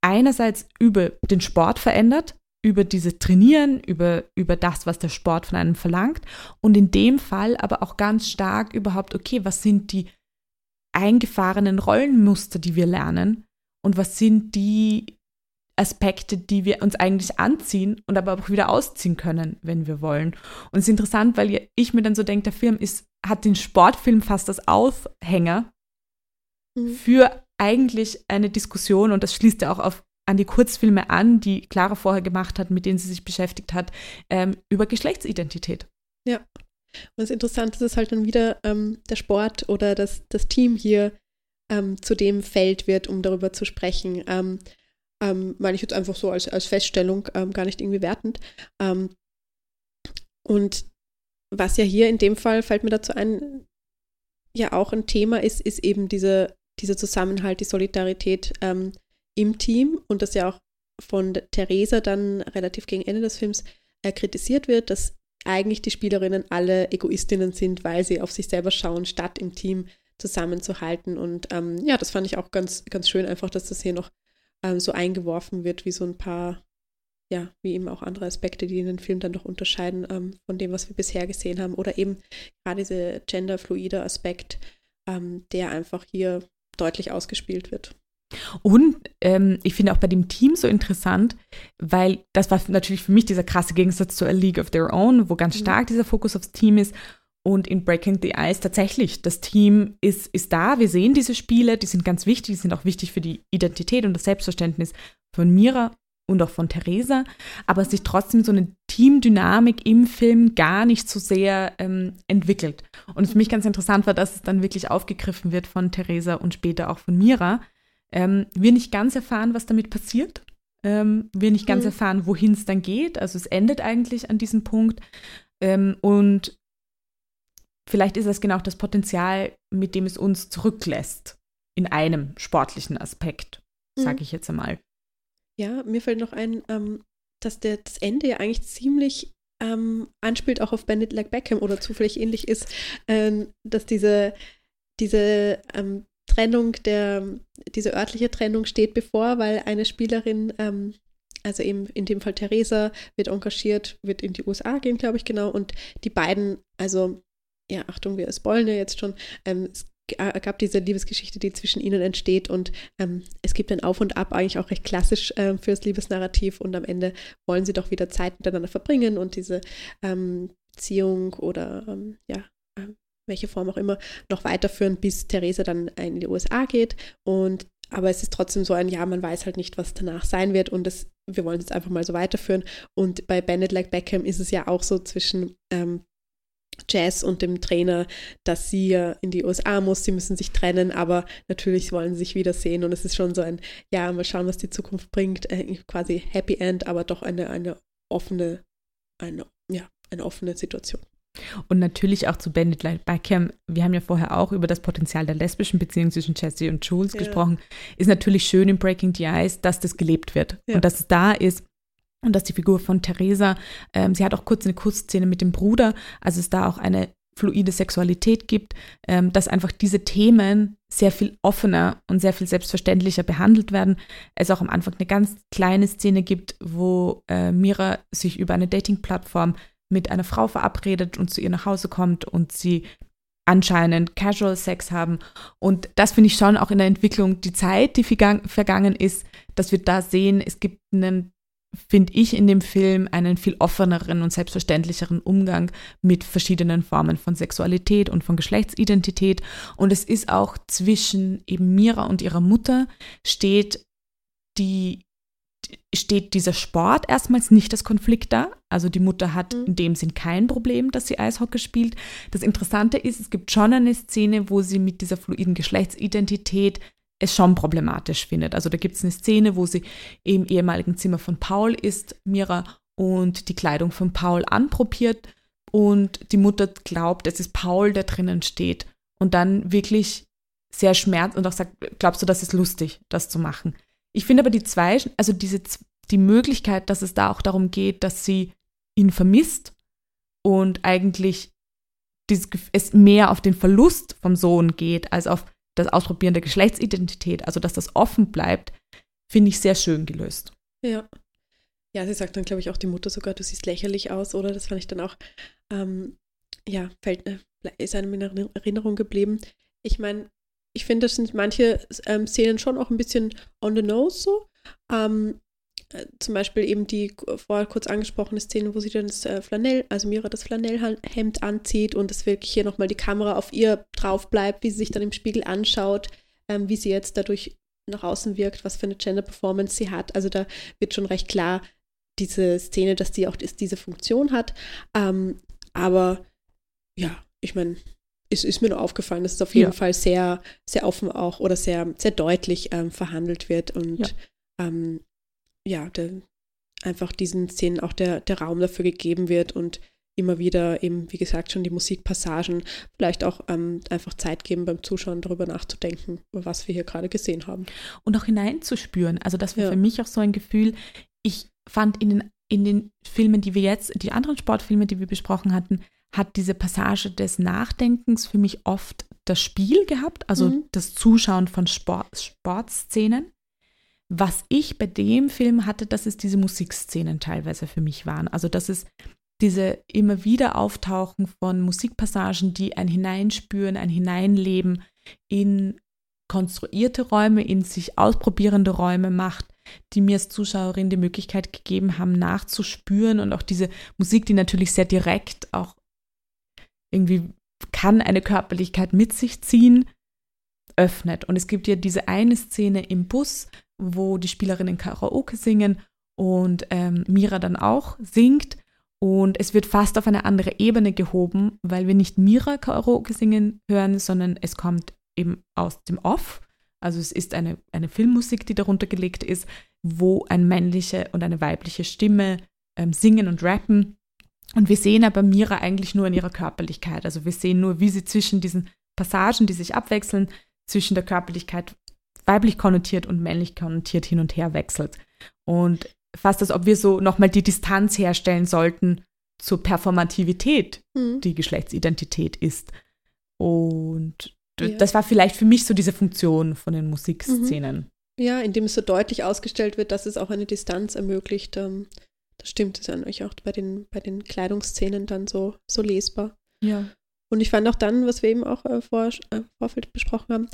einerseits über den Sport verändert, über diese Trainieren, über, über das, was der Sport von einem verlangt und in dem Fall aber auch ganz stark überhaupt, okay, was sind die eingefahrenen Rollenmuster, die wir lernen und was sind die Aspekte, die wir uns eigentlich anziehen und aber auch wieder ausziehen können, wenn wir wollen. Und es ist interessant, weil ich mir dann so denke, der Film ist, hat den Sportfilm fast als Aufhänger mhm. für eigentlich eine Diskussion und das schließt ja auch auf, an die Kurzfilme an, die Clara vorher gemacht hat, mit denen sie sich beschäftigt hat, ähm, über Geschlechtsidentität. Ja. Und es ist interessant, dass es halt dann wieder ähm, der Sport oder das, das Team hier ähm, zu dem Feld wird, um darüber zu sprechen. Ähm, ähm, meine ich jetzt einfach so als, als Feststellung, ähm, gar nicht irgendwie wertend. Ähm, und was ja hier in dem Fall, fällt mir dazu ein, ja auch ein Thema ist, ist eben diese, dieser Zusammenhalt, die Solidarität ähm, im Team und das ja auch von Theresa dann relativ gegen Ende des Films äh, kritisiert wird, dass eigentlich die Spielerinnen alle Egoistinnen sind, weil sie auf sich selber schauen, statt im Team zusammenzuhalten. Und ähm, ja, das fand ich auch ganz, ganz schön, einfach, dass das hier noch ähm, so eingeworfen wird, wie so ein paar, ja, wie eben auch andere Aspekte, die den Film dann doch unterscheiden ähm, von dem, was wir bisher gesehen haben. Oder eben gerade dieser genderfluide Aspekt, ähm, der einfach hier deutlich ausgespielt wird. Und ähm, ich finde auch bei dem Team so interessant, weil das war natürlich für mich dieser krasse Gegensatz zu A League of Their Own, wo ganz mhm. stark dieser Fokus aufs Team ist. Und in Breaking the Ice tatsächlich, das Team ist, ist da, wir sehen diese Spiele, die sind ganz wichtig, die sind auch wichtig für die Identität und das Selbstverständnis von Mira und auch von Theresa, aber sich trotzdem so eine Teamdynamik im Film gar nicht so sehr ähm, entwickelt. Und für mich ganz interessant war, dass es dann wirklich aufgegriffen wird von Theresa und später auch von Mira. Ähm, wir nicht ganz erfahren, was damit passiert. Ähm, wir nicht ganz mhm. erfahren, wohin es dann geht. Also es endet eigentlich an diesem Punkt. Ähm, und vielleicht ist das genau das Potenzial, mit dem es uns zurücklässt in einem sportlichen Aspekt, sage mhm. ich jetzt einmal. Ja, mir fällt noch ein, ähm, dass der, das Ende ja eigentlich ziemlich ähm, anspielt auch auf Bandit Like Beckham oder zufällig ähnlich ist, ähm, dass diese, diese ähm, Trennung der, diese örtliche Trennung steht bevor, weil eine Spielerin, ähm, also eben in dem Fall Theresa, wird engagiert, wird in die USA gehen, glaube ich, genau, und die beiden, also ja, Achtung, wir spoilen ja jetzt schon, ähm, es äh, gab diese Liebesgeschichte, die zwischen ihnen entsteht und ähm, es gibt ein Auf und Ab, eigentlich auch recht klassisch äh, fürs Liebesnarrativ und am Ende wollen sie doch wieder Zeit miteinander verbringen und diese ähm, Beziehung oder ähm, ja, ähm, welche Form auch immer, noch weiterführen, bis Theresa dann in die USA geht und aber es ist trotzdem so ein, ja, man weiß halt nicht, was danach sein wird und das, wir wollen es jetzt einfach mal so weiterführen. Und bei Bennett Like Beckham ist es ja auch so zwischen ähm, Jazz und dem Trainer, dass sie in die USA muss, sie müssen sich trennen, aber natürlich wollen sie sich wiedersehen und es ist schon so ein, ja, mal schauen, was die Zukunft bringt, äh, quasi Happy End, aber doch eine, eine offene, eine, ja, eine offene Situation. Und natürlich auch zu Bandit Light Beckham. Wir haben ja vorher auch über das Potenzial der lesbischen Beziehung zwischen Jesse und Jules ja. gesprochen. Ist natürlich schön in Breaking the Ice, dass das gelebt wird ja. und dass es da ist und dass die Figur von Theresa, ähm, sie hat auch kurz eine Kussszene mit dem Bruder, also es da auch eine fluide Sexualität gibt, ähm, dass einfach diese Themen sehr viel offener und sehr viel selbstverständlicher behandelt werden. Es auch am Anfang eine ganz kleine Szene gibt, wo äh, Mira sich über eine Dating-Plattform mit einer Frau verabredet und zu ihr nach Hause kommt und sie anscheinend Casual Sex haben. Und das finde ich schon auch in der Entwicklung, die Zeit, die vergangen ist, dass wir da sehen, es gibt einen finde ich in dem Film einen viel offeneren und selbstverständlicheren Umgang mit verschiedenen Formen von Sexualität und von Geschlechtsidentität. Und es ist auch zwischen eben Mira und ihrer Mutter steht die steht dieser Sport erstmals nicht das Konflikt da. Also die Mutter hat mhm. in dem Sinn kein Problem, dass sie Eishockey spielt. Das Interessante ist, es gibt schon eine Szene, wo sie mit dieser fluiden Geschlechtsidentität es schon problematisch findet. Also da gibt es eine Szene, wo sie im ehemaligen Zimmer von Paul ist, Mira, und die Kleidung von Paul anprobiert und die Mutter glaubt, es ist Paul, der drinnen steht und dann wirklich sehr schmerzt und auch sagt, glaubst du, das ist lustig, das zu machen? Ich finde aber die zwei, also diese, die Möglichkeit, dass es da auch darum geht, dass sie ihn vermisst und eigentlich dieses, es mehr auf den Verlust vom Sohn geht, als auf das Ausprobieren der Geschlechtsidentität, also dass das offen bleibt, finde ich sehr schön gelöst. Ja. Ja, sie sagt dann, glaube ich, auch die Mutter sogar, du siehst lächerlich aus, oder? Das fand ich dann auch, ähm, ja, fällt, äh, ist einem in Erinnerung geblieben. Ich meine, ich finde, das sind manche ähm, Szenen schon auch ein bisschen on the nose so. Ähm, äh, zum Beispiel eben die vorher kurz angesprochene Szene, wo sie dann das äh, Flanell, also Mira das Flanellhemd anzieht und es wirklich hier nochmal die Kamera auf ihr drauf bleibt, wie sie sich dann im Spiegel anschaut, ähm, wie sie jetzt dadurch nach außen wirkt, was für eine Gender-Performance sie hat. Also da wird schon recht klar, diese Szene, dass die auch diese Funktion hat. Ähm, aber ja, ich meine, es ist mir nur aufgefallen, dass es auf jeden ja. Fall sehr, sehr offen auch oder sehr, sehr deutlich ähm, verhandelt wird und ja. ähm, ja, der, einfach diesen Szenen auch der, der Raum dafür gegeben wird und immer wieder eben, wie gesagt, schon die Musikpassagen vielleicht auch ähm, einfach Zeit geben beim Zuschauen darüber nachzudenken, was wir hier gerade gesehen haben. Und auch hineinzuspüren. Also das war ja. für mich auch so ein Gefühl, ich fand in den, in den Filmen, die wir jetzt, die anderen Sportfilme, die wir besprochen hatten, hat diese Passage des Nachdenkens für mich oft das Spiel gehabt, also mhm. das Zuschauen von Sport, Sportszenen. Was ich bei dem Film hatte, dass es diese Musikszenen teilweise für mich waren. Also dass es diese immer wieder Auftauchen von Musikpassagen, die ein Hineinspüren, ein Hineinleben in konstruierte Räume, in sich ausprobierende Räume macht, die mir als Zuschauerin die Möglichkeit gegeben haben, nachzuspüren und auch diese Musik, die natürlich sehr direkt auch irgendwie kann eine Körperlichkeit mit sich ziehen, öffnet. Und es gibt ja diese eine Szene im Bus, wo die Spielerinnen Karaoke singen und ähm, Mira dann auch singt. Und es wird fast auf eine andere Ebene gehoben, weil wir nicht Mira Karaoke singen hören, sondern es kommt eben aus dem Off. Also es ist eine, eine Filmmusik, die darunter gelegt ist, wo eine männliche und eine weibliche Stimme ähm, singen und rappen. Und wir sehen aber Mira eigentlich nur in ihrer Körperlichkeit. Also wir sehen nur, wie sie zwischen diesen Passagen, die sich abwechseln, zwischen der Körperlichkeit weiblich konnotiert und männlich konnotiert hin und her wechselt. Und fast als ob wir so nochmal die Distanz herstellen sollten zur Performativität, mhm. die Geschlechtsidentität ist. Und ja. das war vielleicht für mich so diese Funktion von den Musikszenen. Mhm. Ja, indem es so deutlich ausgestellt wird, dass es auch eine Distanz ermöglicht. Ähm, das stimmt, ist ja eigentlich auch bei den, bei den Kleidungsszenen dann so, so lesbar. Ja. Und ich fand auch dann, was wir eben auch äh, vor, äh, Vorfeld besprochen haben,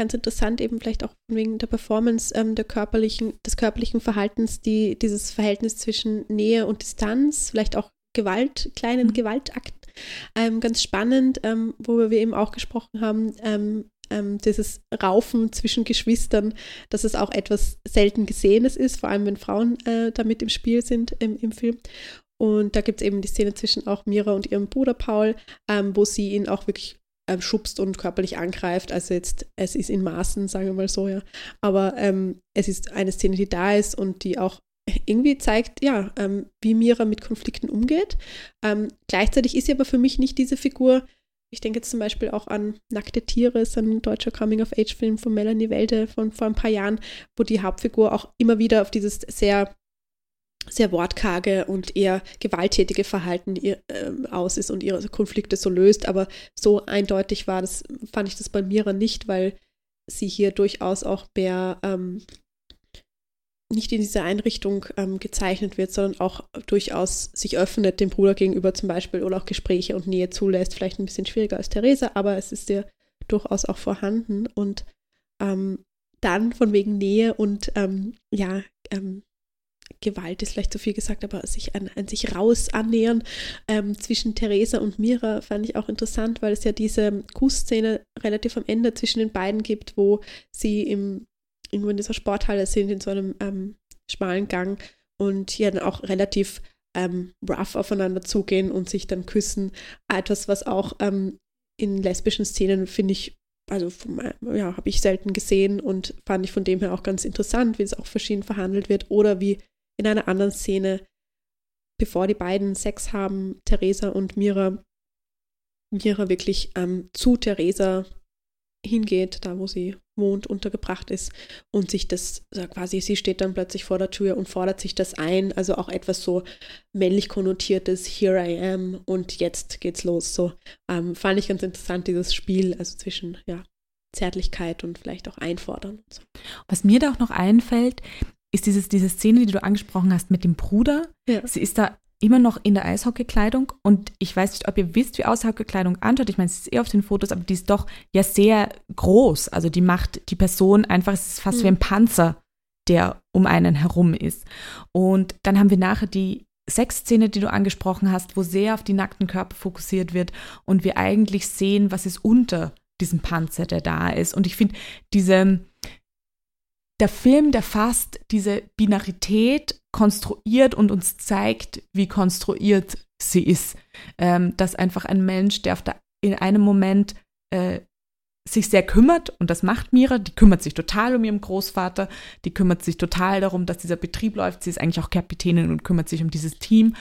ganz interessant, eben vielleicht auch wegen der Performance ähm, der körperlichen, des körperlichen Verhaltens, die, dieses Verhältnis zwischen Nähe und Distanz, vielleicht auch Gewalt, kleinen mhm. Gewaltakten. Ähm, ganz spannend, ähm, worüber wir eben auch gesprochen haben, ähm, ähm, dieses Raufen zwischen Geschwistern, dass es auch etwas selten Gesehenes ist, vor allem wenn Frauen äh, damit im Spiel sind im, im Film. Und da gibt es eben die Szene zwischen auch Mira und ihrem Bruder Paul, ähm, wo sie ihn auch wirklich ähm, schubst und körperlich angreift. Also jetzt, es ist in Maßen, sagen wir mal so, ja. Aber ähm, es ist eine Szene, die da ist und die auch irgendwie zeigt, ja, ähm, wie Mira mit Konflikten umgeht. Ähm, gleichzeitig ist sie aber für mich nicht diese Figur, ich denke jetzt zum Beispiel auch an Nackte Tiere, ist ein deutscher Coming-of-Age-Film von Melanie Welde von vor ein paar Jahren, wo die Hauptfigur auch immer wieder auf dieses sehr sehr wortkarge und eher gewalttätige Verhalten ihr, äh, aus ist und ihre Konflikte so löst. Aber so eindeutig war das, fand ich das bei Mira nicht, weil sie hier durchaus auch mehr ähm, nicht in dieser Einrichtung ähm, gezeichnet wird, sondern auch durchaus sich öffnet dem Bruder gegenüber zum Beispiel oder auch Gespräche und Nähe zulässt. Vielleicht ein bisschen schwieriger als Theresa, aber es ist ja durchaus auch vorhanden. Und ähm, dann von wegen Nähe und ähm, ja, ähm, Gewalt ist vielleicht zu viel gesagt, aber sich an, an sich raus annähern ähm, zwischen Theresa und Mira fand ich auch interessant, weil es ja diese Kussszene relativ am Ende zwischen den beiden gibt, wo sie im, irgendwo in dieser Sporthalle sind, in so einem ähm, schmalen Gang und hier dann auch relativ ähm, rough aufeinander zugehen und sich dann küssen. Etwas, was auch ähm, in lesbischen Szenen, finde ich, also ja, habe ich selten gesehen und fand ich von dem her auch ganz interessant, wie es auch verschieden verhandelt wird oder wie in einer anderen Szene, bevor die beiden Sex haben, Theresa und Mira, Mira wirklich ähm, zu Theresa hingeht, da wo sie wohnt, untergebracht ist und sich das quasi, sie steht dann plötzlich vor der Tür und fordert sich das ein, also auch etwas so männlich konnotiertes, here I am und jetzt geht's los. So ähm, fand ich ganz interessant, dieses Spiel, also zwischen, ja, Zärtlichkeit und vielleicht auch Einfordern. Was mir da auch noch einfällt, ist dieses, diese Szene, die du angesprochen hast mit dem Bruder. Ja. Sie ist da immer noch in der Eishockeykleidung und ich weiß nicht, ob ihr wisst, wie Eishockeykleidung anschaut. Ich meine, es ist eher auf den Fotos, aber die ist doch ja sehr groß. Also die macht die Person einfach, es ist fast mhm. wie ein Panzer, der um einen herum ist. Und dann haben wir nachher die Sexszene, die du angesprochen hast, wo sehr auf die nackten Körper fokussiert wird und wir eigentlich sehen, was ist unter diesem Panzer, der da ist. Und ich finde diese der Film, der fast diese Binarität konstruiert und uns zeigt, wie konstruiert sie ist. Ähm, dass einfach ein Mensch, der der, in einem Moment äh, sich sehr kümmert, und das macht Mira, die kümmert sich total um ihren Großvater, die kümmert sich total darum, dass dieser Betrieb läuft, sie ist eigentlich auch Kapitänin und kümmert sich um dieses Team.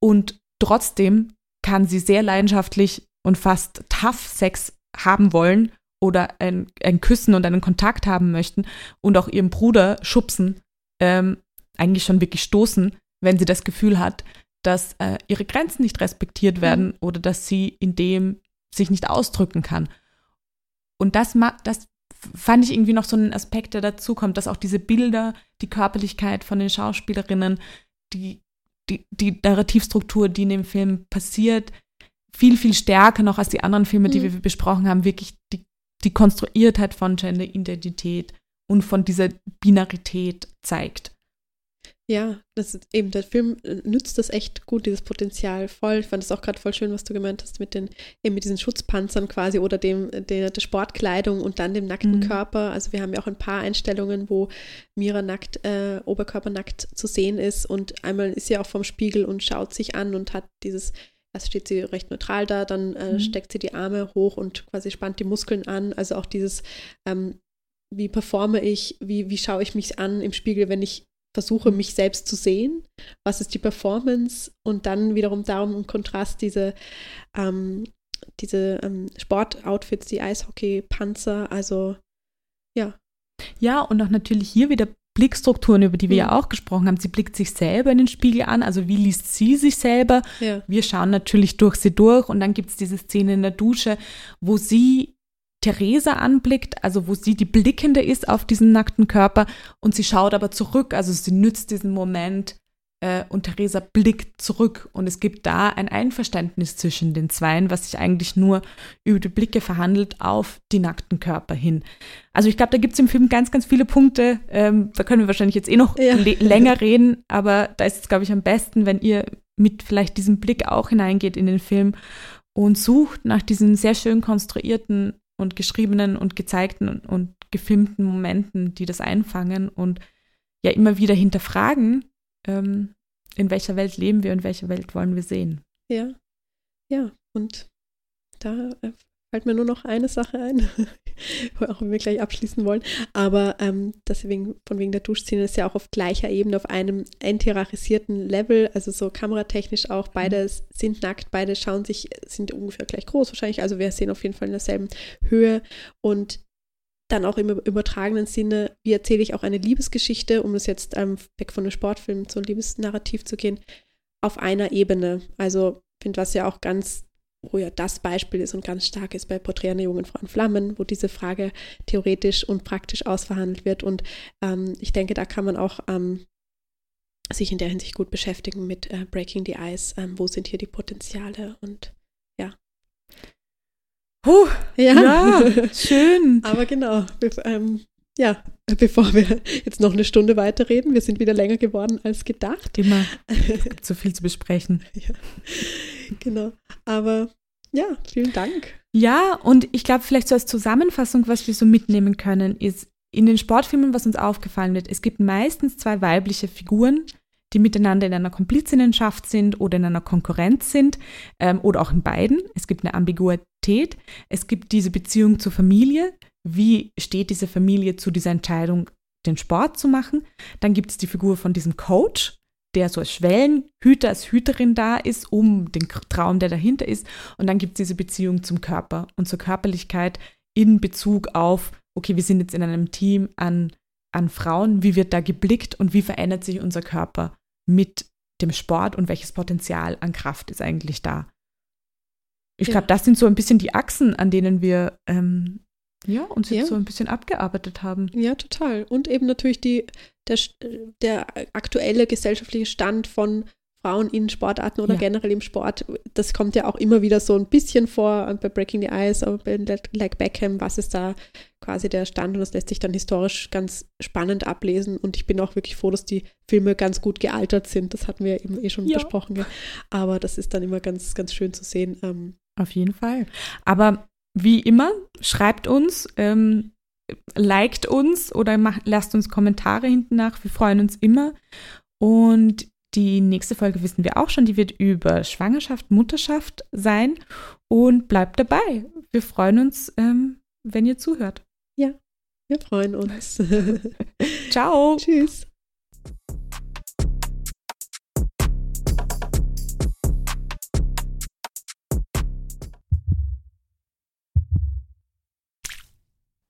Und trotzdem kann sie sehr leidenschaftlich und fast tough Sex haben wollen oder ein, ein Küssen und einen Kontakt haben möchten und auch ihrem Bruder schubsen, ähm, eigentlich schon wirklich stoßen, wenn sie das Gefühl hat, dass äh, ihre Grenzen nicht respektiert mhm. werden mhm. oder dass sie in dem sich nicht ausdrücken kann. Und das, das fand ich irgendwie noch so einen Aspekt, der dazu kommt, dass auch diese Bilder, die Körperlichkeit von den Schauspielerinnen, die, die, die Narrativstruktur, die in dem Film passiert, viel, viel stärker noch als die anderen Filme, die mhm. wir besprochen haben, wirklich die die Konstruiertheit von Gender-Identität und von dieser Binarität zeigt. Ja, das ist eben, der Film nützt das echt gut, dieses Potenzial voll. Ich fand es auch gerade voll schön, was du gemeint hast mit den, eben mit diesen Schutzpanzern quasi oder dem, der, der Sportkleidung und dann dem nackten mhm. Körper. Also wir haben ja auch ein paar Einstellungen, wo Mira nackt, äh, oberkörpernackt zu sehen ist und einmal ist sie auch vorm Spiegel und schaut sich an und hat dieses, erst steht sie recht neutral da, dann äh, mhm. steckt sie die Arme hoch und quasi spannt die Muskeln an. Also auch dieses, ähm, wie performe ich, wie, wie schaue ich mich an im Spiegel, wenn ich versuche, mich selbst zu sehen. Was ist die Performance? Und dann wiederum darum im Kontrast diese, ähm, diese ähm, Sportoutfits, die Eishockey-Panzer, also ja. Ja, und auch natürlich hier wieder Blickstrukturen, über die wir mhm. ja auch gesprochen haben. Sie blickt sich selber in den Spiegel an, also wie liest sie sich selber? Ja. Wir schauen natürlich durch sie durch und dann gibt es diese Szene in der Dusche, wo sie Theresa anblickt, also wo sie die Blickende ist auf diesen nackten Körper und sie schaut aber zurück, also sie nützt diesen Moment äh, und Theresa blickt zurück und es gibt da ein Einverständnis zwischen den Zweien, was sich eigentlich nur über die Blicke verhandelt auf die nackten Körper hin. Also ich glaube, da gibt es im Film ganz, ganz viele Punkte, ähm, da können wir wahrscheinlich jetzt eh noch ja. länger reden, aber da ist es, glaube ich, am besten, wenn ihr mit vielleicht diesem Blick auch hineingeht in den Film und sucht nach diesen sehr schön konstruierten und geschriebenen und gezeigten und gefilmten Momenten, die das einfangen und ja immer wieder hinterfragen, ähm, in welcher Welt leben wir und welche Welt wollen wir sehen. Ja, ja, und da äh, fällt mir nur noch eine Sache ein, *laughs* auch wenn wir gleich abschließen wollen. Aber ähm, deswegen, von wegen der Duschszene ist ja auch auf gleicher Ebene, auf einem enthierarchisierten Level, also so kameratechnisch auch. Beide mhm. sind nackt, beide schauen sich, sind ungefähr gleich groß wahrscheinlich. Also wir sehen auf jeden Fall in derselben Höhe und dann auch im übertragenen Sinne, wie erzähle ich auch eine Liebesgeschichte, um es jetzt ähm, weg von einem Sportfilm zu einem Liebesnarrativ zu gehen, auf einer Ebene. Also finde, was ja auch ganz wo ja das Beispiel ist und ganz stark ist bei Porträt einer jungen Frau in Flammen, wo diese Frage theoretisch und praktisch ausverhandelt wird. Und ähm, ich denke, da kann man auch ähm, sich in der Hinsicht gut beschäftigen mit äh, Breaking the Ice. Ähm, wo sind hier die Potenziale und. Puh, ja. ja schön. *laughs* Aber genau, ähm, ja, bevor wir jetzt noch eine Stunde weiterreden, wir sind wieder länger geworden als gedacht. Immer. Es gibt so viel zu besprechen. ja, genau. Aber ja, vielen Dank. Ja, und ich glaube, vielleicht so als Zusammenfassung, was wir so mitnehmen können, ist in den Sportfilmen, was uns aufgefallen wird, es gibt meistens zwei weibliche Figuren, die miteinander in einer Komplizinnenschaft sind oder in einer Konkurrenz sind ähm, oder auch in beiden. Es gibt eine Ambiguität. Es gibt diese Beziehung zur Familie, wie steht diese Familie zu dieser Entscheidung, den Sport zu machen. Dann gibt es die Figur von diesem Coach, der so als Schwellenhüter, als Hüterin da ist, um den Traum, der dahinter ist. Und dann gibt es diese Beziehung zum Körper und zur Körperlichkeit in Bezug auf, okay, wir sind jetzt in einem Team an, an Frauen, wie wird da geblickt und wie verändert sich unser Körper mit dem Sport und welches Potenzial an Kraft ist eigentlich da. Ich ja. glaube, das sind so ein bisschen die Achsen, an denen wir ähm, ja, uns jetzt ja. so ein bisschen abgearbeitet haben. Ja, total. Und eben natürlich die, der, der aktuelle gesellschaftliche Stand von Frauen in Sportarten oder ja. generell im Sport, das kommt ja auch immer wieder so ein bisschen vor bei Breaking the Ice, aber bei Like Beckham, was ist da quasi der Stand und das lässt sich dann historisch ganz spannend ablesen und ich bin auch wirklich froh, dass die Filme ganz gut gealtert sind, das hatten wir eben eh schon ja. besprochen, ja. aber das ist dann immer ganz, ganz schön zu sehen. Ähm, Auf jeden Fall. Aber wie immer, schreibt uns, ähm, liked uns oder macht, lasst uns Kommentare hinten nach. Wir freuen uns immer. Und die nächste Folge wissen wir auch schon, die wird über Schwangerschaft, Mutterschaft sein. Und bleibt dabei. Wir freuen uns, ähm, wenn ihr zuhört. Ja, wir freuen uns. *laughs* Ciao. Tschüss.